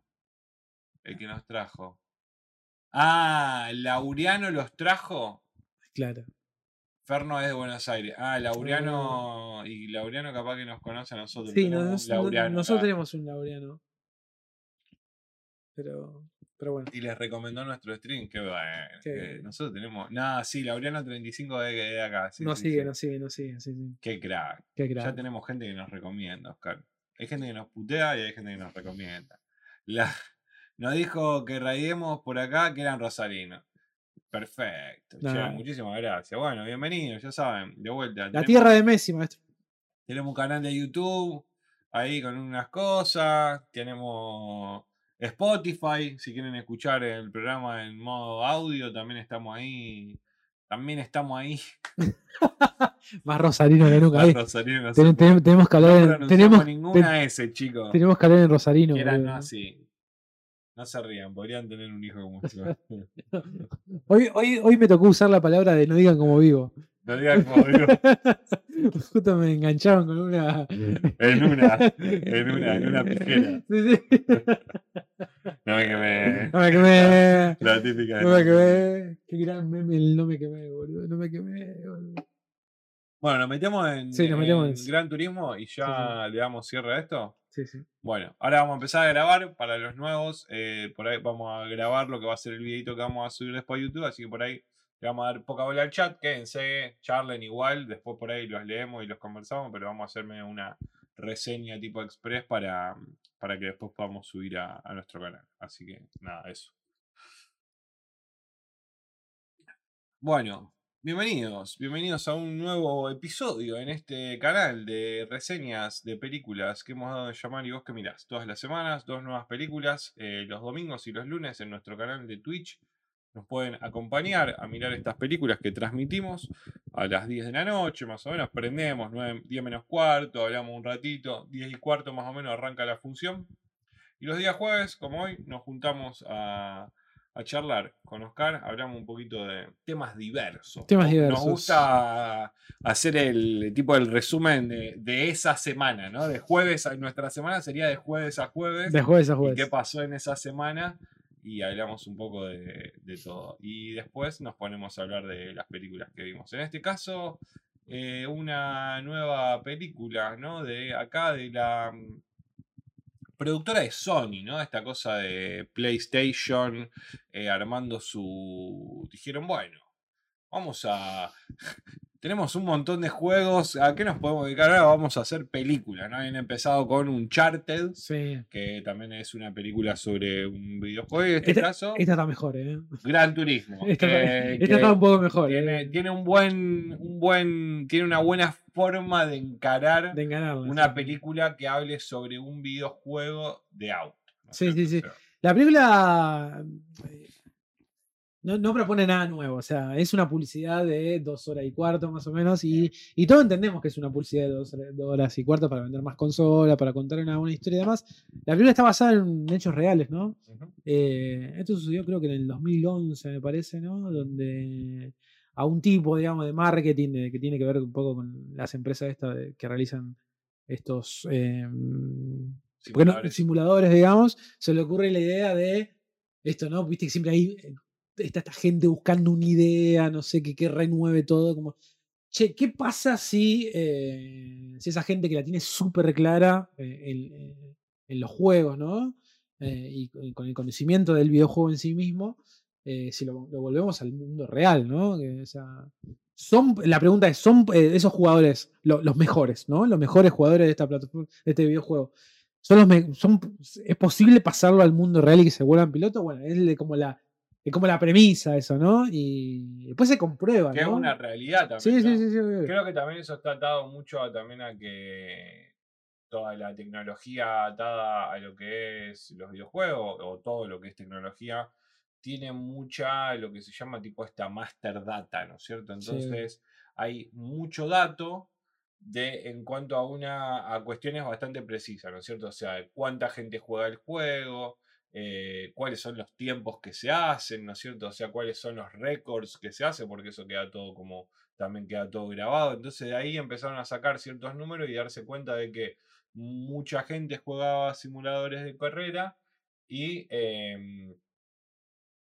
El que nos trajo. Ah, Laureano los trajo. Claro. Ferno es de Buenos Aires. Ah, Laureano. Y Laureano capaz que nos conoce a nosotros. Sí, nos- Laureano nosotros tenemos un Laureano. Pero, pero bueno. Y les recomendó nuestro stream. Qué bueno. Qué que bien. nosotros tenemos. Nada, sí, Laureano 35 de, de acá. sí, no sí, sigue, sí. no sigue, no sigue. Sí, sí. Qué crack. Qué Ya crack. tenemos gente que nos recomienda, Oscar. Hay gente que nos putea y hay gente que nos recomienda. La, nos dijo que raidemos por acá que eran rosarinos. Perfecto. che, muchísimas gracias. Bueno, bienvenidos, ya saben, de vuelta. La tenemos- tierra de Messi, maestro. Tenemos un canal de YouTube ahí con unas cosas. Tenemos Spotify, si quieren escuchar el programa en modo audio, también estamos ahí. También estamos ahí. Más rosarino que nunca. Más ahí. rosarinos, no Ten- ten- tenemos que no en, tenemos, ninguna S, chicos. tenemos que hablar en rosarino. Que eran boludo. No se rían, podrían tener un hijo como yo. Hoy, hoy, hoy me tocó usar la palabra de no digan como vivo. No digan como digo, Justo me engancharon con una. en una, en una, en una pijera. Sí, sí. No me quemé. No me quemé. La típica. No me quemé. Qué gran meme el no me quemé, boludo. No me quemé, boludo. Bueno, nos metemos en, Sí, nos metemos en en- Gran Turismo y ya le damos cierre a esto. Bueno, ahora vamos a empezar a grabar para los nuevos. eh, por ahí vamos a grabar lo que va a ser el videito que vamos a subir después a YouTube. Así que por ahí le vamos a dar poca bola al chat. Quédense, charlen igual. Después por ahí los leemos y los conversamos. Pero vamos a hacerme una reseña tipo express para, para que después podamos subir a, a nuestro canal. Así que nada, eso. Bueno, bienvenidos, bienvenidos a un nuevo episodio en este canal de reseñas de películas que hemos dado de llamar y vos que mirás. Todas las semanas, dos nuevas películas, eh, los domingos y los lunes en nuestro canal de Twitch. Nos pueden acompañar a mirar estas películas que transmitimos a las 10 de la noche, más o menos. Prendemos 9, 10 menos cuarto, hablamos un ratito, 10 y cuarto más o menos arranca la función. Y los días jueves, como hoy, nos juntamos a, a charlar con Oscar. Hablamos un poquito de temas diversos. Temas diversos. Nos gusta hacer el tipo del resumen de, de esa semana, ¿no? De jueves a nuestra semana sería de jueves a jueves. De jueves a jueves. qué pasó en esa semana. Y hablamos un poco de, de todo. Y después nos ponemos a hablar de las películas que vimos. En este caso, eh, una nueva película, ¿no? De acá, de la productora de Sony, ¿no? Esta cosa de PlayStation eh, armando su... Dijeron, bueno, vamos a... Tenemos un montón de juegos. ¿A qué nos podemos dedicar ahora? Vamos a hacer películas, ¿no? Han empezado con Uncharted, Sí. que también es una película sobre un videojuego. En este Esta, caso, esta está mejor, ¿eh? Gran Turismo. Esta, que- esta que está un poco mejor. tiene, ¿eh? tiene un buen, un buen, tiene una buena forma de encarar De una sí. película que hable sobre un videojuego de auto. ¿no es Sí, sí, sí. La película no, no propone nada nuevo, o sea, es una publicidad de dos horas y cuarto más o menos, y, y todos entendemos que es una publicidad de dos, hora- dos horas y cuarto para vender más consolas, para contar una buena historia y demás. La película está basada en hechos reales, ¿no? Eh, esto sucedió creo que en el 2011, me parece, ¿no? Donde a un tipo, digamos, de marketing de- que tiene que ver un poco con las empresas estas de- que realizan estos eh, no- Simuladores. simuladores, digamos, se le ocurre la idea de esto, ¿no? Viste que siempre hay eh, está esta gente buscando una idea, no sé, que, que renueve todo, como che, ¿qué pasa si, eh, si esa gente que la tiene súper clara eh, en, eh, en los juegos, ¿no? Eh, y, con- el conocimiento del videojuego en sí mismo, eh, si lo, volvemos al mundo real, ¿no? Son, la pregunta es, ¿son eh, esos jugadores lo- los mejores, ¿no? Los mejores jugadores de esta plataforma, de este videojuego. ¿Son los son, ¿Es posible pasarlo al mundo real y que se vuelvan pilotos? Bueno, es como la, es como la premisa eso, ¿no? Y después se comprueba, Que es una realidad también. Sí, ¿no? sí, sí, sí. Creo que también eso está atado mucho a, también a que toda la tecnología atada a lo que es los videojuegos o todo lo que es tecnología tiene mucha lo que se llama tipo esta master data, ¿no es cierto? Sí. Entonces hay mucho dato de en cuanto a una a cuestiones bastante precisas, ¿no es cierto? O sea, cuánta gente juega el juego, eh, cuáles son los tiempos que se hacen, ¿no es cierto? O sea, cuáles son los récords que se hacen, porque eso queda todo como también queda todo grabado. Entonces de ahí empezaron a sacar ciertos números y darse cuenta de que mucha gente jugaba simuladores de carrera y em,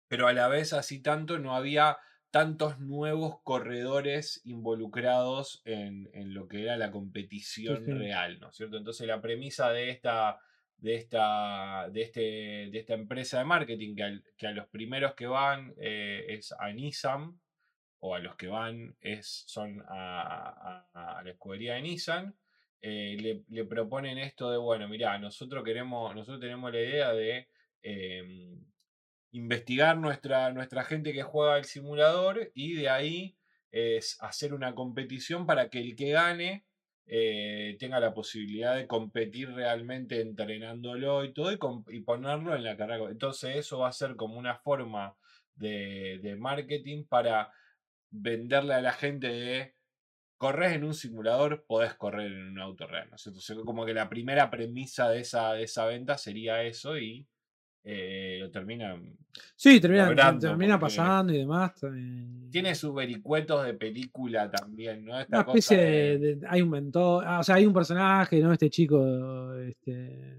pero a la vez así tanto no había tantos nuevos corredores involucrados en, en lo que era la competición sí. real, ¿no es cierto? Entonces la premisa de esta, de esta, de este, de esta empresa de marketing, que, a los primeros que van eh, es a Nissan, o a los que van es, son a, la escudería de Nissan, eh, le, le proponen esto de, bueno, mira, nosotros queremos, nosotros tenemos la idea de em, investigar nuestra, nuestra gente que juega el simulador y de ahí es hacer una competición para que el que gane eh, tenga la posibilidad de competir realmente entrenándolo y todo y, y ponerlo en la carrera. Entonces eso va a ser como una forma de, de marketing para venderle a la gente de corres en un simulador, podés correr en un auto real. ¿no es cierto? O sea, como que la primera premisa de esa, de esa venta sería eso y eh, lo terminan. Sí, termina, termina pasando y demás. Tiene sus vericuetos de película también, ¿no? Esta una especie de- de, de- Hay un mentor. ah, o sea, hay un personaje, ¿no? Este chico. Este.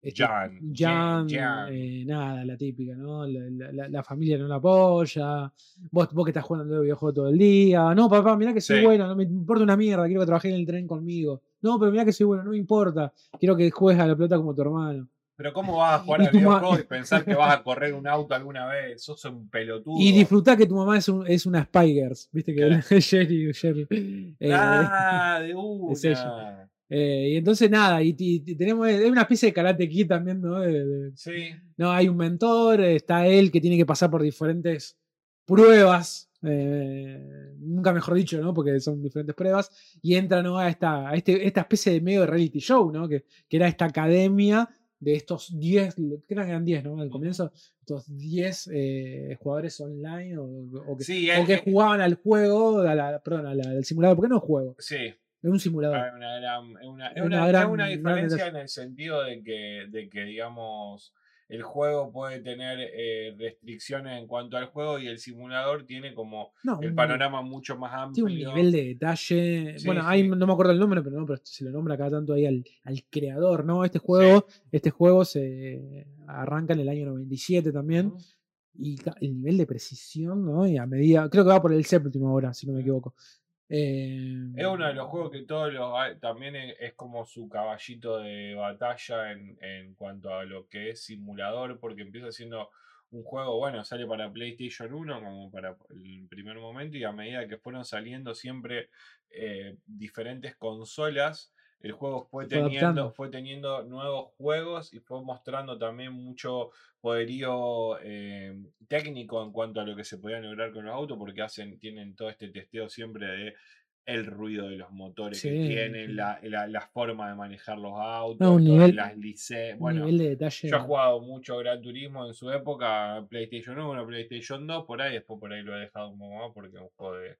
este Jan, Jan, eh, nada, la típica, ¿no? La, la- la- la familia no la apoya. Vos, vos que estás jugando el videojuego todo el día. No, papá, mirá que soy Sí. bueno, no me importa una mierda, quiero que trabajes en el tren conmigo. No, pero mirá que soy bueno, no me importa. Quiero que juegues a la pelota como tu hermano. Pero ¿cómo vas a jugar al ma- videojuego y pensar que vas a correr un auto alguna vez? Sos un pelotudo. Y disfrutá que tu mamá es, un- es una Spy Girls, ¿viste? Que. Sherry, Sherry. Eh, Ah, de es ella. una. Eh, y entonces nada, y, tenemos es una especie de karate kid también, ¿no? De- de- Sí. no, hay un mentor, está él que tiene que pasar por diferentes pruebas, eh, nunca mejor dicho, ¿no? Porque son diferentes pruebas, y entra ¿no? a, esta, a este, esta especie de medio de reality show, ¿no? Que, que era esta academia de estos 10, creo que eran 10, ¿no? Al comienzo, estos 10 eh, jugadores online o, o que, Sí, o que jugaban al juego, a la, perdón, a la- al simulador, porque no juego, sí. es un simulador. Gran- es una, una- una gran- una gran diferencia detalle. en el sentido de que, de que, digamos, el juego puede tener eh, restricciones en cuanto al juego y el simulador tiene como No, el un- panorama mucho más amplio. Tiene un nivel de detalle. Sí, bueno, sí. ahí no me acuerdo el nombre, pero no, pero se lo nombra cada tanto ahí al, al creador, ¿no? Este juego, este juego se arranca en el año 97 también. Ujú. Y ca- el nivel de precisión, ¿no? Y a medida. Creo que va por el séptimo ahora, si no me equivoco. Eh, Es uno de los juegos que todos los hay- también es, es como su caballito de batalla en, en cuanto a lo que es simulador, porque empieza siendo un juego, bueno, sale para PlayStation 1 como para el primer momento y a medida que fueron saliendo siempre eh, diferentes consolas, el juego fue teniendo, fue teniendo nuevos juegos y fue mostrando también mucho poderío eh, técnico en cuanto a lo que se podía lograr con los autos, porque hacen, tienen todo este testeo siempre de el ruido de los motores que tienen, sí. la, la- la forma de manejar los autos, No, nivel- las lice- un Bueno, nivel de detalle. yo he jugado mucho Gran Turismo en su época, PlayStation 1, PlayStation 2, por ahí, después por ahí lo he dejado un poco más porque es un juego de,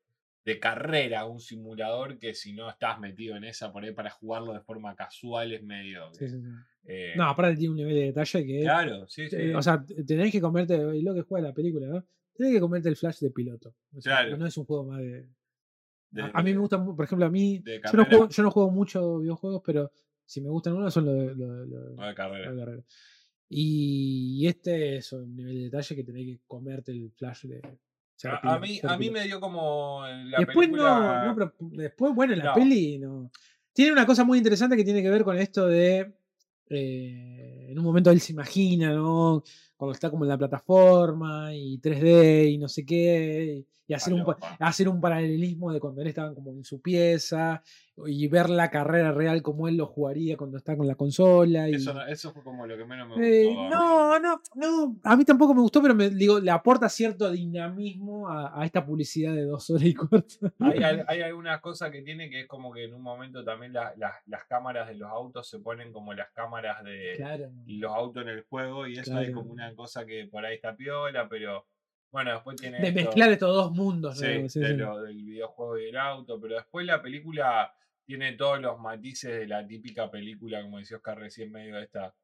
de carrera, un simulador que si no estás metido en esa por ahí para jugarlo de forma casual es medio... Sí, sí, sí. eh, No, aparte tiene un nivel de detalle que. claro, sí, sí. eh, o sea, tenés que comerte. y lo que juega la película, ¿no? Tenés que comerte el flash de piloto. O sea, Claro. No es un juego más de. de- A, a mí me gusta, por ejemplo, a mí. Yo no, juego, yo no juego mucho videojuegos, pero si me gustan uno son los de, carrera. los de carrera. Y este es un nivel de detalle que tenés que comerte el flash de, A, mí, a mí me dio como la Después película... no, no, pero después, bueno, en la No. peli no. Tiene una cosa muy interesante que tiene que ver con esto de. eh, en un momento él se imagina, ¿no? Cuando está como en la plataforma y 3D y no sé qué. Y hacer un, hacer un paralelismo de cuando él estaba como en su pieza y ver la carrera real como él lo jugaría cuando está con la consola. Y, Eso, no- eso fue como lo que menos me eh, gustó. no, no, no. A mí tampoco me gustó, pero me digo, le aporta cierto dinamismo a, a esta publicidad de dos horas y cuarto. Hay, hay algunas cosas que tiene que es como que en un momento también la- la- las cámaras de los autos se ponen como las cámaras de Claro. los autos en el juego y eso es como una cosa que por ahí está piola, pero bueno, después tiene De esto- mezclar estos dos mundos. sí, ¿no? Sí, de sí. lo- del videojuego y el auto, pero después la película tiene todos los matices de la típica película, como decía Oscar recién, medio de esta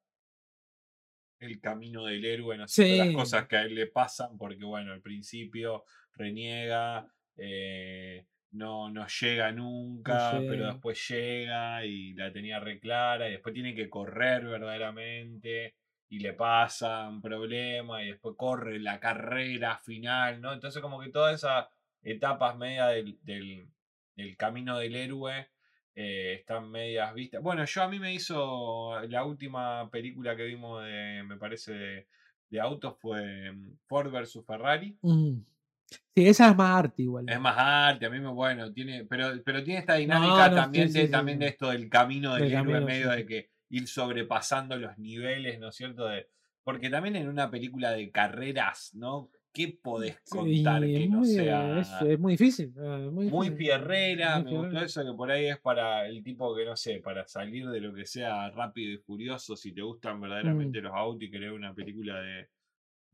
el camino del héroe, no sé, Sí. las cosas que a él le pasan, porque bueno, al principio reniega, eh, no, no llega nunca, pero llega. después llega y la tenía re clara, y después tiene que correr verdaderamente, y le pasa un problema, y después corre la carrera final, ¿no? Entonces como que todas esas etapas media del, del, del camino del héroe eh, están medias vistas. Bueno, yo a mí me hizo la última película que vimos de, me parece, de, de autos fue mm, Ford vs Ferrari. Mm. Sí, esa es más arte igual. Es más arte, a mí me, bueno, tiene, pero, pero tiene esta dinámica No, no, también, sí, de, sí, también sí. de esto del camino del Del héroe, camino, medio de que ir sobrepasando los niveles, ¿no es cierto? De, porque también en una película de carreras, ¿no? ¿Qué podés Sí, contar que no muy, sea es, es muy difícil. ah, Muy, muy fierrera, muy me gustó eso que por ahí es para el tipo que no sé, para salir de lo que sea rápido y furioso, si te gustan verdaderamente Mm. los autos y querer una película de,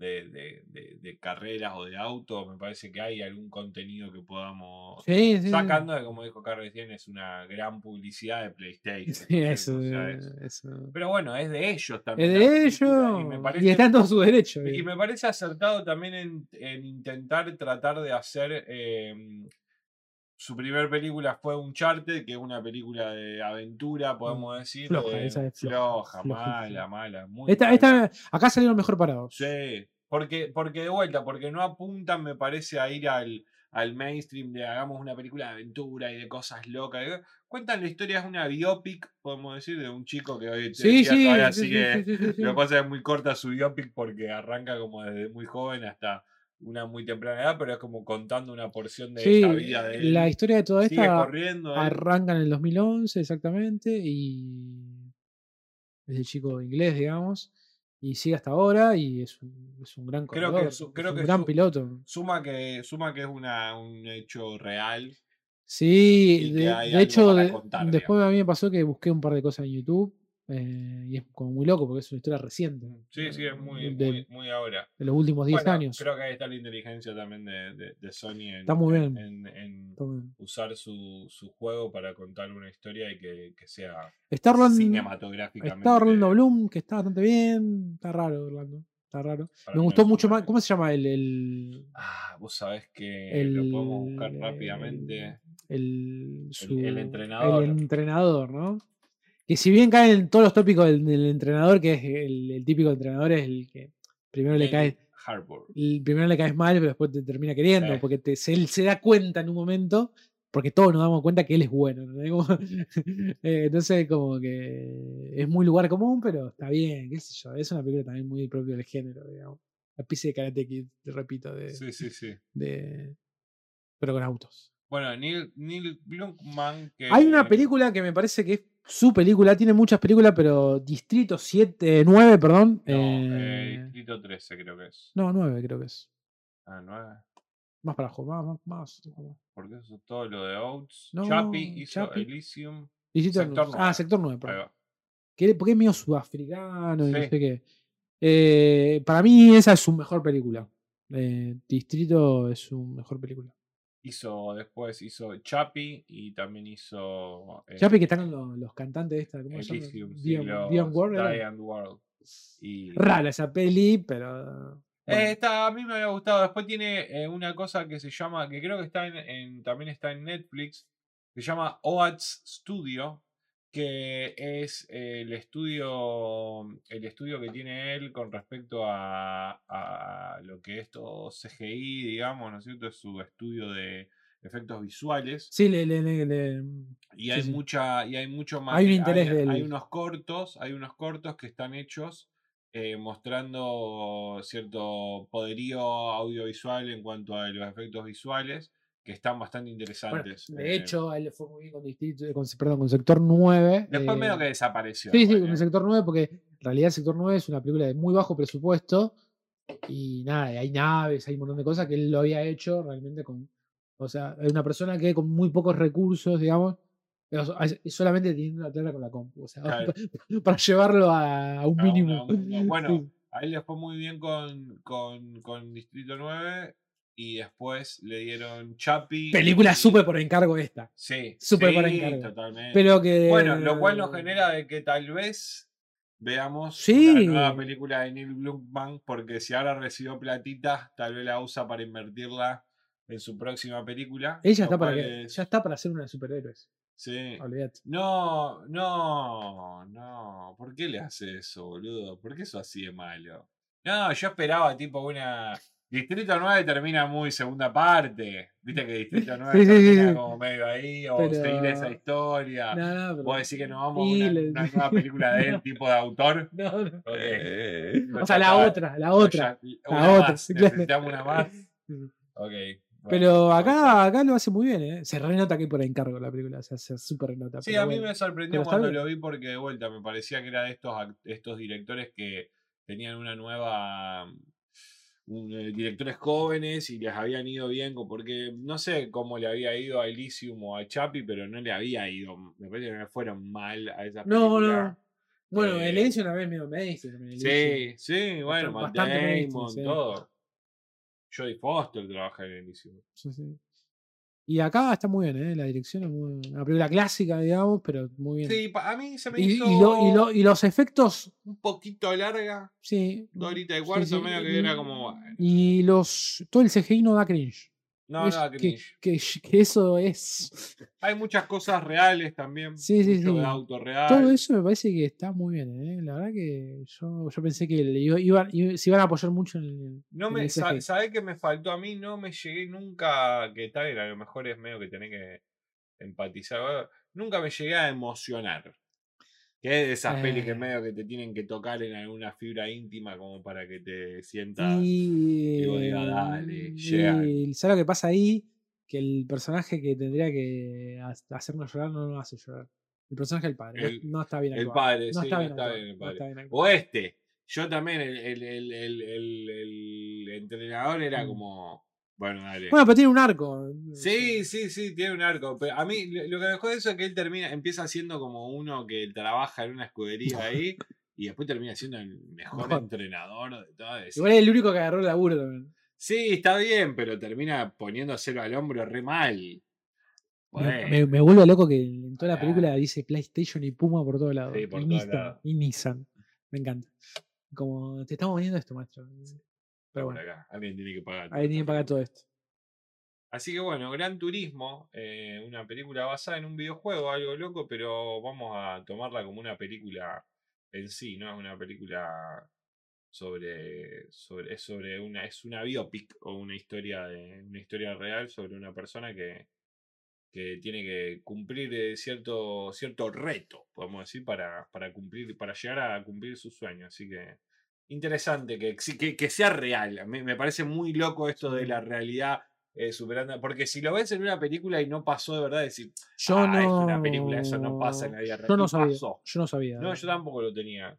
de, de- de- de carreras o de autos, me parece que hay algún contenido que podamos Sí, sí, sí. sacando como dijo Carlos recién, es una gran publicidad de PlayStation. Sí, ¿no es eso, cierto? O sea, es- eso. Pero bueno, es de ellos Es también. la de ellos. Y me Y, parece está en todo su derecho. y eh. me parece acertado también en, en intentar tratar de hacer. eh, su primer película fue Uncharted, que es una película de aventura, podemos decir. Mm, floja, de- esa es floja, floja, mala, mala. Muy Esta, mala. esta, acá salieron mejor parados. Sí, porque, porque de vuelta, porque no apuntan, me parece, a ir al, al mainstream de hagamos una película de aventura y de cosas locas. Cuentan la historia, es una biopic, podemos decir, de un chico que hoy Sí, sí, todavía sí, sí, sigue sí, sí, sí, sí. lo que pasa es muy corta su biopic porque arranca como desde muy joven hasta una muy temprana edad, pero es como contando una porción de Sí, esa vida de él. la historia de toda Sigue esta corriendo. él. arranca en el 2011 exactamente y es el chico inglés, digamos, y sigue hasta ahora y es un, es un gran Creo que corredor, es un que gran su- piloto. Suma que, suma que es una, un hecho real. Sí, de, hecho, contar, después a mí me pasó que busqué un par de cosas en YouTube eh, y es como muy loco porque es una historia reciente. Sí, sí, es muy, de, muy, muy ahora. de los últimos 10 Bueno, años. Creo que ahí está la inteligencia también de, de- de Sony en, Está muy en- bien. en- en Está muy bien. usar su, su juego para contar una historia y que, que sea Está Orlando, cinematográficamente. está Orlando Bloom, que está bastante bien. Está raro, Orlando. Está raro. para Me gustó mucho más. ¿Cómo se llama el, el, Ah, vos sabés que el, lo podemos buscar rápidamente. el, su- el entrenador. el entrenador, ¿no? Que si bien caen en todos los tópicos del, del entrenador, que es el, el típico entrenador, es el que primero le cae, Harbour. primero le caes mal, pero después te termina queriendo, Sí. porque te- se, él se da cuenta en un momento, porque todos nos damos cuenta que él es bueno. ¿no? Como- eh, entonces, como que es muy lugar común, pero está bien, qué sé yo. Es una película también muy propio del género, digamos. La pizza de Karate Kid, te repito, de, Sí, sí, sí. de- pero con autos. Bueno, Neil, Neil. Que, Hay una película que me parece que es su película, tiene muchas películas, pero Distrito 7, 9, perdón. No, eh, eh, Distrito 13 creo que es. no, 9 creo que es. Ah, 9. Más para abajo, más, más, más. Porque eso es todo lo de Oates. No, Chappie hizo Chappie. Elysium. Distrito Sector 9. 9. Ah, sector 9, Ahí perdón. Que- Porque es medio sudafricano y no Sí. sé qué. Eh, para mí esa es su mejor película. Eh, Distrito es su mejor película. Hizo después, hizo Chappie y también hizo. eh, Chapi que están los, los cantantes de esta, ¿cómo se llama? Dion, and World. Y, Rara esa peli, pero. Eh, esta a mí me había gustado. Después tiene eh, una cosa que se llama, que creo que está en, en- también está en Netflix, se llama OATS Studio, que es el estudio, el estudio que tiene él con respecto a, a lo que es todo CGI, digamos, ¿no es cierto? Es su estudio de efectos visuales. Sí, le, le- le- Y Sí, hay sí. mucha, y hay mucho más. Hay un interés hay, del- hay unos cortos, hay unos cortos que están hechos eh, mostrando cierto poderío audiovisual en cuanto a los efectos visuales que están bastante bueno, interesantes. de eh. hecho, a él le fue muy bien con, distrito, con, perdón, con Sector 9. después eh, medio que desapareció. Sí, sí, con eh. el sector 9, porque en realidad el sector 9 es una película de muy bajo presupuesto y nada, hay naves, hay un montón de cosas que él lo había hecho realmente con. O sea, es una persona que con muy pocos recursos, digamos, solamente teniendo la tierra con la compu, o sea, Claro. para llevarlo a, a un mínimo. bueno, Sí. A él le fue muy bien con, con, con Distrito 9 y después le dieron Chapi. Película y- súper por encargo esta. Sí, súper por encargo. totalmente. Pero que. Bueno, lo cual nos genera de que tal vez veamos Sí. una nueva película de Neil Blomkamp, porque si ahora recibió platita, tal vez la usa para invertirla en su próxima película. Ella está para que, es- ya está para ser una de superhéroes. Sí. Olvídate. No, no, no. ¿Por qué le hace eso, boludo? ¿Por qué eso así de malo? No, yo esperaba tipo una. Distrito 9 termina muy segunda parte. Viste que Distrito 9 Sí, termina sí. como medio ahí, o Pero- seguir esa historia. No, no, pero- ¿Vos decís que nos vamos a una, una nueva película de él, tipo de autor? No, no. Ok. O sea, la otra, la otra. Ya- la otra, más, claro. Necesitamos una más. Sí. Ok. Pero acá, acá lo hace muy bien, ¿eh? Se renota que hay por encargo la película, o sea, se súper renota. Sí, a mí bueno. me sorprendió cuando bien. lo vi porque de vuelta me parecía que era de estos, estos directores que tenían una nueva. Eh, directores jóvenes y les habían ido bien, porque no sé cómo le había ido a Elysium o a Chapi, pero no le había ido. Me parece que no fueron mal a esa No, película. no. Bueno, Eh, el Elysium una vez medio me el Sí, sí, bueno, Matt bastante mainstream, Damon, sí. todo. Jodie Foster trabaja en Elysium. Sí, sí. Y acá está muy bien, ¿eh? La dirección es muy, una película clásica, digamos, pero muy bien. Sí, a mí se me y, hizo y lo- y lo- y los efectos, un poquito larga, sí. dos horitas sí, cuarto, sí, medio que era como. Y los. Todo el CGI no da cringe. No, Es nada, que, que, que eso es. Hay muchas cosas reales también. Sí, sí, mucho sí. de auto real. Todo eso me parece que está muy bien, ¿eh? La verdad que yo, yo pensé que iba- iban, iba- se iban a apoyar mucho en el. No en me, el sa-. ¿Sabés qué me faltó a mí? No me llegué nunca, que tal, a lo mejor es medio que tenés que empatizar. Nunca me llegué a emocionar. Que es de esas pelis que Eh. medio que te tienen que tocar en alguna fibra íntima como para que te sientas. Y, diga, dale, y llegan. ¿sabes lo que pasa ahí? Que el personaje que tendría que ha- hacernos llorar no nos hace llorar. El personaje del padre. no- El- no, está bien El actuado. padre, No sí, está bien está bien el padre. bien. O este. Yo también, el, el, el, el, el- el entrenador era Mm. como. Bueno, dale. Bueno, pero tiene un arco. Sí, sí, sí, tiene un arco. Pero a mí lo que me jode eso es que él termina, empieza siendo como uno que trabaja en una escudería ahí y después termina siendo el mejor Mejor. entrenador de todo eso. Igual es el único que agarró el laburo también. Sí, está bien, pero termina poniéndoselo al hombro re mal. Me- Bueno, Me, me vuelve loco que en toda la Ah. película dice PlayStation y Puma por todos lados. Sí, por y, todos Nissan, lados. y Nissan. Me encanta. Como te estamos vendiendo esto, maestro. Pero bueno, acá, alguien tiene que pagar. ahí tiene que pagar todo esto. Así que bueno, Gran Turismo, eh, una película basada en un videojuego, algo loco, pero vamos a tomarla como una película en sí, ¿no? Es una película sobre, sobre, es sobre una, es una biopic o una historia de, una historia real sobre una persona que, que tiene que cumplir cierto, cierto reto, podemos decir, para, para cumplir, para llegar a cumplir su sueño. Así que interesante que, que, que sea real. Me, me parece muy loco esto de la realidad eh, superando. Porque si lo ves en una película y no pasó de verdad, decir, Yo "Ah, no. es una película, eso no pasa en la vida real. Yo no sabía. pasó. Yo no sabía. No, yo tampoco lo tenía.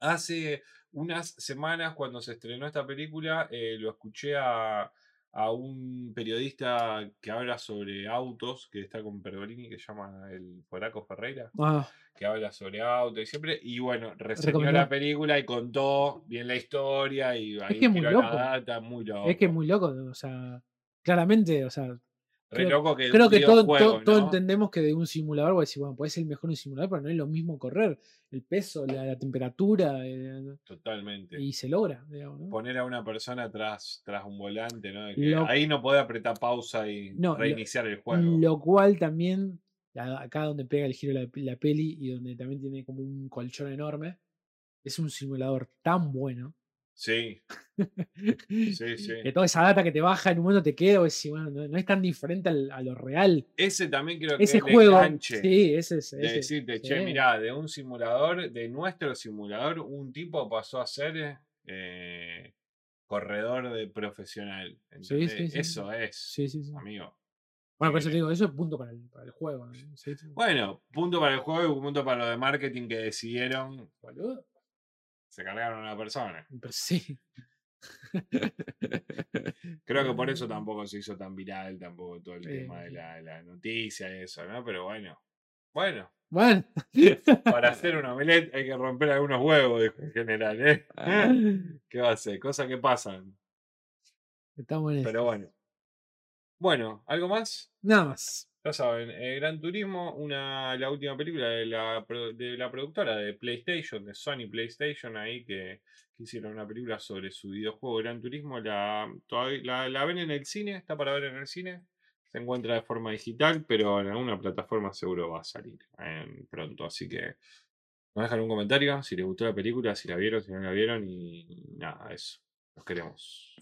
Hace unas semanas, cuando se estrenó esta película, eh, lo escuché a, a un periodista que habla sobre autos, que está con Pergolini, que se llama el Foraco Ferreira, Ah, que habla sobre autos y siempre. Y bueno, reseñó la película y contó bien la historia y ahí que es muy loco. data, muy loco. es que es muy loco. O sea, claramente, o sea, Re creo- loco que creo que todo, entendemos que de un simulador, bueno, puede ser el mejor un simulador, pero no es lo mismo correr. El peso, la, la temperatura, Totalmente. y se logra, digamos, ¿no? poner a una persona tras, tras un volante, ¿no? De que Lo- ahí no puede apretar pausa y No, lo- reiniciar el juego. Lo cual también acá donde pega el giro la, la peli y donde también tiene como un colchón enorme, es un simulador tan bueno. Sí, sí, sí. Que toda esa data que te baja en un momento te queda, y bueno, no, no es tan diferente al- a lo real. Ese también creo que Ese es el juego, enganche sí, ese es. de decirte, che, sí. mirá, de un simulador, de nuestro simulador, un tipo pasó a ser eh, corredor de profesional. Sí, sí, sí, Eso es, Sí, sí, sí. amigo. Bueno, por eso te digo, eso es punto para el, para el juego. Bueno, punto para el juego y un punto para lo de marketing que decidieron, Boludo. Se cargaron a una persona. Pero sí. Creo que por eso tampoco se hizo tan viral tampoco todo el Eh. tema de la, la noticia y eso, ¿no? Pero bueno, bueno, Bueno. para hacer un omelette hay que romper algunos huevos, dijo en general, ¿eh? ¿Qué va a ser? Cosas que pasan. Estamos en eso. Pero bueno. Bueno, ¿algo más? Nada más. Ya saben, eh, Gran Turismo, una, la última película de la, de la productora de PlayStation, de Sony PlayStation, ahí que, que hicieron una película sobre su videojuego Gran Turismo. La, todavía, la, la ven en el cine, está para ver en el cine. Se encuentra de forma digital, pero en alguna plataforma seguro va a salir eh, pronto. Así que nos dejan un comentario si les gustó la película, si la vieron, si no la vieron y nada, eso. Los queremos.